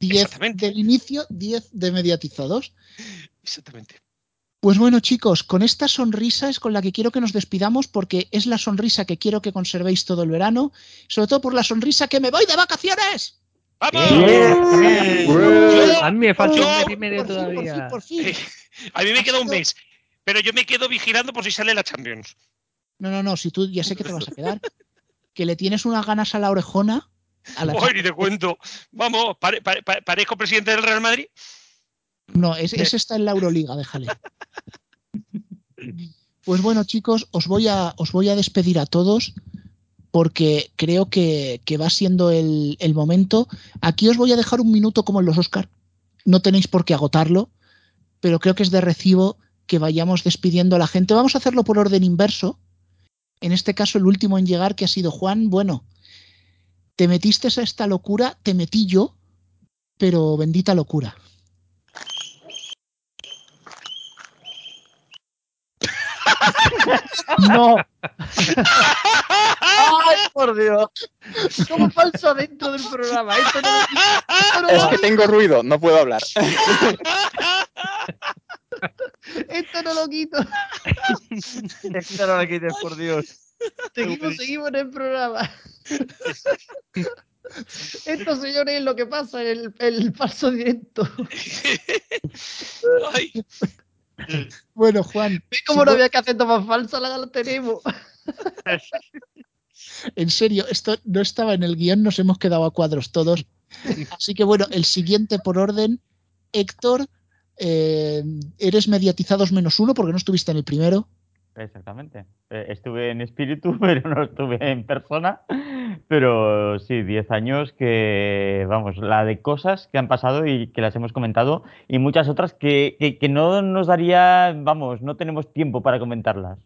10 del inicio, 10 de mediatizados. Exactamente. Pues bueno, chicos, con esta sonrisa es con la que quiero que nos despidamos porque es la sonrisa que quiero que conservéis todo el verano, sobre todo por la sonrisa que me voy de vacaciones. A mí me falta un mes y medio por fin, por todavía. fin, por fin. A mí me queda un mes, pero yo me quedo vigilando por si sale la Champions. No, no, no, si tú ya sé que te vas a quedar, que le tienes unas ganas a la orejona. A la Uy, ni te cuento. Vamos, pare- pare- pare- parezco presidente del Real Madrid. No, es- ese está en la Euroliga, déjale. Pues bueno, chicos, os voy a, os voy a despedir a todos porque creo que, que va siendo el, el momento. Aquí os voy a dejar un minuto como en los Oscar. No tenéis por qué agotarlo, pero creo que es de recibo que vayamos despidiendo a la gente. Vamos a hacerlo por orden inverso. En este caso, el último en llegar, que ha sido Juan. Bueno, te metiste a esta locura, te metí yo, pero bendita locura. No. ¡Ay, por Dios! Como falso dentro del programa. Esto no, esto no Es que tengo ruido, no puedo hablar. esto no lo quito. Esto no lo quites, por Dios. Seguimos, seguimos en el programa. Esto, señores, es lo que pasa en el, el falso directo. Bueno, Juan. ¿Ves cómo no había que hacer tomas falsas? La la tenemos. En serio, esto no estaba en el guion, nos hemos quedado a cuadros todos. Así que bueno, el siguiente por orden, Héctor, eh, eres mediatizados menos uno porque no estuviste en el primero. Exactamente. Eh, Estuve en espíritu, pero no estuve en persona. Pero sí, 10 años que, vamos, la de cosas que han pasado y que las hemos comentado y muchas otras que, que- que no nos daría, vamos, no tenemos tiempo para comentarlas.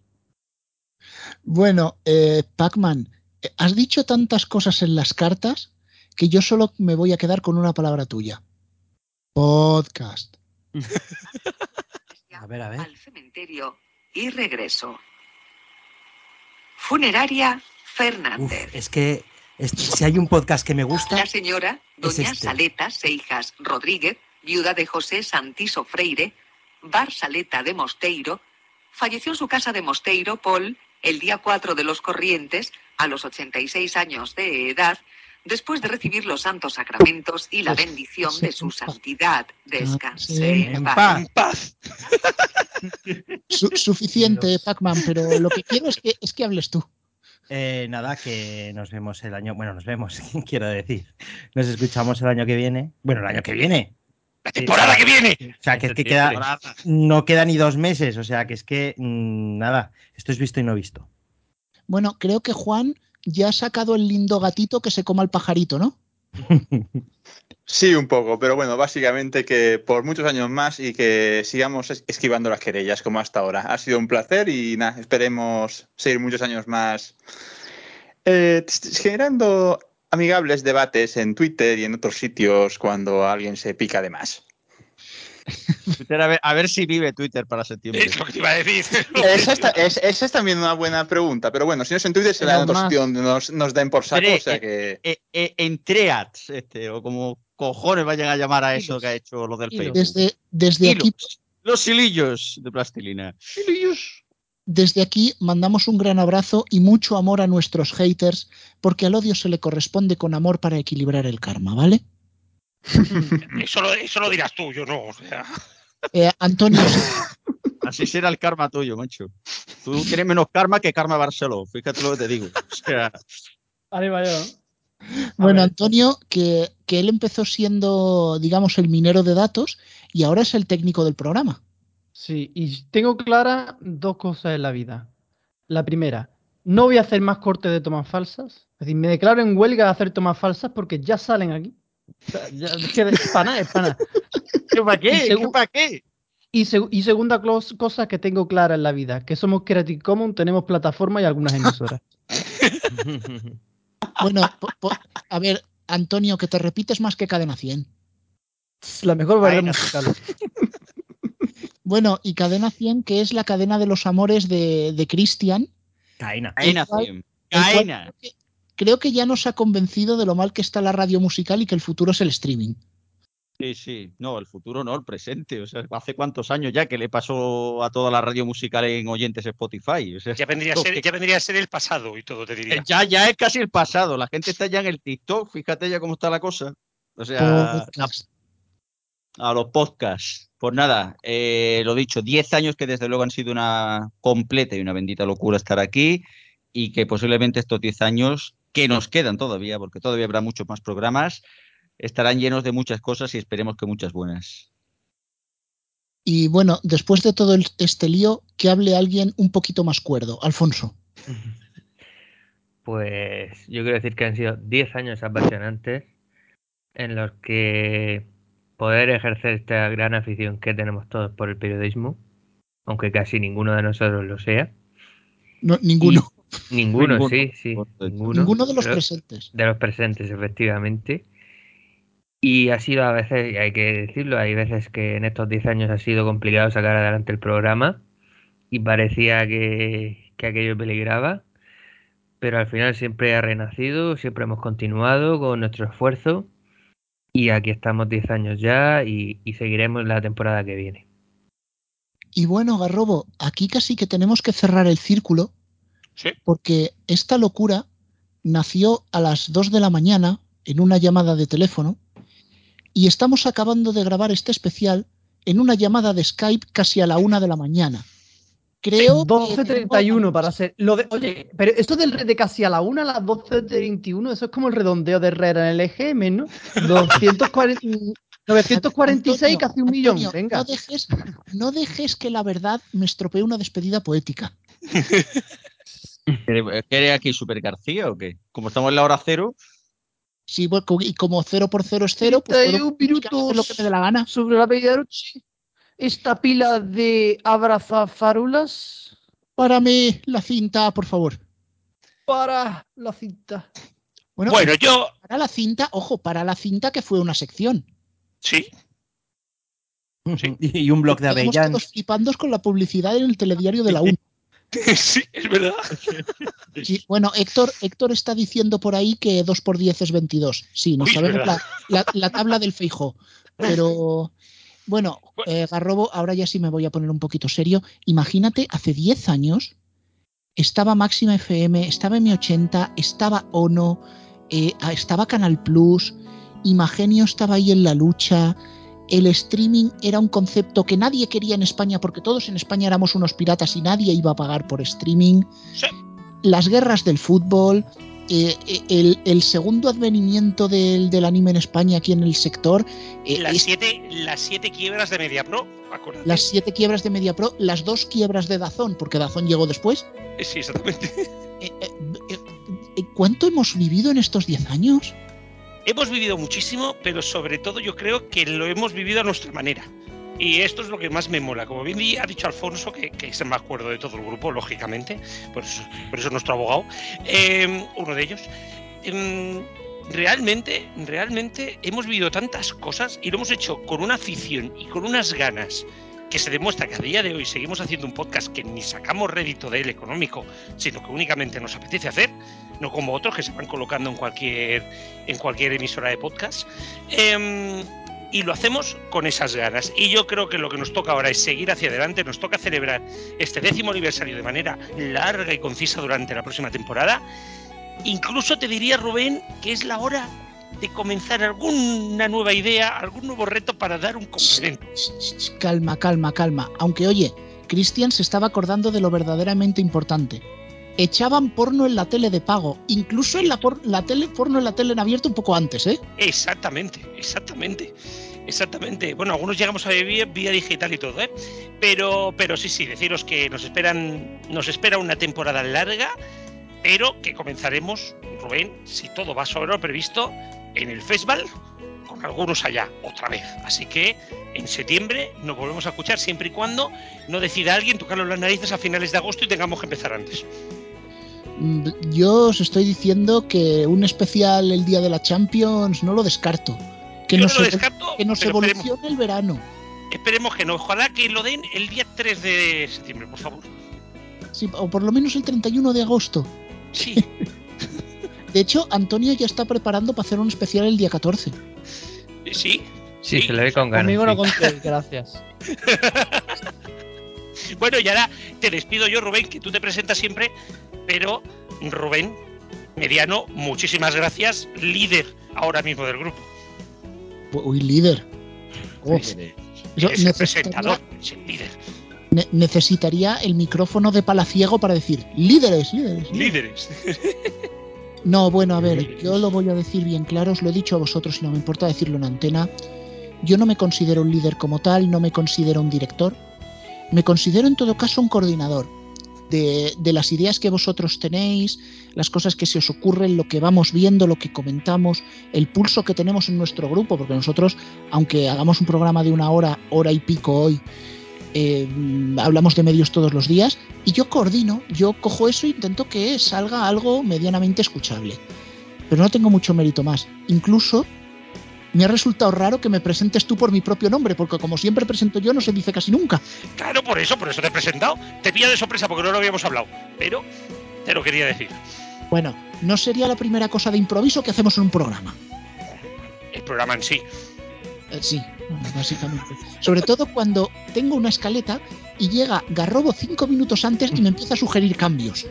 Bueno, eh, Pac-Man, eh, has dicho tantas cosas en las cartas que yo solo me voy a quedar con una palabra tuya. Podcast. A ver, a ver. al cementerio y regreso. Funeraria Fernández. Es que este- si hay un podcast que me gusta, La señora Doña este. Saleta Seijas Rodríguez, viuda de José Santiso Freire, Bar Saleta de Mosteiro, falleció en su casa de Mosteiro, Paul, el día 4 de los Corrientes, a los 86 años de edad, después de recibir los santos sacramentos y la bendición de su santidad. Descanse en paz. Su- suficiente, Pac-Man, pero lo que quiero es que, es que hables tú. Eh, nada, que nos vemos el año. Bueno, nos vemos, quiero decir. Nos escuchamos el año que viene. Bueno, el año que viene. ¡La temporada que viene! O sea, que es que queda. No queda ni dos meses. O sea, que es que. mm, nada, esto es visto y no visto. Bueno, creo que Juan ya ha sacado el lindo gatito que se coma el pajarito, ¿no? Sí, un poco, pero bueno, básicamente que por muchos años más y que sigamos es- esquivando las querellas como hasta ahora. Ha sido un placer y nada, esperemos seguir muchos años más eh, generando amigables debates en Twitter y en otros sitios cuando alguien se pica de más. Twitter, a, ver, a ver si vive Twitter para septiembre. Es lo que te iba a decir. Esa, está- es- esa es también una buena pregunta, pero bueno, si no es en Twitter será en otro Además- sitio donde nos, nos den por saco, Pero, o sea eh, que... eh, eh, en Treats, este, o como cojones vayan a llamar a eso que ha hecho lo del Facebook. Desde, desde Hilos. aquí, Los hilillos de plastilina. desde aquí mandamos un gran abrazo y mucho amor a nuestros haters, porque al odio se le corresponde con amor para equilibrar el karma, ¿vale? Eso lo, eso lo dirás tú, yo no. O sea, Eh, Antonio, Así será el karma tuyo, macho. Tú tienes menos karma que karma Barceló. Fíjate lo que te digo. O sea, Arriba yo. bueno, Antonio, que, que él empezó siendo, digamos, el minero de datos y ahora es el técnico del programa. Sí, y tengo claras dos cosas en la vida. La primera, no voy a hacer más cortes de tomas falsas. Es decir, me declaro en huelga de hacer tomas falsas porque ya salen aquí. Es que es para nada, es para nada. ¿para qué? ¿Qué para qué? Y, seg- y segunda cosa que tengo clara en la vida, que somos Creative Commons, tenemos plataforma y algunas emisoras. Bueno, a ver, Antonio, que te repites más que Cadena 100. La mejor variedad musical. Bueno, y Cadena 100, que es la cadena de los amores de, de Cristian. Caena. El Caena, cual- Creo que- ya nos ha convencido de lo mal que está la radio musical y que el futuro es el streaming. Sí, sí. No, el futuro no, el presente. O sea, hace cuántos años ya que le pasó a toda la radio musical en oyentes Spotify. O sea, Ya vendría, a ser, ya vendría a ser el pasado y todo, te diría. ya, ya es casi el pasado. La gente está ya en el TikTok. Fíjate ya cómo está la cosa. O sea, a los podcasts. Pues nada, eh, lo dicho, 10 años que desde luego han sido una completa y una bendita locura estar aquí y que posiblemente estos 10 años que nos quedan todavía, porque todavía habrá muchos más programas, estarán llenos de muchas cosas y esperemos que muchas buenas. Y bueno, después de todo el- este lío, que hable alguien un poquito más cuerdo. Alfonso. Pues yo quiero decir que han sido 10 años apasionantes en los que poder ejercer esta gran afición que tenemos todos por el periodismo, aunque casi ninguno de nosotros lo sea. No, ninguno. Ninguno, Ninguno, sí, sí. Ninguno, Ninguno de los Pero- presentes. De los presentes, efectivamente. Y ha sido a veces, y hay que decirlo, hay veces que en estos 10 años ha sido complicado sacar adelante el programa y parecía que, que aquello peligraba, pero al final siempre ha renacido, siempre hemos continuado con nuestro esfuerzo y aquí estamos 10 años ya y, y seguiremos la temporada que viene. Y bueno, Garrobo, aquí casi que tenemos que cerrar el círculo, porque esta locura nació a las 2 de la mañana en una llamada de teléfono y estamos acabando de grabar este especial en una llamada de Skype casi a la 1 de la mañana. Creo que 12.31 para ser. Lo de, oye, pero esto del red de casi a la 1 a las 12.31, eso es como el redondeo de Herrera en el EGM, ¿no? 240, 946, casi un millón. Antonio, Venga. No dejes, no dejes que la verdad me estropee una despedida poética. ¿Qué eres aquí, Super García o qué? Como estamos en la hora cero. Sí, bueno, co- y como 0 por 0 es 0, pues puedo 31 minutos hacer lo que me dé la gana. sobre la medianoche. Esta pila de abrazafarulas Para mí, la cinta, por favor. para la cinta. Bueno, Bueno, yo- Para la cinta, ojo, para la cinta que fue una sección. Sí. Y un blog de Quedamos Avellán. todos flipando con la publicidad en el telediario de la 1. sí, es verdad. Sí, bueno, Héctor, Héctor está diciendo por ahí que 2 por 10 es 22. Sí, no sabemos la, la- la tabla del Feijo. Pero bueno, eh, Garrobo, ahora ya sí me voy a poner un poquito serio. Imagínate, hace 10 años estaba Máxima FM, estaba M80, estaba ONO, eh, estaba Canal Plus, Imagenio estaba ahí en la lucha. El streaming era un concepto que nadie quería en España porque todos en España éramos unos piratas y nadie iba a pagar por streaming. Las guerras del fútbol, eh, eh, el, el segundo advenimiento del, del anime en España aquí en el sector, eh, Las es- siete, las siete quiebras de MediaPro, acuérdate. las siete quiebras de MediaPro, las dos quiebras de Dazón, porque Dazón llegó después. Sí, exactamente. Eh, ¿Cuánto hemos vivido en estos 10 años? Hemos vivido muchísimo, pero sobre todo yo creo que lo hemos vivido a nuestra manera. Y esto es lo que más me mola. Como bien ha dicho Alfonso, que, que es el más cuerdo de todo el grupo, lógicamente, por eso, por nuestro abogado, eh, uno de ellos. Em, realmente, realmente hemos vivido tantas cosas y lo hemos hecho con una afición y con unas ganas que se demuestra que a día de hoy seguimos haciendo un podcast que ni sacamos rédito de él económico, sino que únicamente nos apetece hacer, no como otros que se van colocando en cualquier, en cualquier emisora de podcast. Em, y lo hacemos con esas ganas. Y yo creo que lo que nos toca ahora es seguir hacia adelante, nos toca celebrar este décimo aniversario de manera larga y concisa durante la próxima temporada. Incluso te diría, Rubén, que es la hora de comenzar alguna nueva idea, algún nuevo reto para dar un. Calma, calma, calma. Aunque oye, Cristian se estaba acordando de lo verdaderamente importante. Echaban porno en la tele de pago, incluso en la, por- la tele, porno en la tele en abierto un poco antes, ¿eh? Exactamente, exactamente. Exactamente. Bueno, algunos llegamos a vivir vía digital y todo, ¿eh? Pero, pero sí, sí, deciros que nos esperan, nos espera una temporada larga, pero que comenzaremos, Rubén, si todo va sobre lo previsto, en el festival, con algunos allá, otra vez. Así que en septiembre nos volvemos a escuchar siempre y cuando no decida alguien tocarnos las narices a finales de agosto y tengamos que empezar antes. Mm, yo os estoy diciendo que un especial el día de la Champions no lo descarto. Que Yo nos, no lo evol- descarto, que nos evolucione esperemos. el verano. Esperemos que no. Ojalá que lo den el día 3 de septiembre, por favor. Sí, o por lo menos el 31 de agosto. Sí. De hecho, Antonio ya está preparando para hacer un especial el día 14. Sí. Sí, se le ve con ganas. Conmigo no sí. contéis, gracias. Bueno, y ahora te despido yo, Rubén, que tú te presentas siempre, pero Rubén, mediano, muchísimas gracias, líder ahora mismo del grupo. Uy, líder. Uf, Es eso el presentador, es el líder. ne- necesitaría el micrófono de palaciego para decir líderes, líderes. líderes". Líderes. No, bueno, a ver, yo lo voy a decir bien claro, os lo he dicho a vosotros y no me importa decirlo en antena. Yo no me considero un líder como tal, no me considero un director. Me considero en todo caso un coordinador de, las ideas que vosotros tenéis, las cosas que se os ocurren, lo que vamos viendo, lo que comentamos, el pulso que tenemos en nuestro grupo, porque nosotros, aunque hagamos un programa de una hora, hora y pico hoy, eh, hablamos de medios todos los días y yo coordino, yo cojo eso e intento que salga algo medianamente escuchable. Pero no tengo mucho mérito más. Incluso me ha resultado raro que me presentes tú por mi propio nombre, porque como siempre presento yo, no se dice casi nunca. Claro, por eso, por eso te he presentado. Te pilla de sorpresa porque no lo habíamos hablado, pero te lo quería decir. Bueno, no sería la primera cosa de improviso que hacemos en un programa. El programa en sí. Eh, sí, básicamente. Sobre todo cuando tengo una escaleta y llega Garrobo cinco minutos antes y me empieza a sugerir cambios.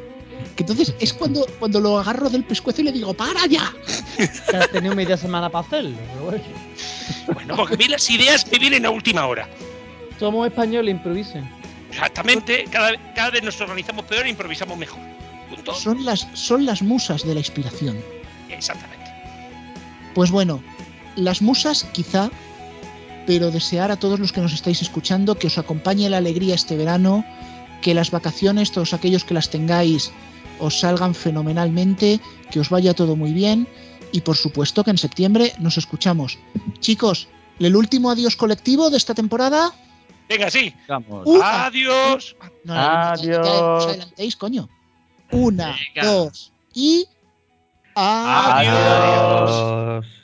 Que entonces es cuando, cuando lo agarro del pescuezo y le digo, ¡para ya! Que has tenido media semana para hacerlo, pero bueno. Bueno, porque mí las ideas me vienen a última hora. Somos españoles, improvisen. Exactamente, cada, cada vez nos organizamos peor e improvisamos mejor. Punto. Son las, son las musas de la inspiración. Exactamente. Pues bueno, las musas quizá, pero desear a todos los que nos estáis escuchando que os acompañe la alegría este verano, que las vacaciones, todos aquellos que las tengáis, os salgan fenomenalmente, que os vaya todo muy bien y por supuesto que en septiembre nos escuchamos. Chicos, el último adiós colectivo de esta temporada. Venga, sí. Vamos. Una. Adiós. No, no, os Adiós. adelantéis, coño. Una, Venga. dos y adiós. Adiós. Adiós.